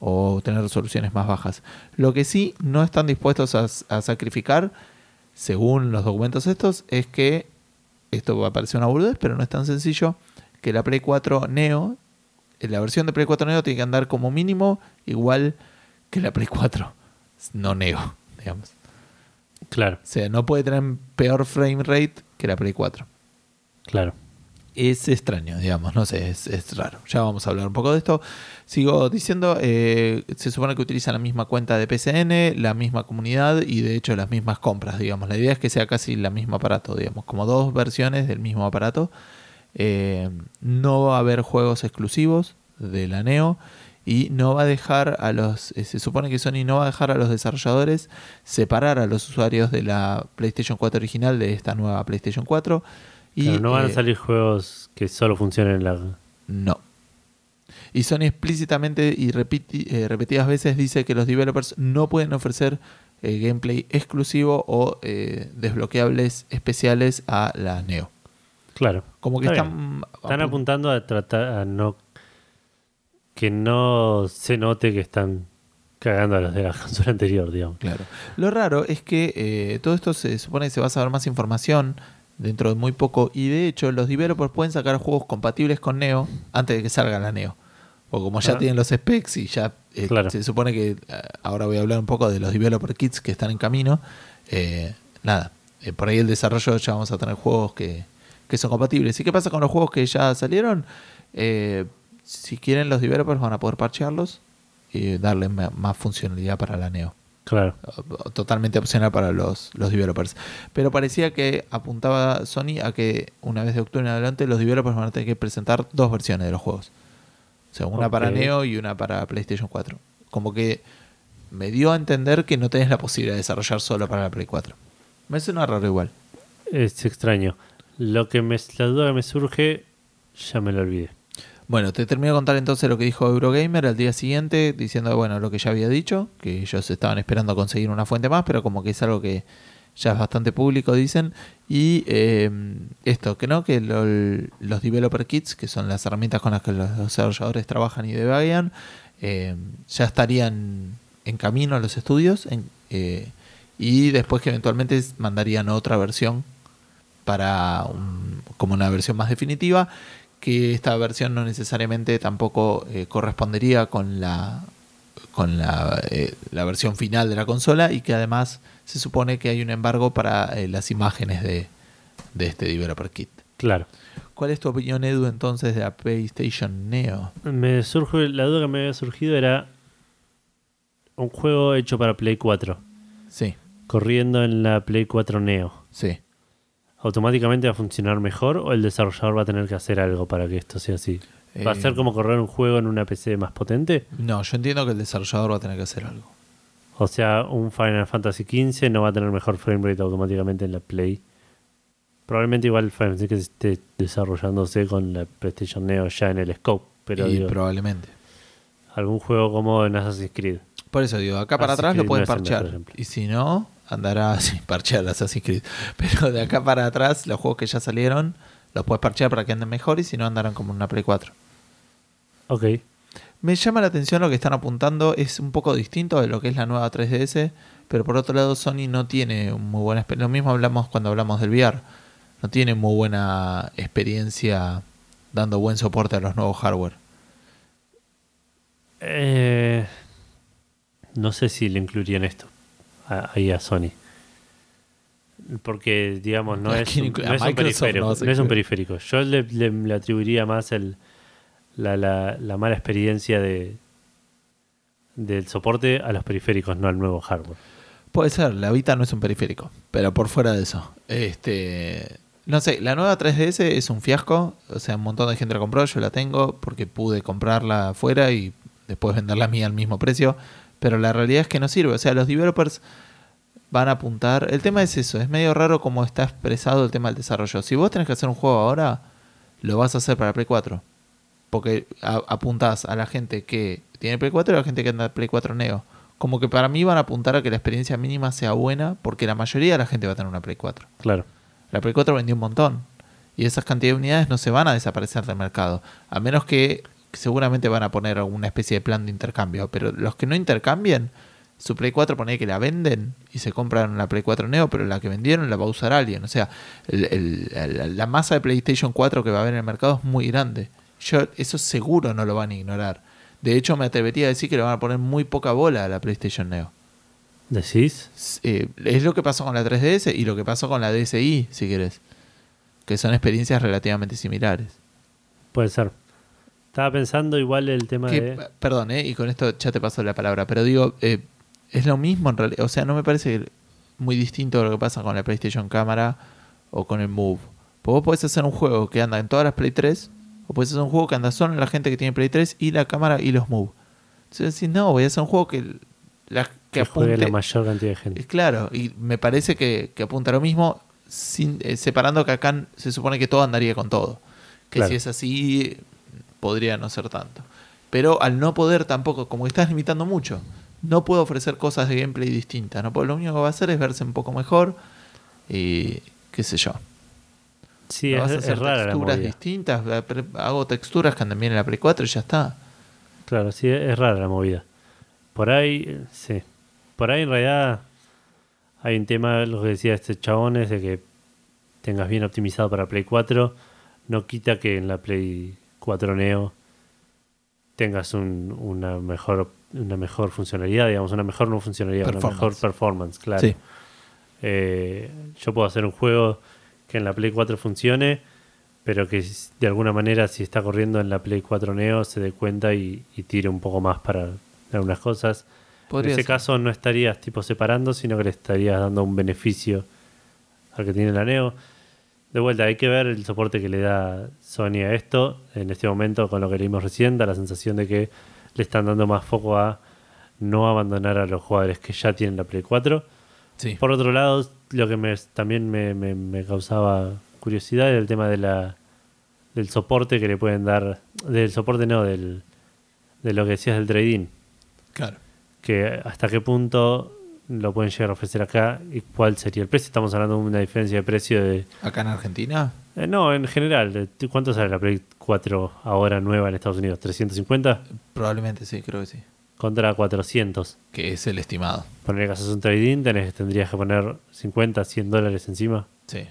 A: o tener resoluciones más bajas. Lo que sí no están dispuestos a, a sacrificar, según los documentos estos, es que esto va a parecer una boludez, pero no es tan sencillo, que la Play 4 Neo, la versión de Play 4 Neo tiene que andar como mínimo igual que la Play 4, no Neo, digamos.
B: Claro,
A: O sea, no puede tener peor frame rate que la Play 4.
B: claro.
A: Es extraño, digamos, no sé, es, es raro. Ya vamos a hablar un poco de esto. Sigo diciendo, eh, se supone que utilizan la misma cuenta de PCN, la misma comunidad y de hecho las mismas compras, digamos. La idea es que sea casi la mismo aparato, digamos, como dos versiones del mismo aparato. Eh, no va a haber juegos exclusivos de la Neo y no va a dejar a los, eh, se supone que Sony no va a dejar a los desarrolladores separar a los usuarios de la PlayStation 4 original de esta nueva PlayStation 4. Y,
B: no van
A: eh,
B: a salir juegos que solo funcionen en la.
A: no. Y Sony explícitamente y eh, repetidas veces dice que los developers no pueden ofrecer eh, gameplay exclusivo o eh, desbloqueables especiales a la Neo.
B: Claro.
A: Como que
B: Está
A: están,
B: Están
A: apun-
B: apuntando a tratar a no. que no se note que están cagando a los de la consola anterior, digamos.
A: Claro. Lo raro es que eh, todo esto se supone que se va a saber más información dentro de muy poco y de hecho los developers pueden sacar juegos compatibles con Neo antes de que salga la Neo. O como ya
B: Ah.
A: tienen los specs y ya eh,
B: Claro.
A: se supone que eh, ahora voy a hablar un poco de los developer kits que están en camino. eh, nada, eh, por ahí el desarrollo ya vamos a tener juegos que, que son compatibles. ¿Y qué pasa con los juegos que ya salieron? Eh, si quieren los developers van a poder parchearlos y darle más funcionalidad para la Neo
B: Claro.
A: totalmente opcional para los, los developers. Pero parecía que apuntaba Sony a que una vez de octubre en adelante los developers van a tener que presentar dos versiones de los juegos. O sea, una para. Neo y una para PlayStation 4. Como que me dio a entender que no tenés la posibilidad de desarrollar solo para la Play 4. Me suena raro igual.
B: Es extraño. Lo que me, la duda que me surge, ya me lo olvidé.
A: Bueno, te termino de contar entonces lo que dijo Eurogamer al día siguiente, diciendo, bueno, lo que ya había dicho, que ellos estaban esperando conseguir una fuente más, pero como que es algo que ya es bastante público, dicen. Y eh, esto, que no, que lo- los developer kits, que son las herramientas con las que los desarrolladores trabajan y debagan, eh, ya estarían en camino a los estudios en- eh, y después que eventualmente mandarían otra versión para un- como una versión más definitiva que esta versión no necesariamente tampoco eh, correspondería con la con la, eh, la versión final de la consola y que además se supone que hay un embargo para eh, las imágenes de, de este developer kit.
B: Claro.
A: ¿Cuál es tu opinión, Edu, entonces de la PlayStation Neo?
B: Me surge, la duda que me había surgido era un juego hecho para Play 4,
A: Sí,
B: corriendo en la Play 4 Neo.
A: sí.
B: ¿Automáticamente va a funcionar mejor o el desarrollador va a tener que hacer algo para que esto sea así? ¿Va a
A: Eh,
B: ser como correr un juego en una PC más potente?
A: No, yo entiendo que el desarrollador va a tener que hacer algo.
B: O sea, un Final Fantasy XV no va a tener mejor frame rate automáticamente en la Play. Probablemente igual Final Fantasy esté desarrollándose con la PlayStation Neo ya en el scope. Pero
A: y
B: digo,
A: probablemente.
B: algún juego como en Assassin's Creed.
A: Por eso digo, acá para
B: Assassin's
A: atrás lo pueden
B: no ejemplo.
A: Y si no, andará sin parchear Assassin's Creed. Pero de acá para atrás, los juegos que ya salieron, los puedes parchear para que anden mejor y si no, andarán como en una Play 4.
B: Ok.
A: Me llama la atención lo que están apuntando, es un poco distinto de lo que es la nueva 3DS, pero por otro lado Sony no tiene muy buena experiencia. Lo mismo hablamos cuando hablamos del VR. No tiene muy buena experiencia dando buen soporte a los nuevos hardware.
B: Eh, no sé si le incluirían esto a- ahí a Sony. Porque, digamos, no
A: ¿A
B: es, un, no es periférico.
A: no
B: es un periférico. Yo le, le- le atribuiría más el, la, la- la mala experiencia de del soporte a los periféricos, no al nuevo hardware.
A: Puede ser, la Vita no es un periférico, pero por fuera de eso. Este, no sé, la nueva 3DS es un fiasco, o sea, un montón de gente la compró, yo la tengo porque pude comprarla afuera y después venderla a mí al mismo precio, pero la realidad es que no sirve, o sea, los developers van a apuntar, el tema es eso, es medio raro cómo está expresado el tema del desarrollo. Si vos tenés que hacer un juego ahora, lo vas a hacer para Play 4. Porque a- apuntás a la gente que tiene Play 4 y a la gente que anda Play 4 Neo. Como que para mí van a apuntar a que la experiencia mínima sea buena porque la mayoría de la gente va a tener una Play 4.
B: Claro.
A: La Play 4 vendió un montón. Y esas cantidades de unidades no se van a desaparecer del mercado. A menos que seguramente van a poner alguna especie de plan de intercambio. Pero los que no intercambien, su Play 4 pone que la venden y se compran la Play 4 Neo, pero la que vendieron la va a usar alguien. O sea, el- la masa de PlayStation 4 que va a haber en el mercado es muy grande. Yo, eso seguro no lo van a ignorar. De hecho, me atrevería a decir que le van a poner muy poca bola a la PlayStation Neo.
B: ¿Decís?
A: Eh, es lo que pasó con la 3DS y lo que pasó con la DSi, si querés. Que son experiencias relativamente similares.
B: Puede ser. Estaba pensando igual el tema
A: Que,
B: de...
A: Perdón, eh, y con esto ya te paso la palabra, pero digo, eh, es lo mismo en realidad. O sea, no me parece muy distinto a lo que pasa con la PlayStation Cámara o con el Move. Porque vos podés hacer un juego que anda en todas las Play 3, o podés hacer un juego que anda solo en la gente que tiene Play 3 y la cámara y los Move. Entonces decís, no, voy a hacer un juego que, la, que
B: que juegue la mayor cantidad de gente.
A: Claro, y me parece que, que apunta a lo mismo, sin, eh, separando que acá se supone que todo andaría con todo. Que
B: Claro.
A: si es así, podría no ser tanto. Pero al no poder tampoco, como que estás limitando mucho, no puedo ofrecer cosas de gameplay distintas. No puedo, lo único que va a hacer es verse un poco mejor y qué sé yo.
B: Sí,
A: No
B: es,
A: vas a
B: es
A: hacer
B: rara la
A: texturas
B: movida.
A: distintas, hago texturas que andan bien en la Play 4 y ya está.
B: Claro, sí, es rara la movida. Por ahí, sí. Por ahí en realidad hay un tema, lo que decía este chabón, es de que tengas bien optimizado para Play 4. No quita que en la Play 4 Neo tengas un- una mejor una mejor funcionalidad, digamos, una mejor no funcionalidad, una mejor performance, claro.
A: Sí.
B: Eh, yo puedo hacer un juego que en la Play 4 funcione, pero que de alguna manera si está corriendo en la Play 4 Neo se dé cuenta y, y tire un poco más para algunas cosas.
A: Podría
B: en ese
A: ser.
B: caso no estarías tipo separando, sino que le estarías dando un beneficio al que tiene la Neo. De vuelta, hay que ver el soporte que le da Sony a esto. En este momento, con lo que leímos recién, da la sensación de que le están dando más foco a no abandonar a los jugadores que ya tienen la Play 4.
A: Sí.
B: Por otro lado, lo que me, también me, me- me causaba curiosidad era el tema de la, del soporte que le pueden dar, del soporte no, del, de lo que decías del trading,
A: Claro.
B: que hasta qué punto lo pueden llegar a ofrecer acá y cuál sería el precio. Estamos hablando de una diferencia de precio de...
A: Acá en Argentina,
B: eh, no, en general, de- ¿cuánto sale la Play 4 ahora nueva en Estados Unidos? ¿350?
A: probablemente sí, creo que sí.
B: Contra 400.
A: Que es el estimado.
B: Poner que haces un trading, tenés, tendrías que poner 50, 100 dólares encima.
A: Sí.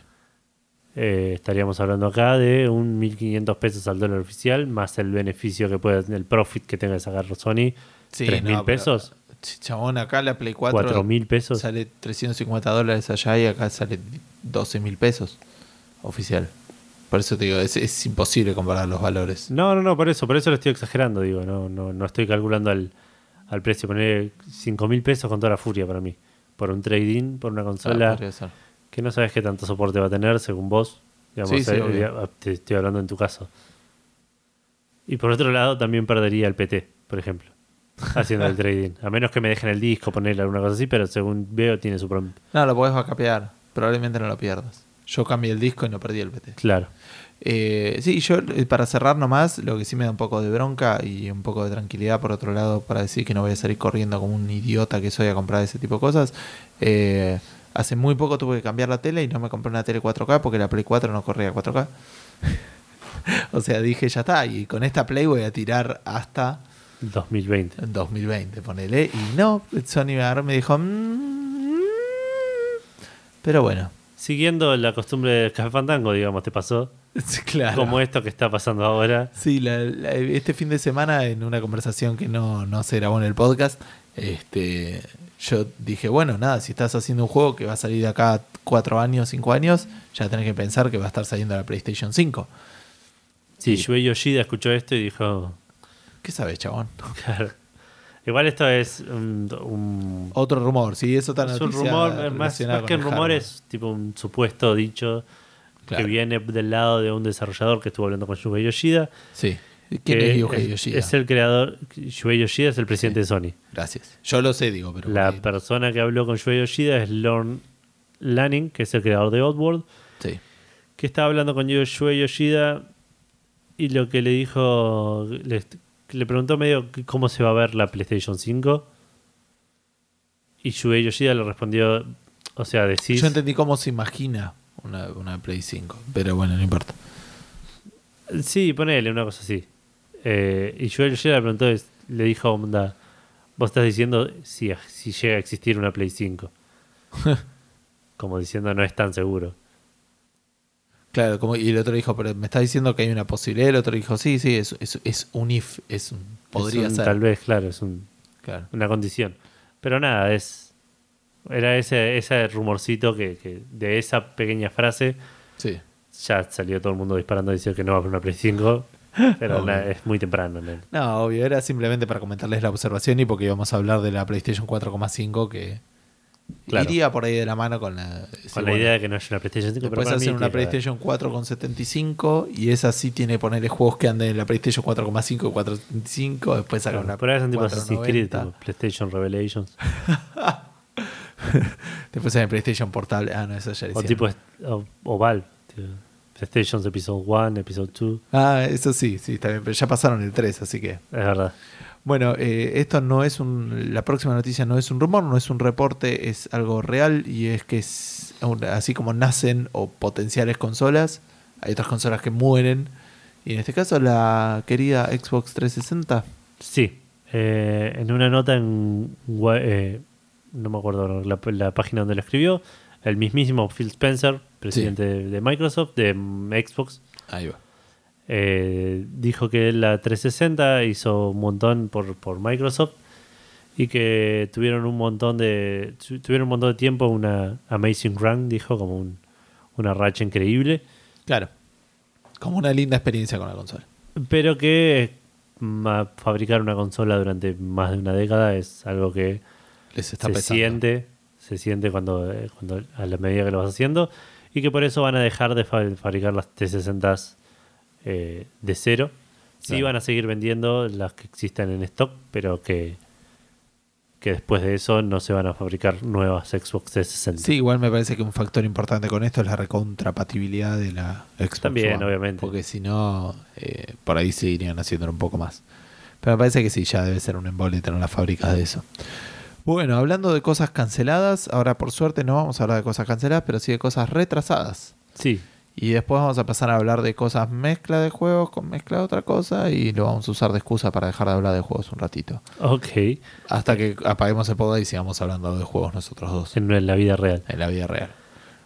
B: Eh, estaríamos hablando acá de un 1.500 pesos al dólar oficial, más el beneficio que puede, el profit que tenga que sacar Sony,
A: Sí,
B: ¿Tres mil
A: no, pero-
B: pesos?
A: Ch- Chabón, acá la Play 4
B: 4.000 pesos.
A: sale 350 dólares allá y acá sale 12 mil pesos oficial. Por eso te digo, es, es imposible comparar los valores.
B: No, no, no, por eso, por eso lo estoy exagerando, digo, no, no, no estoy calculando al, al precio, poner 5.000 pesos con toda la furia para mí, por un trading, por una consola que no sabes qué tanto soporte va a tener según vos, digamos,
A: Sí, sí,
B: eh, ya- te estoy hablando en tu caso. Y por otro lado también perdería el PT, por ejemplo, haciendo el trading, a menos que me dejen el disco, ponerle alguna cosa así, pero según veo tiene su pro-
A: No, lo podés vacapear. Probablemente no lo pierdas. Yo cambié el disco y no perdí el PT.
B: Claro.
A: Eh, sí, yo eh, para cerrar nomás, lo que sí me da un poco de bronca y un poco de tranquilidad por otro lado para decir que no voy a salir corriendo como un idiota que soy a comprar ese tipo de cosas. eh, hace muy poco tuve que cambiar la tele y no me compré una tele 4K porque la Play 4 no corría 4K. o sea, dije ya está, y con esta Play voy a tirar hasta
B: 2020.
A: 2020, ponele. Y no, Sony me agarró y me dijo... "Mm". pero bueno,
B: Siguiendo la costumbre del Café Fandango, digamos, te pasó,
A: claro.
B: como esto que está pasando ahora.
A: Sí, la- la- este fin de semana en una conversación que no, no se grabó en el podcast, este, yo dije, bueno, nada, si estás haciendo un juego que va a salir de acá cuatro años, cinco años, ya tenés que pensar que va a estar saliendo a la PlayStation 5.
B: Sí,
A: Sí.
B: Yue Yoshida escuchó esto y dijo,
A: ¿Qué sabes, chabón?
B: claro. Igual esto es un, un-
A: Otro rumor, sí, eso está
B: es un rumor, más, más que un rumor es tipo un supuesto dicho
A: Claro.
B: que viene del lado de un desarrollador que estuvo hablando con Yue Yoshida.
A: Sí. ¿Quién
B: que
A: es Yuhei Yoshida?
B: Es el creador, Yue Yoshida es el presidente de Sony.
A: Gracias. Yo lo sé, digo, pero...
B: La persona que habló con Yue Yoshida es Lorne Lanning, que es el creador de Oddworld.
A: Sí.
B: que estaba hablando con Yoshue Yoshida y lo que le dijo, le, le preguntó medio cómo se va a ver la PlayStation 5 y Shuei Yoshida le respondió, o sea, decís...
A: Yo entendí cómo se imagina una, una Play 5, pero bueno, no importa.
B: Sí, ponele una cosa así. Eh, y Shuei Yoshida le preguntó, le dijo, onda, vos estás diciendo si, si llega a existir una Play 5. Como diciendo, no es tan seguro.
A: Claro, como, y el otro dijo, pero me está diciendo que hay una posibilidad. El otro dijo, sí, sí, es, es, es un if, es un, podría
B: Es un-
A: ser.
B: Tal vez, claro, es un,
A: Claro.
B: una condición. Pero nada, es era ese, ese rumorcito que, que de esa pequeña frase
A: Sí.
B: ya salió todo el mundo disparando diciendo que no va a haber una Play 5. Pero nada, es muy temprano. ¿no?
A: No, obvio, era simplemente para comentarles la observación y porque íbamos a hablar de la PlayStation 4,5 que
B: Claro.
A: iría por ahí de la mano con la, sí,
B: Con la
A: bueno,
B: idea de que no haya una PlayStation 5. pero
A: Después
B: mí
A: hacen una
B: que.
A: PlayStation 4 con 75 y esa sí tiene ponerle juegos que anden en la PlayStation 4,5 y 475. Después sacan
B: Claro,
A: una
B: por ahí son tipo Assassin's Creed,
A: 490.
B: tipo PlayStation Revelations.
A: Después sale PlayStation Portable. Ah, no, eso ya lo
B: O tipo est- o, o Valve. tipo, PlayStation Episode 1, Episode 2.
A: Ah, eso sí, sí, está bien. Pero ya pasaron el 3, así que.
B: Es verdad.
A: Bueno, eh, esto no es un. La próxima noticia no es un rumor, no es un reporte, es algo real y es que es así como nacen o potenciales consolas, hay otras consolas que mueren. Y en este caso, la querida Xbox 360.
B: Sí. eh, en una nota en. Eh, no me acuerdo la, la página donde lo escribió. El mismísimo Phil Spencer, presidente de, de Microsoft, de Xbox,
A: Ahí va.
B: Eh, dijo que la 360 hizo un montón por, por Microsoft y que tuvieron un montón de tu- tuvieron un montón de tiempo una amazing run dijo como un- una racha increíble
A: Claro. Como una linda experiencia con la consola.
B: pero que ma- fabricar una consola durante más de una década es algo que
A: Les está
B: se
A: pesando.
B: siente se siente cuando, eh, cuando a la medida que lo vas haciendo y que por eso van a dejar de fa- fabricar las T60 eh, de cero sí
A: Claro.
B: van a seguir vendiendo las que existen en stock pero que que después de eso no se van a fabricar nuevas Xbox 360
A: Sí, igual me parece que un factor importante con esto es la recontrapatibilidad de la Xbox
B: También,
A: One,
B: obviamente.
A: Porque si no, eh, por ahí se irían haciéndolo un poco más. Pero me parece que sí, ya debe ser un embole tener las fábricas de eso. Bueno, hablando de cosas canceladas, ahora por suerte no vamos a hablar de cosas canceladas, pero sí de cosas retrasadas.
B: sí
A: Y después vamos a pasar a hablar de cosas mezcla de juegos con mezcla de otra cosa y lo vamos a usar de excusa para dejar de hablar de juegos un ratito.
B: ok
A: Hasta que apaguemos el podcast y sigamos hablando de juegos nosotros dos
B: en, en la vida real
A: en la vida real.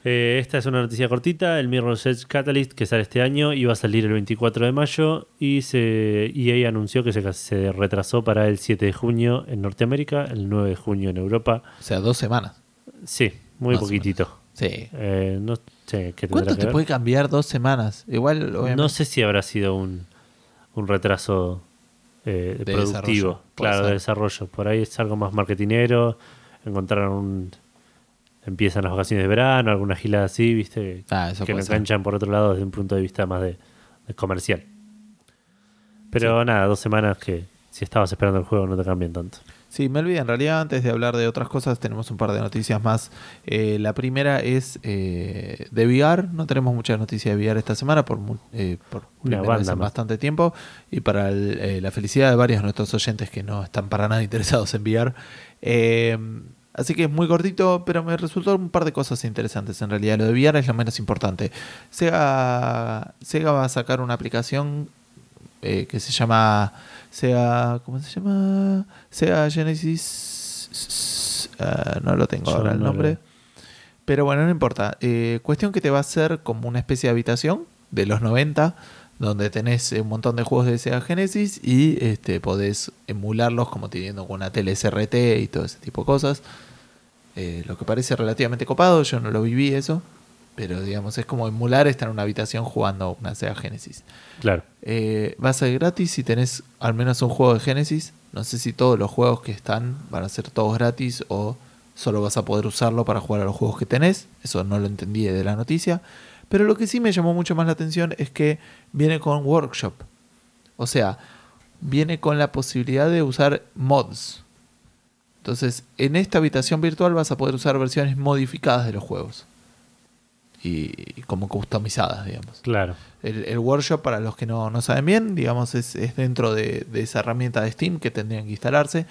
B: Eh, esta es una noticia cortita. El Mirror's Edge Catalyst que sale este año iba a salir el 24 de mayo y se, EA anunció que se, se retrasó para el 7 de junio en Norteamérica, el 9 de junio en Europa.
A: O sea, dos semanas.
B: Sí, muy poquitito.
A: Sí.
B: Eh, no tendrá
A: ¿Cuánto
B: que
A: te
B: ver?
A: puede cambiar dos semanas? Igual, obviamente.
B: No sé si habrá sido un, un retraso eh,
A: De
B: productivo, claro, de desarrollo. Por ahí es algo más marketinero. Encontraron un. Empiezan las vacaciones de verano, alguna gilada así, ¿viste?
A: Ah,
B: que lo
A: puede ser.
B: enganchan por otro lado desde un punto de vista más de, de comercial. Pero nada, dos semanas que si estabas esperando el juego no te cambian tanto.
A: Sí, me olvidé. En realidad, antes de hablar de otras cosas, tenemos un par de noticias más. Eh, la primera es eh, de VR. No tenemos muchas noticias de VR esta semana por, eh, por primera
B: banda
A: en bastante tiempo. Y para el- eh, la felicidad de varios de nuestros oyentes que no están para nada interesados en VR. Eh, así que es muy cortito, pero me resultó un par de cosas interesantes. En realidad, lo de VR es lo menos importante. Sega, Sega va a sacar una aplicación eh, que se llama Sega ¿cómo se llama? Sega Genesis ah, no lo tengo
B: Yo
A: ahora el
B: no
A: nombre.
B: lo-
A: pero bueno no importa. Eh, cuestión que te va a hacer como una especie de habitación de los 90 donde tenés eh, un montón de juegos de Sega Genesis y este podés emularlos como teniendo una tele SRT y todo ese tipo de cosas. Eh, lo que parece relativamente copado yo no lo viví eso pero digamos es como emular estar en una habitación jugando una Sega Genesis
B: Claro.
A: eh, va a ser gratis si tenés al menos un juego de Genesis. No sé si todos los juegos que están van a ser todos gratis o solo vas a poder usarlo para jugar a los juegos que tenés. Eso no lo entendí de la noticia. Pero lo que sí me llamó mucho más la atención es que viene con Workshop. O sea, viene con la posibilidad de usar mods. Entonces, en esta habitación virtual vas a poder usar versiones modificadas de los juegos. Y como customizadas, digamos.
B: Claro.
A: El, el workshop, para los que no, no saben bien, digamos, es, es dentro de, de esa herramienta de Steam que tendrían que instalarse,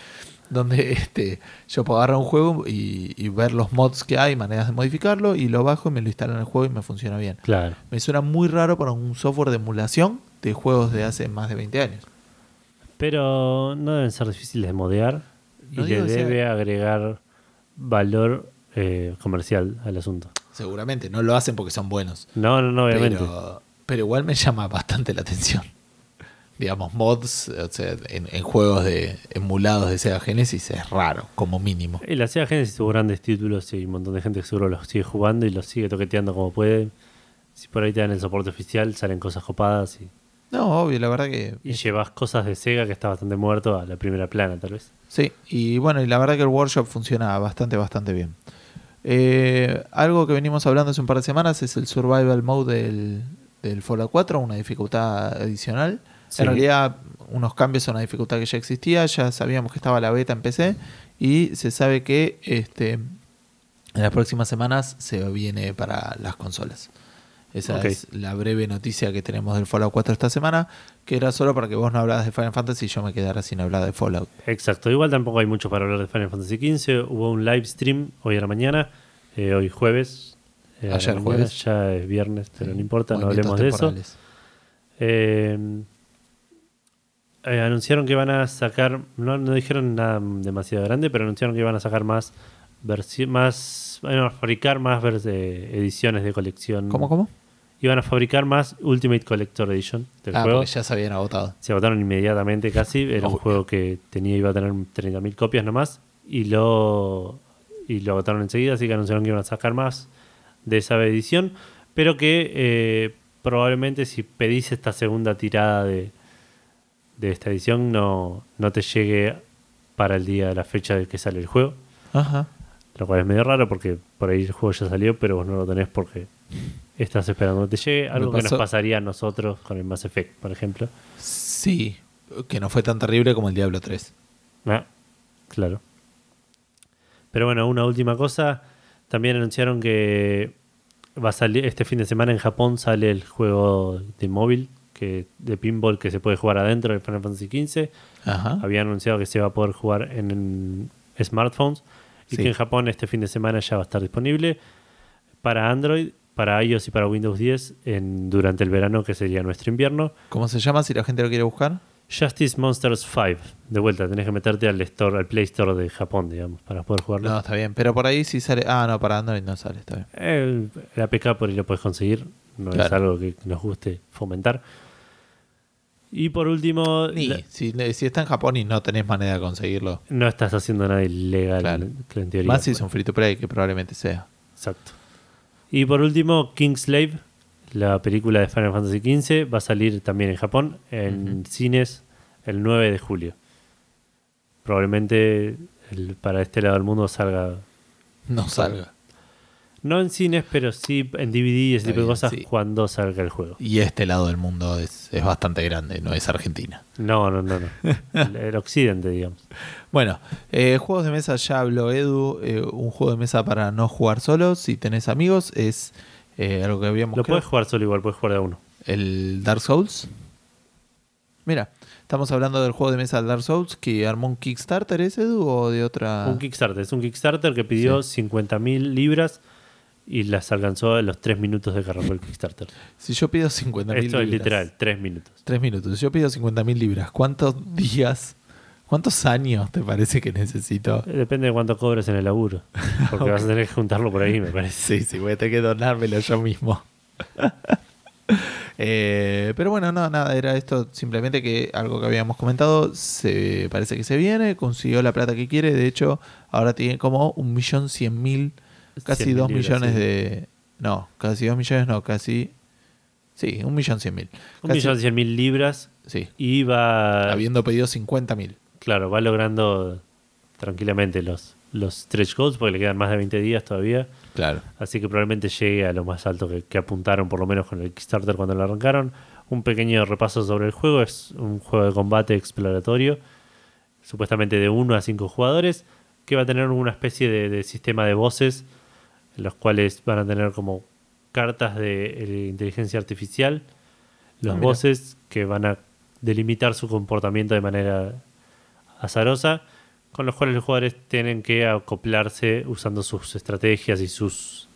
A: donde este, yo puedo agarrar un juego y, y ver los mods que hay, maneras de modificarlo, y lo bajo y me lo instalo en el juego y me funciona bien.
B: Claro.
A: Me suena muy raro para un software de emulación de juegos de hace más de 20 años.
B: Pero no deben ser difíciles de modear
A: No
B: y le
A: sea-
B: debe agregar valor eh, comercial al asunto.
A: Seguramente, no lo hacen porque son buenos.
B: No, no, no, obviamente.
A: Pero, pero igual me llama bastante la atención. Digamos, mods o sea, en, en juegos de emulados de Sega Genesis es raro, como mínimo.
B: Y la Sega Genesis tuvo grandes títulos y hay un montón de gente que seguro los sigue jugando y los sigue toqueteando como puede. Si por ahí te dan el soporte oficial, salen cosas copadas y,
A: No, obvio, la verdad que
B: y llevas cosas de Sega que está bastante muerto a la primera plana, tal vez.
A: sí. Y bueno, y la verdad que el workshop funciona bastante, bastante bien. Eh, algo que venimos hablando hace un par de semanas es el survival mode del, del Fallout 4, una dificultad adicional.
B: Sí.
A: En realidad, unos cambios a una dificultad que ya existía, ya sabíamos que estaba la beta en PC y se sabe que este, en las próximas semanas se viene para las consolas. Esa es la breve noticia que tenemos del Fallout 4 esta semana, que era solo para que vos no hablaras de Final Fantasy y yo me quedara sin hablar de Fallout.
B: Exacto, igual tampoco hay mucho para hablar de Final Fantasy XV. Hubo un live stream hoy a la mañana, eh, hoy jueves. eh,
A: Ayer
B: mañana,
A: jueves.
B: Ya es viernes, pero no importa, no hablemos de eso. Eh, anunciaron que van a sacar, no, no dijeron nada demasiado grande, pero anunciaron que van a sacar más más, a fabricar más ediciones de colección.
A: ¿Cómo, cómo?
B: Iban a fabricar más Ultimate Collector Edition del
A: Ah,
B: juego.
A: porque ya se habían agotado.
B: Se agotaron inmediatamente casi. Era un juego que tenía iba a tener 30.000 copias nomás. Y lo, y lo agotaron enseguida, así que anunciaron que iban a sacar más de esa edición. Pero que eh, probablemente si pedís esta segunda tirada de, de esta edición no, no te llegue para el día de la fecha de que sale el juego.
A: Ajá.
B: Lo cual es medio raro porque por ahí el juego ya salió, pero vos no lo tenés porque estás esperando que te llegue. Algo que nos pasaría a nosotros con el Mass Effect, por ejemplo.
A: Sí, que no fue tan terrible como el Diablo 3.
B: Ah, claro. Pero bueno, una última cosa. También anunciaron que va a salir este fin de semana en Japón sale el juego de móvil que de pinball que se puede jugar adentro del Final Fantasy XV.
A: Ajá.
B: Habían anunciado que se va a poder jugar en, en smartphones y
A: Sí.
B: que en Japón este fin de semana ya va a estar disponible para Android, para iOS y para Windows 10 en, durante el verano que sería nuestro invierno.
A: ¿Cómo se llama si la gente lo quiere buscar?
B: Justice Monsters 5. De vuelta, tenés que meterte al store, al Play Store de Japón, digamos, para poder jugarlo.
A: No, está bien. Pero por ahí sí sale. Ah, no, para Android no sale, está bien.
B: El, el APK por ahí lo puedes conseguir. No es algo que nos guste fomentar. Y por último,
A: Ni,
B: la-
A: si, si está en Japón y no tenés manera de conseguirlo.
B: no estás haciendo nada ilegal
A: Claro.
B: en teoría.
A: Más si es un free to play, que probablemente sea.
B: Exacto. Y por último, Kingslave, la película de Final Fantasy XV, va a salir también en Japón, en cines, el 9 de julio. Probablemente el- para este lado del mundo salga,
A: No salga.
B: No en cines, pero sí en DVD y ese tipo de cosas
A: sí.
B: cuando salga el juego.
A: Y este lado del mundo es, es bastante grande, no es Argentina.
B: No, no, no, no. el, el occidente, digamos.
A: Bueno, eh, juegos de mesa ya habló Edu. eh, un juego de mesa para no jugar solo. Si tenés amigos, es eh, algo que habíamos
B: Lo puedes jugar solo igual, puedes jugar de uno.
A: el Dark Souls. Mira, estamos hablando del juego de mesa Dark Souls que armó un Kickstarter, ¿es Edu? ¿O de otra?
B: Un Kickstarter, es un Kickstarter que pidió 50.000 libras y las alcanzó en los 3 minutos de que arrancó el Kickstarter.
A: Si yo pido 50 mil
B: Esto es literal, 3 minutos.
A: Tres minutos. Si yo pido 50 mil libras, ¿cuántos días, cuántos años te parece que necesito?
B: Eh, Depende de cuánto cobres en el laburo. Porque vas a tener que juntarlo por ahí, me parece.
A: Sí, sí, voy a tener que donármelo yo mismo. Eh, pero bueno, no, nada, era esto simplemente que algo que habíamos comentado, se parece que se viene, consiguió la plata que quiere, de hecho, ahora tiene como un millón cien mil, casi
B: 100.000
A: dos
B: libras,
A: millones
B: sí.
A: de... No, casi dos millones, no, casi... Sí, un millón cien mil.
B: Un
A: Casi-
B: millón cien mil libras
A: Sí,
B: y va,
A: habiendo pedido 50 mil.
B: claro, va logrando tranquilamente los, los stretch goals porque le quedan más de 20 días todavía.
A: Claro.
B: Así que probablemente llegue a lo más alto que, que apuntaron, por lo menos con el Kickstarter cuando lo arrancaron. Un pequeño repaso sobre el juego. Es un juego de combate exploratorio, supuestamente de 1 a 5 jugadores, que va a tener una especie de, de sistema de voces, en los cuales van a tener como cartas de eh, inteligencia artificial, los
A: Ah,
B: voces que van a delimitar su comportamiento de manera azarosa, con los cuales los jugadores tienen que acoplarse usando sus estrategias y sus,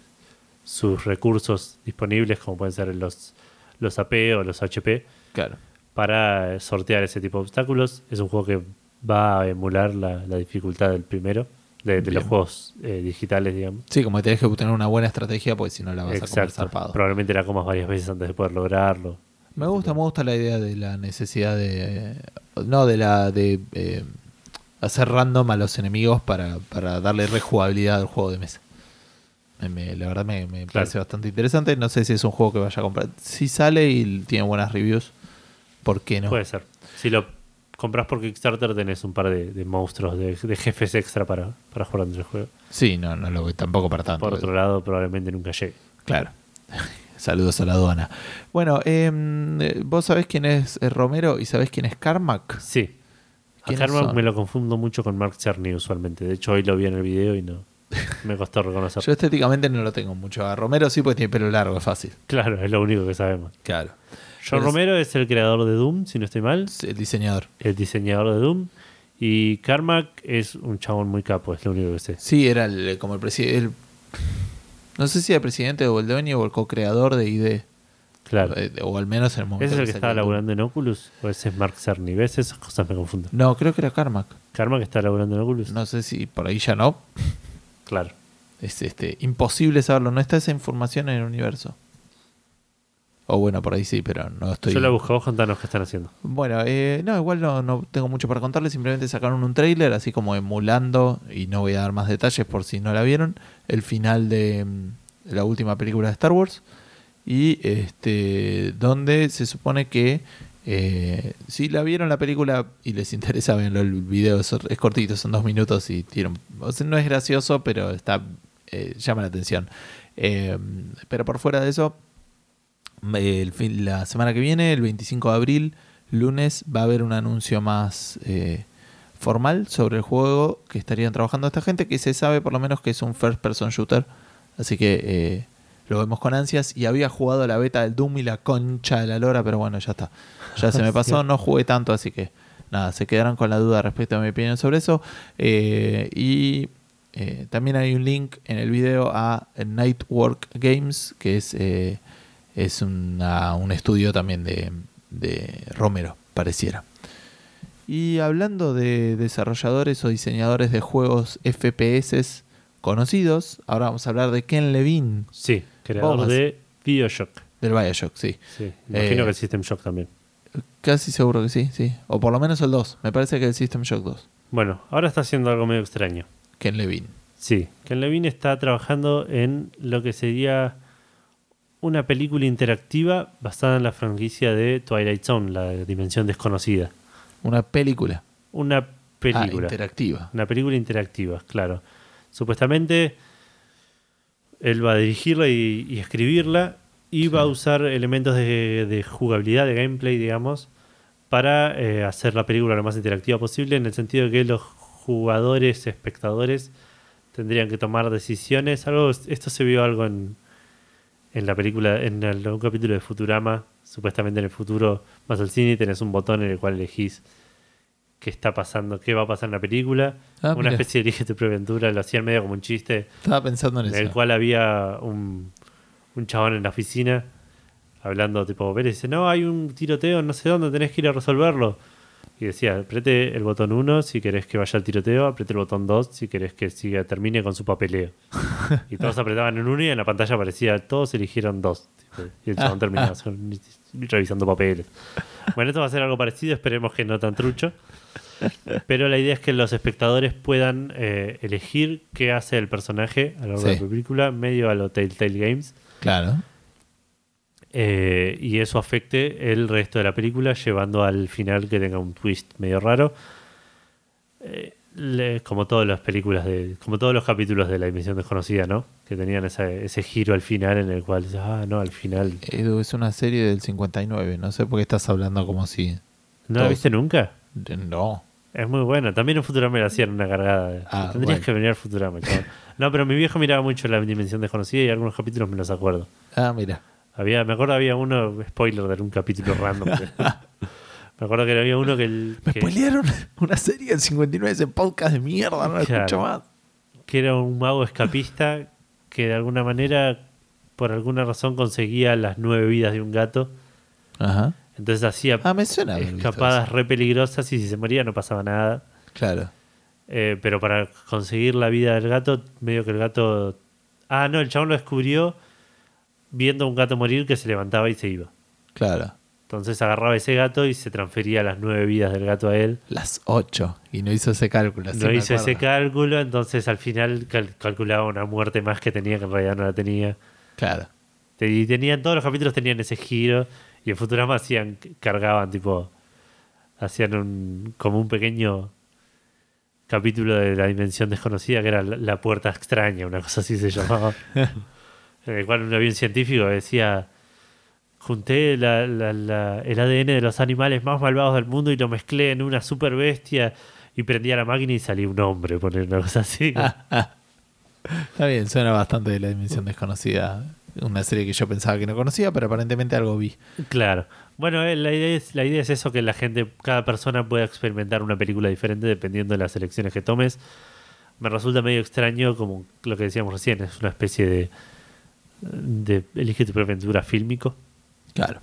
B: sus recursos disponibles, como pueden ser los, los AP o los HP,
A: Claro.
B: para sortear ese tipo de obstáculos. Es un juego que va a emular la, la dificultad del primero, de, de los juegos eh, digitales, digamos.
A: Sí, como que tenés que tener una buena estrategia porque si no la vas a comer zarpado.
B: Probablemente la comas varias veces antes de poder lograrlo.
A: Me gusta, me gusta la idea de la necesidad de. No, de la. de eh, hacer random a los enemigos para, para darle rejugabilidad al juego de mesa. Me- me- la verdad me, me
B: Claro.
A: parece bastante interesante. No sé si es un juego que vaya a comprar. Si sale y tiene buenas reviews, ¿por qué no?
B: Puede ser. Si lo compras por Kickstarter, tenés un par de, de monstruos, de, de jefes extra para, para jugar dentro del juego.
A: Sí, no, no lo voy tampoco para tanto.
B: Por otro lado, probablemente nunca llegue.
A: Claro. Saludos a la aduana. Bueno, em, vos sabés quién es eh, Romero y sabés quién es Carmack.
B: Sí. A
A: ¿Quiénes
B: Carmack
A: son?
B: me lo confundo mucho con Mark Cerny usualmente. De hecho, hoy lo vi en el video y no me costó reconocerlo.
A: Yo estéticamente no lo tengo mucho. A Romero sí, porque tiene pelo largo, es fácil.
B: Claro, es lo único que sabemos.
A: Claro.
B: John
A: Pero
B: Romero es el creador de Doom, si no estoy mal,
A: El diseñador.
B: el diseñador de Doom. Y Carmack es un chabón muy capo, es lo único que sé.
A: Sí, era el- como el presidente. No sé si era el presidente o el dueño o el co-creador de ID.
B: Claro.
A: Eh, O al menos en el momento.
B: ¿Ese es el que estaba laburando en Oculus? ¿O ese es Mark Cerny? ¿Ves? Esas cosas me confunden.
A: No, creo que era Carmack.
B: ¿Carmack está laburando en Oculus?
A: No sé si por ahí ya no.
B: Claro.
A: Es este imposible saberlo. No está esa información en el universo. O bueno, por ahí sí, pero no estoy.
B: Yo la busco, vos contanos qué están haciendo.
A: Bueno, eh, no, igual no, no tengo mucho para contarles. Simplemente sacaron un trailer, así como emulando, y no voy a dar más detalles por si no la vieron, el final de, mm, de la última película de Star Wars. Y este donde se supone que eh, si la vieron la película y les interesa verlo, el video es, es cortito, son dos minutos y tiene, un- o sea, no es gracioso, pero está eh, llama la atención. Eh, pero por fuera de eso, el fin- la semana que viene, el 25 de abril, lunes, va a haber un anuncio más eh, formal sobre el juego que estarían trabajando esta gente, que se sabe por lo menos que es un first person shooter. Así que eh, lo vemos con ansias. Y había jugado la beta del Doom y la concha de la lora, pero bueno, ya está. Ya se me pasó, no jugué tanto, así que nada, se quedaron con la duda respecto a mi opinión sobre eso. Eh, y eh, también hay un link en el video a Nightwork Games, que es, es una- un estudio también de, de Romero, pareciera. Y hablando de desarrolladores o diseñadores de juegos FPS conocidos, ahora vamos a hablar de Ken Levine,
B: Sí, creador de Bioshock.
A: del Bioshock, sí.
B: Sí, imagino
A: Eh,
B: que el System Shock también.
A: Casi seguro que sí, sí. O por lo menos el 2. Me parece que el System Shock 2.
B: Bueno, ahora está haciendo algo medio extraño.
A: Ken Levine.
B: Sí, Ken Levine está trabajando en lo que sería una película interactiva basada en la franquicia de Twilight Zone, la dimensión desconocida.
A: Una película.
B: Una
A: Ah,
B: película.
A: interactiva.
B: Una película interactiva, claro. Supuestamente él va a dirigirla y, y escribirla y va a usar elementos de, de jugabilidad, de gameplay, digamos, para eh, hacer la película lo más interactiva posible, en el sentido de que los jugadores, espectadores, tendrían que tomar decisiones. Algo, esto se vio algo en, en la película, en el- un capítulo de Futurama. Supuestamente en el futuro vas al cine y tenés un botón en el cual elegís qué está pasando, qué va a pasar en la película.
A: Ah,
B: Una
A: mira.
B: especie de elige tu propia aventura, lo hacían medio como un chiste,
A: Estaba pensando en
B: en
A: eso.
B: el cual había un, un chabón en la oficina hablando tipo, Pérez dice, no, hay un tiroteo, no sé dónde, tenés que ir a resolverlo. Y decía, apriete el botón 1 si querés que vaya al tiroteo, apriete el botón 2 si querés que siga, termine con su papeleo. y todos apretaban en uno y en la pantalla aparecía, todos eligieron 2. Y el chabón terminaba revisando papeles. Bueno, esto va a ser algo parecido, esperemos que no tan trucho. Pero la idea es que los espectadores puedan eh, elegir qué hace el personaje a lo largo de la película, medio a lo Telltale Games,
A: Claro.
B: Eh, y eso afecte el resto de la película, llevando al final que tenga un twist medio raro. Eh, le- como todas las películas de, como todos los capítulos de la dimensión desconocida, ¿no? Que tenían ese, ese giro al final en el cual, ah, no, al final.
A: Edu, es una serie del 59. No sé por qué estás hablando como si.
B: ¿No la viste nunca?
A: No.
B: Es muy buena. También en Futurama le hacían una cargada.
A: Ah,
B: Tendrías
A: bueno.
B: que venir a Futurama, chaval. No, pero mi viejo miraba mucho la dimensión desconocida y algunos capítulos me los acuerdo.
A: Ah, mira.
B: Había, me acuerdo había uno, spoiler de un capítulo random. que- me acuerdo que había uno que, el-
A: Me
B: que,
A: spoilearon una serie del 59, ese podcast de mierda, no lo
B: Claro.
A: escucho más.
B: que era un mago escapista que de alguna manera, por alguna razón, conseguía las nueve vidas de un gato.
A: Ajá.
B: Entonces hacía
A: Ah, me suena.
B: escapadas re peligrosas y si se moría no pasaba nada.
A: Claro.
B: Eh, pero para conseguir la vida del gato, medio que el gato. Ah, no, el chabón lo descubrió viendo a un gato morir que se levantaba y se iba.
A: Claro.
B: Entonces agarraba ese gato y se transfería las nueve vidas del gato a él.
A: Las 8. Y no hizo ese cálculo.
B: no hizo ese cálculo, entonces al final cal- calculaba una muerte más que tenía que en realidad no la tenía.
A: Claro.
B: Y tenían, todos los capítulos tenían ese giro y en Futurama hacían, cargaban tipo, hacían un, como un pequeño capítulo de la dimensión desconocida que era la puerta extraña, una cosa así se llamaba. en el cual un avión científico decía, junté la- la- la- el ADN de los animales más malvados del mundo y lo mezclé en una super bestia y prendía la máquina y salía un hombre, poner una cosa así.
A: Está bien, suena bastante de la dimensión desconocida. Una serie que yo pensaba que no conocía, pero aparentemente algo vi.
B: Claro. Bueno, eh, la idea, es, la idea es eso, que la gente, cada persona pueda experimentar una película diferente dependiendo de las elecciones que tomes. Me resulta medio extraño, como lo que decíamos recién, es una especie de, de elige tu propia aventura fílmico,
A: Claro.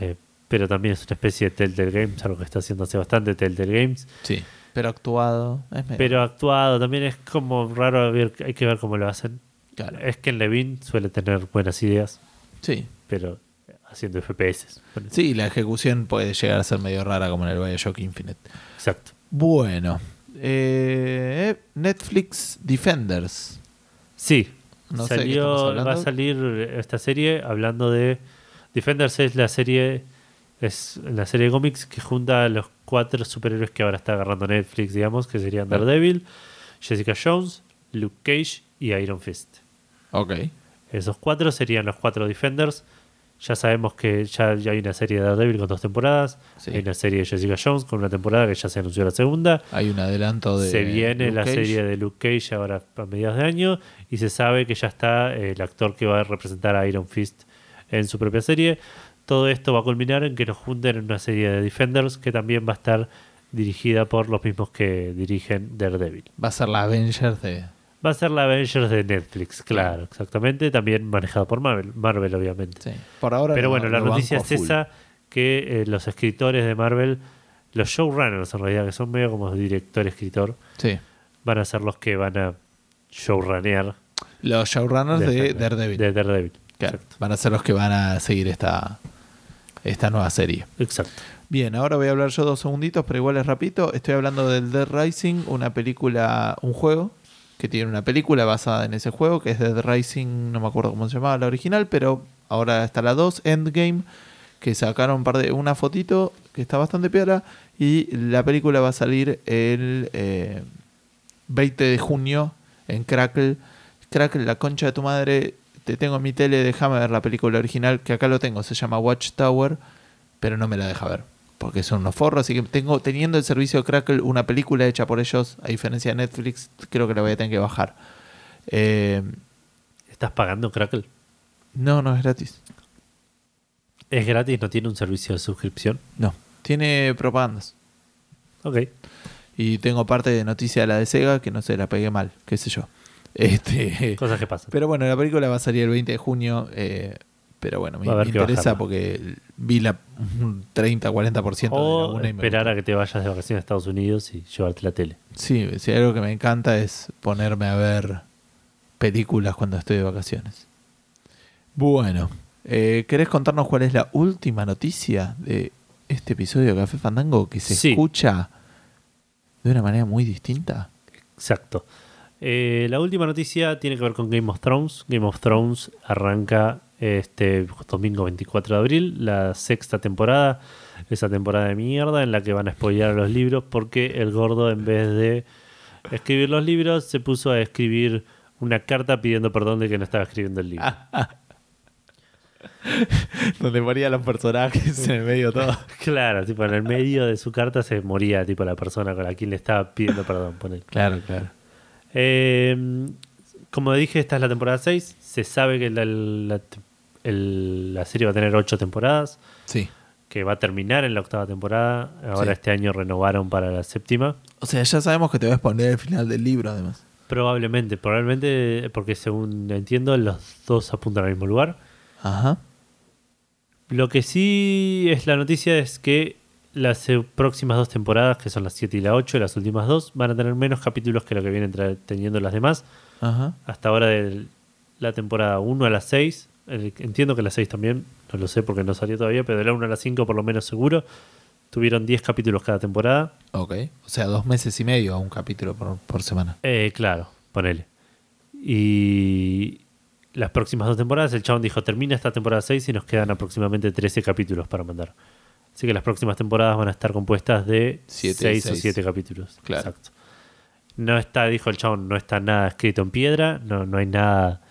B: eh, pero también es una especie de Telltale Games, algo que está haciendo hace bastante Telltale Games,
A: Sí. Pero actuado. Es medio-
B: pero actuado también es como raro, ver, hay que ver cómo lo hacen.
A: Claro.
B: Es que en Levine suele tener buenas ideas,
A: Sí.
B: pero haciendo FPS.
A: Sí, la ejecución puede llegar a ser medio rara como en el Bioshock Infinite.
B: Exacto.
A: Bueno. eh, Netflix Defenders.
B: Sí,
A: No
B: salió, va a salir esta serie hablando de Defenders es la serie es la serie de cómics que junta a los cuatro superhéroes que ahora está agarrando Netflix, digamos, que serían. Daredevil, Jessica Jones, Luke Cage y Iron Fist.
A: Ok.
B: Esos cuatro serían los cuatro Defenders. Ya sabemos que ya, ya hay una serie de Daredevil con dos temporadas.
A: Sí.
B: Hay una serie de Jessica Jones con una temporada que ya se anunció la segunda.
A: Hay un adelanto de.
B: Se viene
A: Luke
B: la
A: Cage.
B: serie de Luke Cage ahora a mediados de año y se sabe que ya está eh, el actor que va a representar a Iron Fist en su propia serie. Todo esto va a culminar en que nos junten en una serie de Defenders que también va a estar dirigida por los mismos que dirigen Daredevil.
A: Va a ser la Avengers de.
B: Va a ser la Avengers de Netflix, claro, exactamente. También manejado por Marvel, Marvel obviamente.
A: Sí. Por ahora.
B: Pero bueno, la noticia es esa, que eh, los escritores de Marvel, los showrunners en realidad, que son medio como director-escritor,
A: Sí.
B: van a ser los que van a showrunnear
A: Los showrunners de Daredevil.
B: De Daredevil.
A: Claro. Van a ser los que van a seguir esta, esta nueva serie.
B: Exacto.
A: Bien, ahora voy a hablar yo dos segunditos, pero igual es rapidito. Estoy hablando del Dead Rising, una película, un juego que tiene una película basada en ese juego, que es Dead Rising, no me acuerdo cómo se llamaba la original, pero ahora está la 2, Endgame, que sacaron un par de, una fotito que está bastante piola, y la película va a salir el eh, 20 de junio en Crackle. Crackle, la concha de tu madre, te tengo en mi tele, déjame ver la película original, que acá lo tengo, se llama Watchtower, pero no me la deja ver. Porque son unos forros, así que tengo, teniendo el servicio de Crackle, una película hecha por ellos, a diferencia de Netflix, creo que la voy a tener que bajar. Eh,
B: ¿Estás pagando Crackle?
A: no, no es gratis.
B: ¿Es gratis? ¿No tiene un servicio de suscripción?
A: No. Tiene propagandas.
B: Ok.
A: Y tengo parte de noticia de la de Sega que no sé, la pegué mal, qué sé yo. Este,
B: Cosas que pasan.
A: pero bueno, la película va a salir el 20 de junio. eh, pero bueno, me, me interesa porque vi la un 30-40% de la una y me
B: esperar a que te vayas de vacaciones a Estados Unidos y llevarte la tele.
A: Sí, sí, algo que me encanta es ponerme a ver películas cuando estoy de vacaciones. Bueno, eh, ¿querés contarnos cuál es la última noticia de este episodio de Café Fandango que se
B: Sí.
A: escucha de una manera muy distinta?
B: Exacto. Eh, la última noticia tiene que ver con Game of Thrones. Game of Thrones arranca este domingo 24 de abril, la sexta temporada. Esa temporada de mierda en la que van a spoilear los libros porque el gordo en vez de escribir los libros se puso a escribir una carta pidiendo perdón de que no estaba escribiendo el libro.
A: Donde morían los personajes en el medio todo.
B: Claro, tipo en el medio de su carta se moría tipo la persona con la quien le estaba pidiendo perdón.
A: Claro, claro.
B: Eh, como dije, esta es la temporada 6. Se sabe que la, la- el- la serie va a tener 8 temporadas,
A: Sí.
B: que va a terminar en la octava temporada. Ahora
A: Sí.
B: este año renovaron para la séptima.
A: O sea, ya sabemos que te vas a poner el final del libro, además.
B: Probablemente, probablemente, porque según entiendo, los dos apuntan al mismo lugar.
A: Ajá.
B: Lo que sí es la noticia es que las próximas dos temporadas, que son las 7 y la 8, las últimas dos, van a tener menos capítulos que lo que vienen teniendo las demás.
A: Ajá.
B: Hasta ahora de la temporada 1 a la 6, eh, entiendo que la 6 también, no lo sé porque no salió todavía, pero de la 1 a la 5 por lo menos seguro, tuvieron 10 capítulos cada temporada.
A: Ok. O sea, dos meses y medio a un capítulo por, por semana.
B: Eh, claro, ponele. Y las próximas dos temporadas, el chabón dijo, termina esta temporada 6 y nos quedan aproximadamente 13 capítulos para mandar. Así que las próximas temporadas van a estar compuestas de
A: Siete y
B: 6 o
A: seis.
B: 7 capítulos.
A: Claro.
B: Exacto. No está, dijo el chabón, no está nada escrito en piedra, no, no hay nada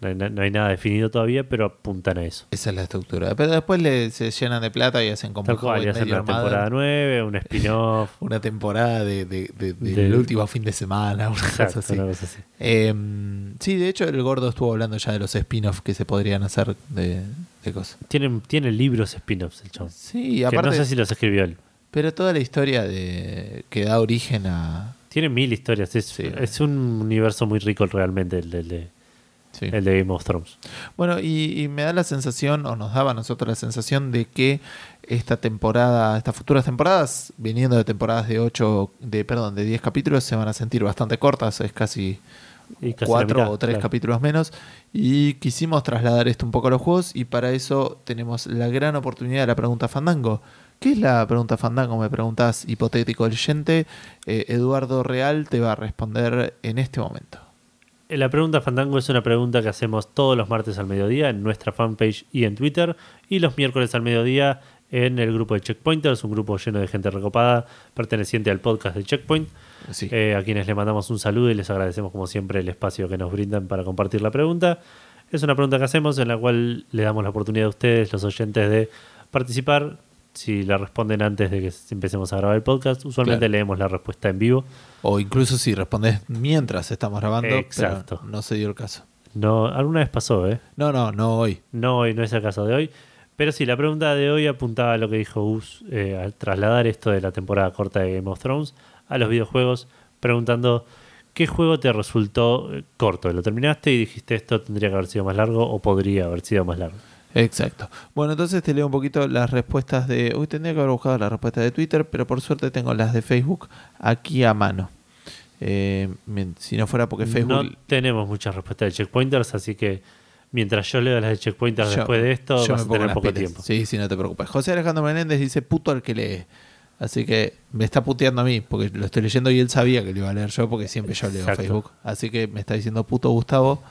B: no hay, na- no hay nada definido todavía, pero apuntan a eso.
A: Esa es la estructura. Pero después le, se llenan de plata y hacen como
B: Tal cual, y hacen una temporada
A: Mother,
B: 9, un spin-off.
A: una temporada de, de- de- del
B: Del-
A: último fin de semana, una cosa así.
B: una cosa así.
A: Eh, sí, de hecho el gordo estuvo hablando ya de los spin-offs que se podrían hacer de, cosas.
B: Tienen, tiene libros spin-offs el chabón.
A: Sí,
B: Que
A: aparte,
B: no sé si los escribió él.
A: pero toda la historia de que da origen a...
B: Tiene mil historias. Es,
A: Sí.
B: es un universo muy rico realmente el, del de,
A: sí.
B: el de Game of Thrones.
A: Bueno, y, y me da la sensación, o nos daba a nosotros la sensación de que esta temporada, estas futuras temporadas, viniendo de temporadas de 8, de, perdón, de 10 capítulos, se van a sentir bastante cortas, es casi
B: Y casi la
A: cuatro
B: mitad,
A: o tres
B: claro.
A: capítulos menos. Y quisimos trasladar esto un poco a los juegos y para eso tenemos la gran oportunidad de la pregunta Fandango. ¿Qué es la pregunta Fandango? Me preguntás, hipotético oyente. Eh, Eduardo Real te va a responder en este momento.
B: La pregunta Fandango es una pregunta que hacemos todos los martes al mediodía en nuestra fanpage y en Twitter y los miércoles al mediodía en el grupo de Checkpointers, un grupo lleno de gente recopada perteneciente al podcast de Checkpoint,
A: Sí.
B: eh, a quienes le mandamos un saludo y les agradecemos como siempre el espacio que nos brindan para compartir la pregunta. Es una pregunta que hacemos en la cual le damos la oportunidad a ustedes, los oyentes, de participar. Si la responden antes de que empecemos a grabar el podcast, usualmente
A: Claro.
B: leemos la respuesta en vivo.
A: O incluso si respondes mientras estamos grabando,
B: Exacto.
A: pero no se dio el caso.
B: No, alguna vez pasó, ¿eh?
A: No, no, no hoy.
B: No, hoy no es el caso de hoy. Pero sí, la pregunta de hoy apuntaba a lo que dijo Gus eh, al trasladar esto de la temporada corta de Game of Thrones a los videojuegos, preguntando qué juego te resultó eh, corto. Lo terminaste y dijiste esto tendría que haber sido más largo o podría haber sido más largo.
A: Exacto. Bueno, entonces te leo un poquito las respuestas de... Uy, tendría que haber buscado las respuestas de Twitter, pero por suerte tengo las de Facebook aquí a mano. Eh, si no fuera porque Facebook...
B: No tenemos muchas respuestas de checkpointers, así que mientras yo leo las de checkpointers
A: Yo-
B: después de esto,
A: yo
B: vas
A: me
B: a tener poco tiempo.
A: Sí, sí, no te preocupes. José Alejandro Menéndez dice puto al que lee. Así que me está puteando a mí, porque lo estoy leyendo y él sabía que lo iba a leer yo, porque siempre yo leo
B: Exacto.
A: Facebook. Así que me está diciendo puto Gustavo.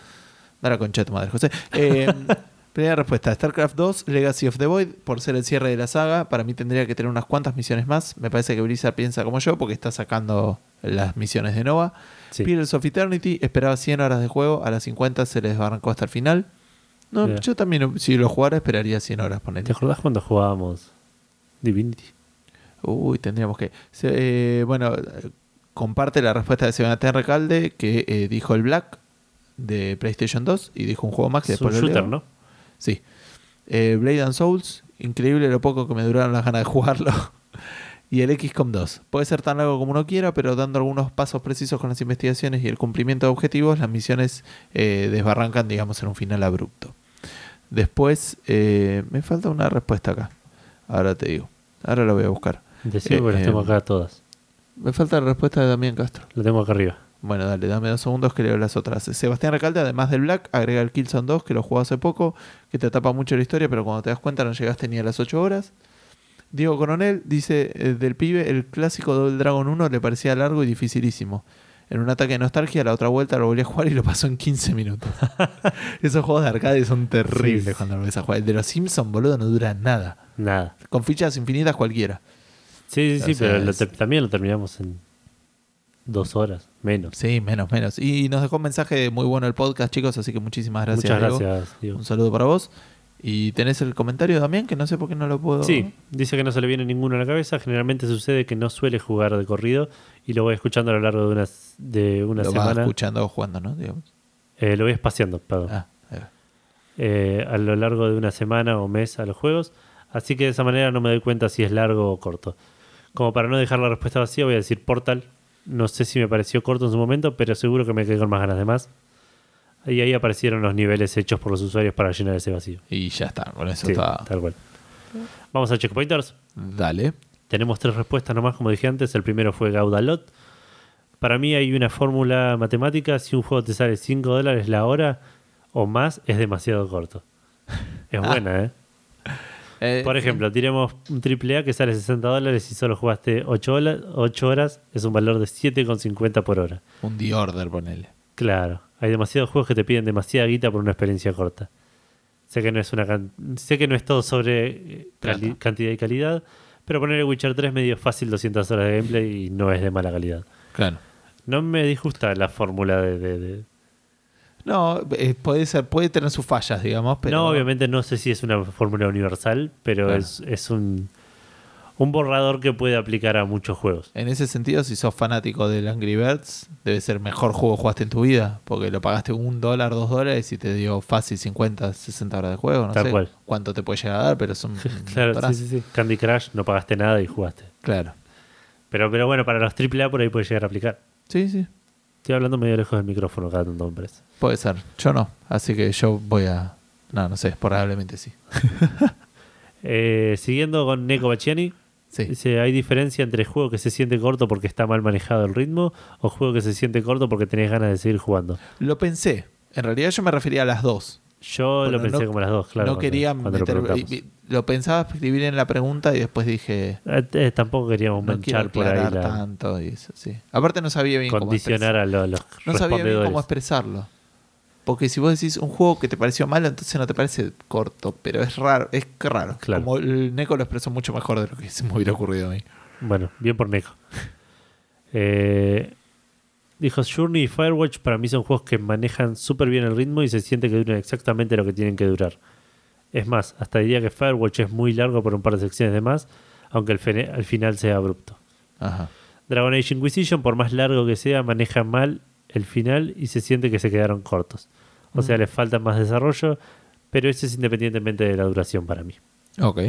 A: Da la concha tu madre, José. Eh, primera respuesta: StarCraft 2, Legacy of the Void, por ser el cierre de la saga. Para mí tendría que tener unas cuantas misiones más. Me parece que Blizzard piensa como yo, porque está sacando las misiones de Nova.
B: Sí.
A: Pillars of Eternity, esperaba 100 horas de juego, a las 50 se les arrancó hasta el final. No, yo también, si lo jugara, esperaría 100 horas, ponele.
B: ¿Te acordás cuando jugábamos Divinity?
A: Uy, tendríamos que. eh, bueno, comparte la respuesta de Sebastián Recalde, que eh, dijo el Black de PlayStation 2 y dijo un juego más que
B: Es un
A: después lo
B: shooter. ¿no?
A: Sí. Eh, Blade and Souls, increíble lo poco que me duraron las ganas de jugarlo. y el XCOM 2. Puede ser tan largo como uno quiera, pero dando algunos pasos precisos con las investigaciones y el cumplimiento de objetivos, las misiones eh, desbarrancan, digamos, en un final abrupto. Después, eh, me falta una respuesta acá. Ahora te digo. Ahora la voy a buscar.
B: Decime porque las
A: eh,
B: tengo acá todas.
A: Me falta la respuesta de Damián Castro.
B: Lo tengo acá arriba.
A: Bueno, dale, dame dos segundos que leo las otras. Sebastián Recalde, además del Black, agrega el Killzone 2, que lo jugó hace poco, que te tapa mucho la historia, pero cuando te das cuenta no llegaste ni a las 8 horas. Diego Coronel dice, eh, del pibe, el clásico Double Dragon 1 le parecía largo y dificilísimo. En un ataque de nostalgia, la otra vuelta lo volví a jugar y lo pasó en 15 minutos. Esos juegos de arcade son terribles
B: Sí.
A: cuando lo ves a jugar. El de los Simpsons, boludo, no dura nada.
B: Nada.
A: Con fichas infinitas cualquiera.
B: Sí, sí, sí, pero lo también lo terminamos en dos horas, menos.
A: Sí, menos, menos. Y nos dejó un mensaje muy bueno el podcast, chicos, así que muchísimas gracias.
B: Muchas
A: Diego.
B: gracias, Diego.
A: Un saludo para vos. ¿Y tenés el comentario también? Que no sé por qué no lo puedo...
B: Sí, dice que no se le viene ninguno a la cabeza. Generalmente sucede que no suele jugar de corrido y lo voy escuchando a lo largo de una, de una
A: lo vas
B: semana.
A: escuchando o jugando, ¿no? Digamos.
B: Eh, lo voy espaciando, perdón.
A: Ah,
B: eh, a lo largo de una semana o mes a los juegos. Así que de esa manera no me doy cuenta si es largo o corto. Como para no dejar la respuesta vacía, voy a decir Portal. No sé si me pareció corto en su momento, pero seguro que me quedé con más ganas de más. Y ahí aparecieron los niveles hechos por los usuarios para llenar ese vacío.
A: Y ya está, con eso
B: Sí,
A: está...
B: tal cual. Vamos a checkpointers.
A: Dale.
B: Tenemos tres respuestas nomás, como dije antes. El primero fue Gaudalot. Para mí hay una fórmula matemática. Si un juego te sale 5 dólares la hora o más, es demasiado corto. Es
A: Ah.
B: buena, ¿eh?
A: Eh,
B: Por ejemplo, tiremos un AAA que sale 60 dólares y solo jugaste 8 horas, 8 horas, es un valor de 7,50 por hora.
A: Un The Order, ponele.
B: Claro, hay demasiados juegos que te piden demasiada guita por una experiencia corta. Sé que no es una can- sé que no es todo sobre eh, cali- cantidad y calidad, pero poner el Witcher 3 me dio fácil 200 horas de gameplay y no es de mala calidad.
A: Claro.
B: No me disgusta la fórmula de, de- de-
A: No, eh, puede ser, puede tener sus fallas, digamos, pero...
B: No, obviamente no sé si es una fórmula universal, pero
A: Claro.
B: es, es un, un borrador que puede aplicar a muchos juegos.
A: En ese sentido, si sos fanático del Angry Birds, debe ser el mejor juego que jugaste en tu vida, porque lo pagaste un dólar, dos dólares y te dio fácil 50, 60 horas de juego, no
B: Tal
A: sé
B: cual.
A: cuánto te puede llegar a dar, pero son...
B: Claro, sí, sí. Candy Crush no pagaste nada y jugaste.
A: Claro.
B: Pero, pero bueno, para los AAA por ahí puede llegar a aplicar.
A: Sí, sí,
B: Estoy hablando medio lejos del micrófono cada tanto, parece.
A: puede ser. Yo no, así que yo voy a... No, no sé, probablemente sí.
B: Eh, siguiendo con Neko Bacciani,
A: Sí.
B: dice, ¿hay diferencia entre juego que se siente corto porque está mal manejado el ritmo o juego que se siente corto porque tenés ganas de seguir jugando?
A: Lo pensé. En realidad yo me refería a las dos.
B: Yo
A: Bueno,
B: lo pensé
A: no-
B: como las dos, claro.
A: no quería
B: lo
A: meter... y- lo pensaba escribir en la pregunta y después dije...
B: Eh, eh, tampoco queríamos
A: No
B: manchar por ahí la,
A: tanto y eso, sí. Aparte no sabía bien cómo
B: condicionar a lo- los
A: No sabía bien cómo expresarlo. Porque si vos decís un juego que te pareció malo, entonces no te parece corto, pero es raro, es raro.
B: Claro.
A: Como el Neko lo expresó mucho mejor de lo que se me hubiera ocurrido a mí.
B: Bueno, bien por Neko. Eh, dijo Journey y Firewatch para mí son juegos que manejan súper bien el ritmo y se siente que duran exactamente lo que tienen que durar. Es más, hasta diría que Firewatch es muy largo por un par de secciones de más, aunque el al final sea abrupto.
A: Ajá.
B: Dragon Age Inquisition, por más largo que sea, maneja mal el final y se siente que se quedaron cortos. O sea,
A: Mm.
B: les falta más desarrollo, pero eso es independientemente de la duración para mí.
A: Ok.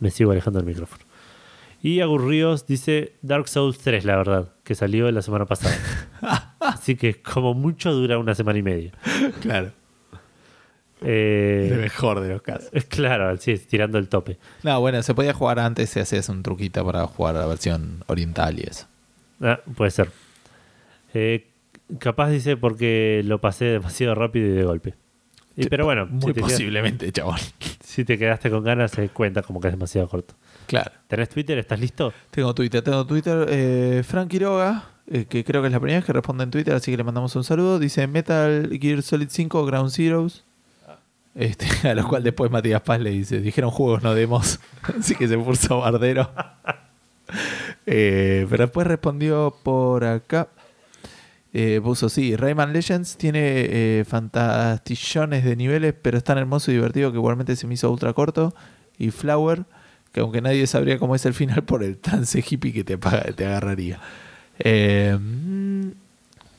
B: Me sigo alejando del micrófono. Y Agus Ríos dice Dark Souls 3, la verdad, que salió la semana pasada. Así que como mucho dura una semana y media.
A: Claro.
B: Eh,
A: mejor de los casos.
B: claro, sí, tirando el tope.
A: No, bueno, se podía jugar antes si hacías un truquito para jugar la versión oriental y eso.
B: Ah, puede ser. Eh, capaz dice porque lo pasé demasiado rápido y de golpe. Y, pero bueno,
A: Muy
B: si
A: posiblemente, chabón.
B: si te quedaste con ganas, se cuenta como que es demasiado corto.
A: Claro.
B: ¿Tenés Twitter? ¿Estás listo?
A: Tengo Twitter, tengo Twitter. Eh, Frank Quiroga, eh, que creo que es la primera vez que responde en Twitter, así que le mandamos un saludo. Dice Metal Gear Solid 5 Ground Zeroes. Este, a lo cual después Matías Paz le dice, dijeron juegos, no demos. así que se puso bardero. Eh, pero después respondió por acá. Eh, puso, sí, Rayman Legends tiene eh, fantastillones de niveles, pero es tan hermoso y divertido que igualmente se me hizo ultra corto. Y Flower, que aunque nadie sabría cómo es el final por el trance hippie que te, te agarraría. Eh,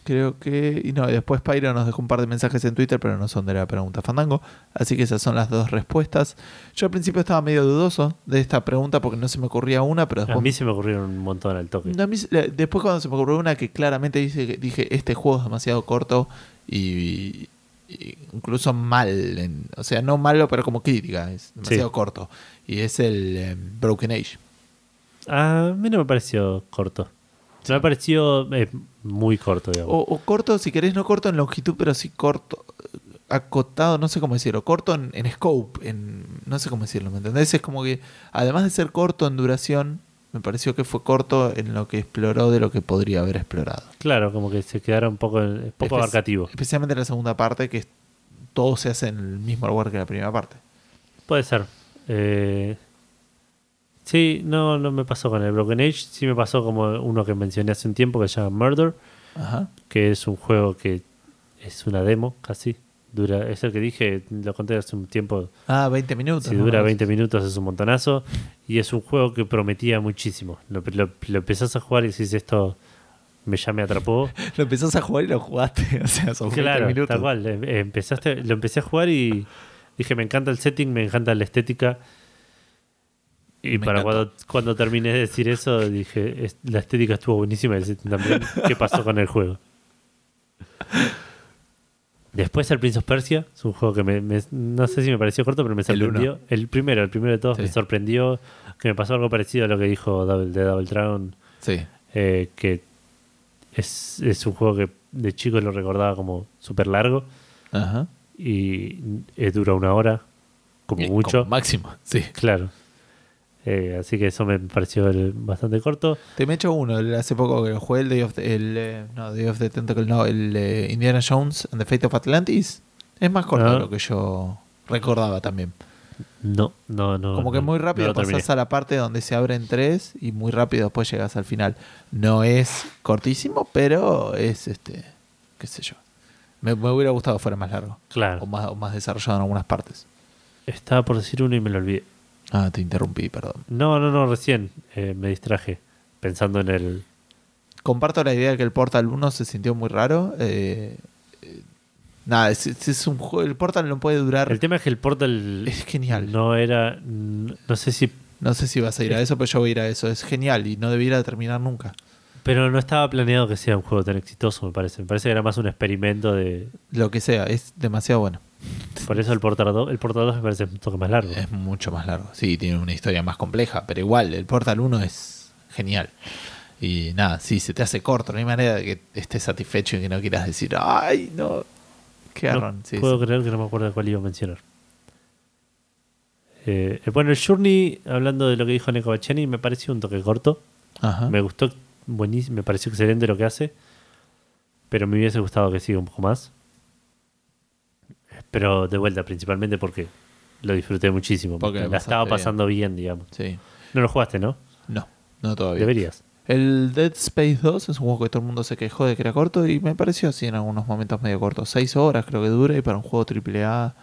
A: creo que... Y no, después Pyro nos dejó un par de mensajes en Twitter, pero no son de la pregunta Fandango. Así que esas son las dos respuestas. Yo al principio estaba medio dudoso de esta pregunta porque no se me ocurría una, pero
B: A
A: después...
B: mí se me ocurrieron un montón al toque.
A: No, a mí después cuando se me ocurrió una que claramente dice, que- dije, este juego es demasiado corto y, y incluso mal, en- o sea, no malo, pero como crítica, es demasiado
B: Sí.
A: corto. Y es el eh, Broken Age.
B: A mí no me pareció corto. Me pareció eh, muy corto, digamos.
A: O, o corto, si querés, no corto en longitud, pero sí corto, eh, acotado, no sé cómo decirlo, corto en, en scope, en, no sé cómo decirlo, ¿me entendés? Es como que, además de ser corto en duración, me pareció que fue corto en lo que exploró de lo que podría haber explorado.
B: Claro, como que se quedaron un poco, un poco
A: Espe-
B: abarcativo.
A: Especialmente en la segunda parte, que todo se hace en el mismo lugar que la primera parte.
B: Puede ser. Eh, sí, no, no me pasó con el Broken Age. Sí me pasó como uno que mencioné hace un tiempo que se llama Murder,
A: Ajá.
B: que es un juego que es una demo casi. Dura, es el que dije, lo conté hace un tiempo.
A: Ah, 20 minutos.
B: Si dura 20 minutos es un montonazo. Y es un juego que prometía muchísimo. Lo, lo- lo empezás a jugar y decís esto me, ya me atrapó.
A: Lo empezás a jugar y lo jugaste. O sea, son 20
B: claro,
A: minutos.
B: tal cual. Em- Empezaste, lo empecé a jugar y dije me encanta el setting, me encanta la estética. Y
A: Me
B: para cuando, cuando terminé de decir eso, dije "Es- la estética estuvo buenísima el setting también. ¿Qué pasó con el juego? Después el Prince of Persia, es un juego que me, me- no sé si me pareció corto, pero me
A: El
B: sorprendió. El, primero, el primero de todos
A: Sí.
B: me sorprendió, que me pasó algo parecido a lo que dijo Double, de Double Dragon,
A: Sí.
B: eh, que es, es un juego que de chico lo recordaba como súper largo
A: Ajá.
B: Y eh, dura una hora, como
A: Y
B: mucho.
A: como máximo, sí.
B: Claro. Eh, así que eso me pareció el- bastante corto.
A: Te me he hecho uno, el- hace poco que lo jugué, el Day of the, el, eh, no, Day of the Tentacle, no, el eh, Indiana Jones and the Fate of Atlantis. Es más corto
B: Ah.
A: de lo que yo recordaba también.
B: No, no, no.
A: Como que
B: no,
A: muy
B: no
A: rápido
B: lo terminé.
A: pasás a la parte donde se abren tres y muy rápido después llegas al final. No es cortísimo, pero es este, qué sé yo. Me, me hubiera gustado que fuera más largo
B: Claro.
A: o más, o más desarrollado en algunas partes.
B: Estaba por decir uno y me lo olvidé.
A: Ah, te interrumpí, perdón.
B: No, no, no, recién eh, me distraje pensando en el.
A: Comparto la idea de que el Portal 1 se sintió muy raro. eh, eh, nada, es, es- un juego. El Portal no puede durar.
B: El tema es que el Portal
A: Es genial.
B: no era. No sé si.
A: No sé si vas a ir a eso, pero yo voy a ir a eso. Es genial y no debiera terminar nunca.
B: Pero no estaba planeado que sea un juego tan exitoso, me parece. Me parece que era más un experimento de.
A: Lo que sea, es demasiado bueno.
B: Por eso el Portal 2, el Portal 2 me parece un toque más largo.
A: Es mucho más largo. Sí, tiene una historia más compleja, pero igual, el Portal 1 es genial. Y nada, sí, se te hace corto. No hay manera de que estés satisfecho y que no quieras decir, ay, no. Qué
B: No.
A: Sí,
B: puedo
A: sí.
B: creer que no me acuerdo cuál iba a mencionar. Eh, bueno, el Journey, hablando de lo que dijo Neko Bacheni, me pareció un toque corto.
A: Ajá.
B: Me gustó buenísimo, me pareció excelente lo que hace. Pero me hubiese gustado que siga un poco más. Pero de vuelta, principalmente porque lo disfruté muchísimo.
A: Porque
B: la estaba pasando bien, digamos.
A: Sí.
B: No lo jugaste, ¿no?
A: No, no todavía.
B: Deberías.
A: El Dead Space 2 es un juego que todo el mundo se quejó de que era corto y me pareció así en algunos momentos medio corto. Seis horas creo que dura y para un juego AAA.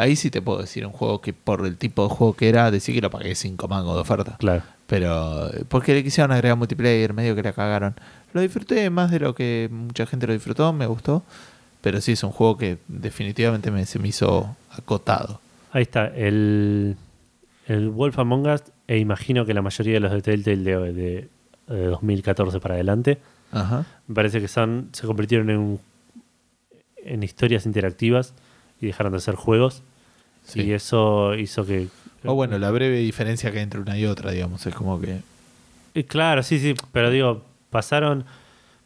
A: Ahí sí te puedo decir un juego que por el tipo de juego que era, decir que lo pagué 5 mangos de oferta.
B: Claro.
A: Pero eh, porque le quisieron agregar multiplayer, medio que la cagaron. Lo disfruté más de lo que mucha gente lo disfrutó, me gustó. Pero sí es un juego que definitivamente me, se me hizo acotado.
B: Ahí está, el, el Wolf Among Us, e imagino que la mayoría de los de Telltale de, de, de 2014 para adelante,
A: Ajá.
B: me parece que son se convirtieron en, en historias interactivas y dejaron de ser juegos.
A: Sí.
B: Y eso hizo que...
A: O bueno, la breve diferencia que hay entre una y otra, digamos, es como que...
B: Eh, Claro, sí, sí, pero digo, pasaron,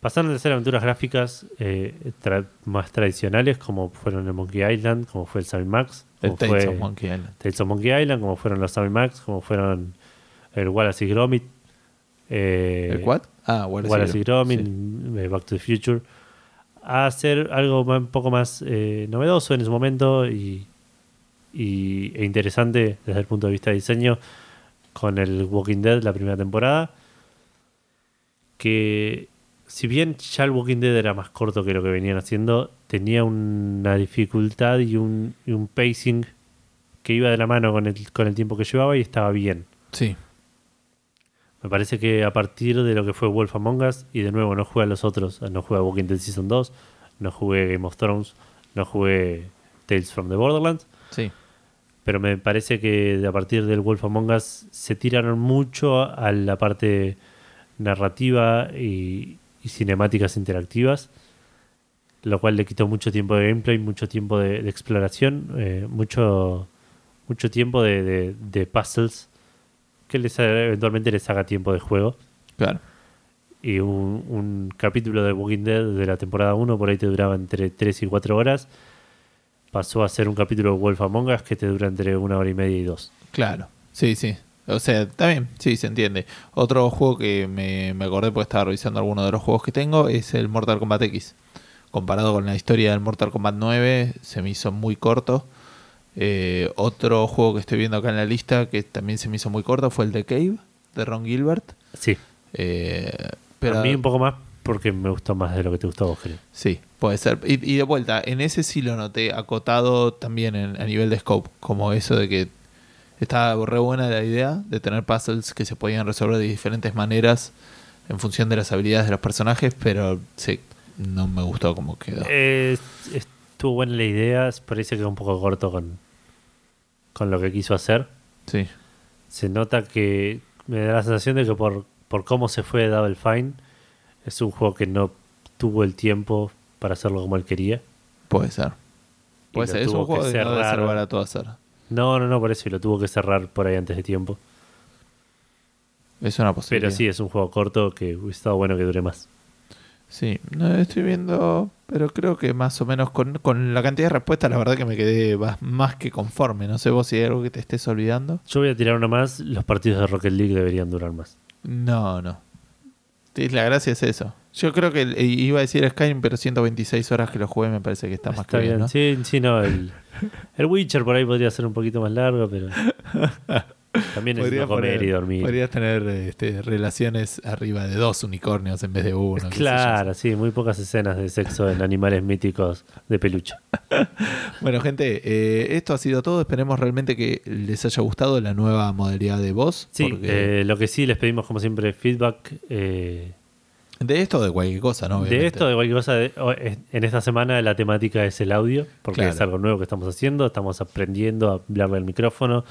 B: pasaron de ser aventuras gráficas eh, tra- más tradicionales, como fueron el Monkey Island, como fue el Sammy Max,
A: El
B: como
A: Tales
B: fue
A: of Monkey Island.
B: Tales of Monkey Island, como fueron los Sammy Max, como fueron el Wallace y Gromit. eh,
A: ¿El what? Ah, Wallace,
B: Wallace y
A: Sí.
B: Gromit, eh, Back to the Future. A hacer algo un poco más eh, novedoso en su momento y, y- e interesante desde el punto de vista de diseño con el Walking Dead, la primera temporada. Que si bien ya el Walking Dead era más corto que lo que venían haciendo, tenía una dificultad y un, y un pacing que iba de la mano con el, con el tiempo que llevaba y estaba bien.
A: Sí.
B: Me parece que a partir de lo que fue Wolf Among Us, y de nuevo no jugué a los otros, no jugué a Walking Dead Season 2, no jugué Game of Thrones, no jugué Tales from the Borderlands,
A: Sí.
B: Pero me parece que a partir del Wolf Among Us se tiraron mucho a la parte narrativa y, y cinemáticas interactivas, lo cual le quitó mucho tiempo de gameplay, mucho tiempo de, de exploración, eh, mucho, mucho tiempo de, de- de puzzles que les, eventualmente les haga tiempo de juego.
A: Claro.
B: Y un, un capítulo de Walking Dead de la temporada 1 por ahí te duraba entre 3 y 4 horas. Pasó a ser un capítulo de Wolf Among Us que te dura entre una hora y media y dos.
A: Claro. Sí, sí. O sea, también, sí, se entiende. Otro juego que me, me acordé porque estaba revisando algunos de los juegos que tengo es el Mortal Kombat X. Comparado con la historia del Mortal Kombat 9, se me hizo muy corto. Eh, otro juego que estoy viendo acá en la lista que también se me hizo muy corto fue el The Cave de Ron Gilbert.
B: Sí,
A: Eh, pero
B: a mí un poco más porque me gustó más de lo que te gustó vos, creo.
A: Sí, puede ser. Y, y de vuelta, en ese sí lo noté acotado también en- a nivel de scope, como eso de que estaba re buena la idea de tener puzzles que se podían resolver de diferentes maneras en función de las habilidades de los personajes, pero sí, no me gustó cómo quedó.
B: Eh, estuvo buena la idea, parece que es un poco corto con, con lo que quiso hacer.
A: Sí,
B: Se nota que me da la sensación de que por, por cómo se fue Double Fine, es un juego que no tuvo el tiempo para hacerlo como él quería.
A: puede ser. Puede ser, es un juego
B: que
A: que no ser barato hacer.
B: No, no, no, por eso, y lo tuvo que cerrar por ahí antes de tiempo.
A: Es una posibilidad.
B: Pero sí, es un juego corto que hubiese estado bueno que dure más.
A: Sí, no estoy viendo, pero creo que más o menos con, con la cantidad de respuestas, la verdad que me quedé más, más que conforme. No sé vos si hay algo que te estés olvidando.
B: Yo voy a tirar uno más, los partidos de Rocket League deberían durar más.
A: No, no. Sí, la gracia es eso. Yo creo que eh, iba a decir Skyrim, pero 126 horas que lo jugué me parece que está más que bien, ¿no?
B: Sí, sí, no, el, el Witcher por ahí podría ser un poquito más largo, pero también es comer
A: poner-
B: y dormir.
A: Podrías tener este, relaciones arriba de dos unicornios en vez de uno.
B: Claro, sí, muy pocas escenas de sexo en animales míticos de peluche.
A: Bueno, gente, eh, esto ha sido todo. Esperemos realmente que les haya gustado la nueva modalidad de voz.
B: Sí,
A: porque-
B: eh, lo que sí les pedimos como siempre feedback eh,
A: de esto o de cualquier cosa, ¿no?
B: de esto, de cualquier cosa. de- en esta semana la temática es el audio, porque
A: Claro.
B: es algo nuevo que estamos haciendo. Estamos aprendiendo a hablarle al micrófono,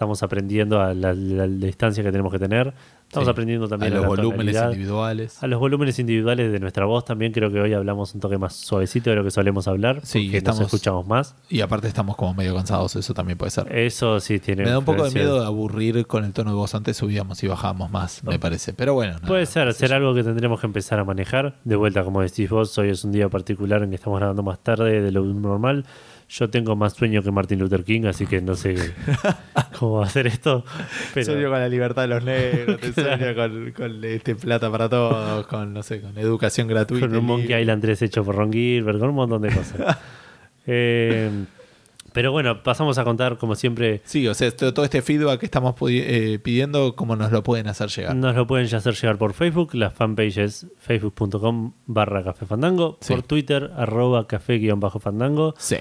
B: estamos aprendiendo a la, la- la distancia que tenemos que tener. Estamos
A: Sí.
B: aprendiendo también
A: a los
B: la
A: volúmenes individuales.
B: A los volúmenes individuales de nuestra voz también creo que hoy hablamos un toque más suavecito de lo que solemos hablar,
A: Sí,
B: porque
A: estamos-
B: nos escuchamos más.
A: Y aparte estamos como medio cansados, eso también puede ser.
B: Eso sí tiene
A: me da un poco de miedo de aburrir con el tono de voz. Antes subíamos y bajábamos más, me parece. Pero bueno. nada,
B: Puede ser,
A: qué sé
B: ser
A: yo.
B: algo que tendremos que empezar a manejar. De vuelta, como decís vos, hoy es un día particular en que estamos grabando más tarde de lo normal. Yo tengo más sueño que Martin Luther King, así que no sé cómo va a ser esto. Pero
A: Sueño con la libertad de los negros, sueño con, con, este plata para todos, con no sé, con educación gratuita.
B: con un Monkey
A: libre.
B: Island 3 hecho por Ron Gilbert, con un montón de cosas. Eh, pero bueno, pasamos a contar, como siempre,
A: Sí, o sea, todo este feedback que estamos eh, pidiendo, cómo nos lo pueden hacer llegar.
B: Nos lo pueden ya hacer llegar por Facebook, la fanpage es facebook.com barra café fandango,
A: Sí.
B: por Twitter, arroba café guion bajo fandango,
A: Sí.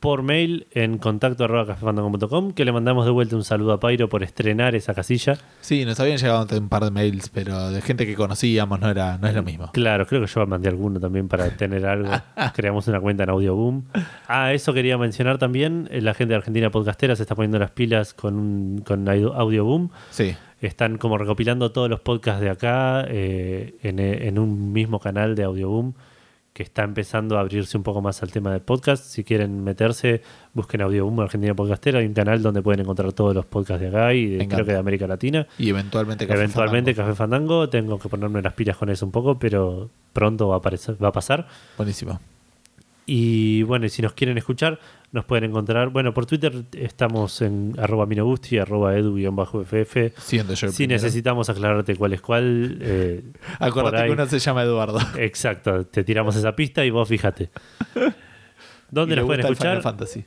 B: Por mail en contacto arroba cafefandango.com, que le mandamos de vuelta un saludo a Pairo por estrenar esa casilla.
A: Sí, nos habían llegado un par de mails, pero de gente que conocíamos no era no es lo mismo.
B: Claro, creo que yo mandé alguno también para tener algo. Creamos una cuenta en Audioboom. Ah, eso quería mencionar también. eh, La gente de Argentina Podcastera se está poniendo las pilas con, un- con Audio- Audioboom.
A: Sí.
B: Están como recopilando todos los podcasts de acá eh, en, en un mismo canal de Audioboom que está empezando a abrirse un poco más al tema de podcast. Si quieren meterse, busquen Audioboom Argentina Podcastera. Hay un canal donde pueden encontrar todos los podcasts de acá y de- creo que de América Latina.
A: Y eventualmente Café
B: Eventualmente
A: Fandango.
B: Café Fandango. Tengo que ponerme las pilas con eso un poco, pero pronto va a, aparecer, va a pasar.
A: Buenísimo.
B: Y bueno, y si nos quieren escuchar, nos pueden encontrar. Bueno, por Twitter estamos en arroba minogusti, arroba edu-ff. Si necesitamos aclararte cuál es cuál, eh,
A: Acordate que uno se llama Eduardo.
B: exacto, te tiramos esa pista y vos fíjate. ¿Dónde nos pueden escuchar?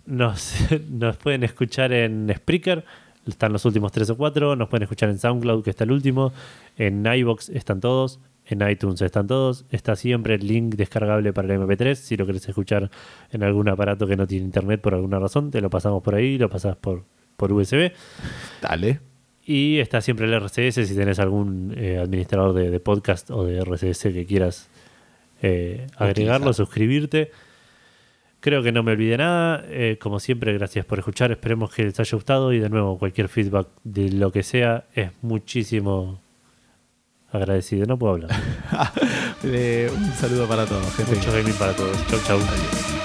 B: Nos, nos pueden escuchar en Spreaker, están los últimos tres o cuatro. Nos pueden escuchar en SoundCloud, que está el último. En iBox están todos. En iTunes están todos. Está siempre el link descargable para el MP3. Si lo querés escuchar en algún aparato que no tiene internet por alguna razón, te lo pasamos por ahí, lo pasás por, por USB.
A: Dale.
B: Y está siempre el RCS si tenés algún eh, administrador de, de podcast o de RCS que quieras eh, agregarlo,
A: Utilizar.
B: suscribirte. Creo que no me olvidé nada. Eh, como siempre, gracias por escuchar. Esperemos que les haya gustado. Y de nuevo, cualquier feedback de lo que sea es muchísimo agradecido. No puedo hablar.
A: Un saludo para todos, gente.
B: Mucho gaming para todos. Chau, chau.
A: Adiós.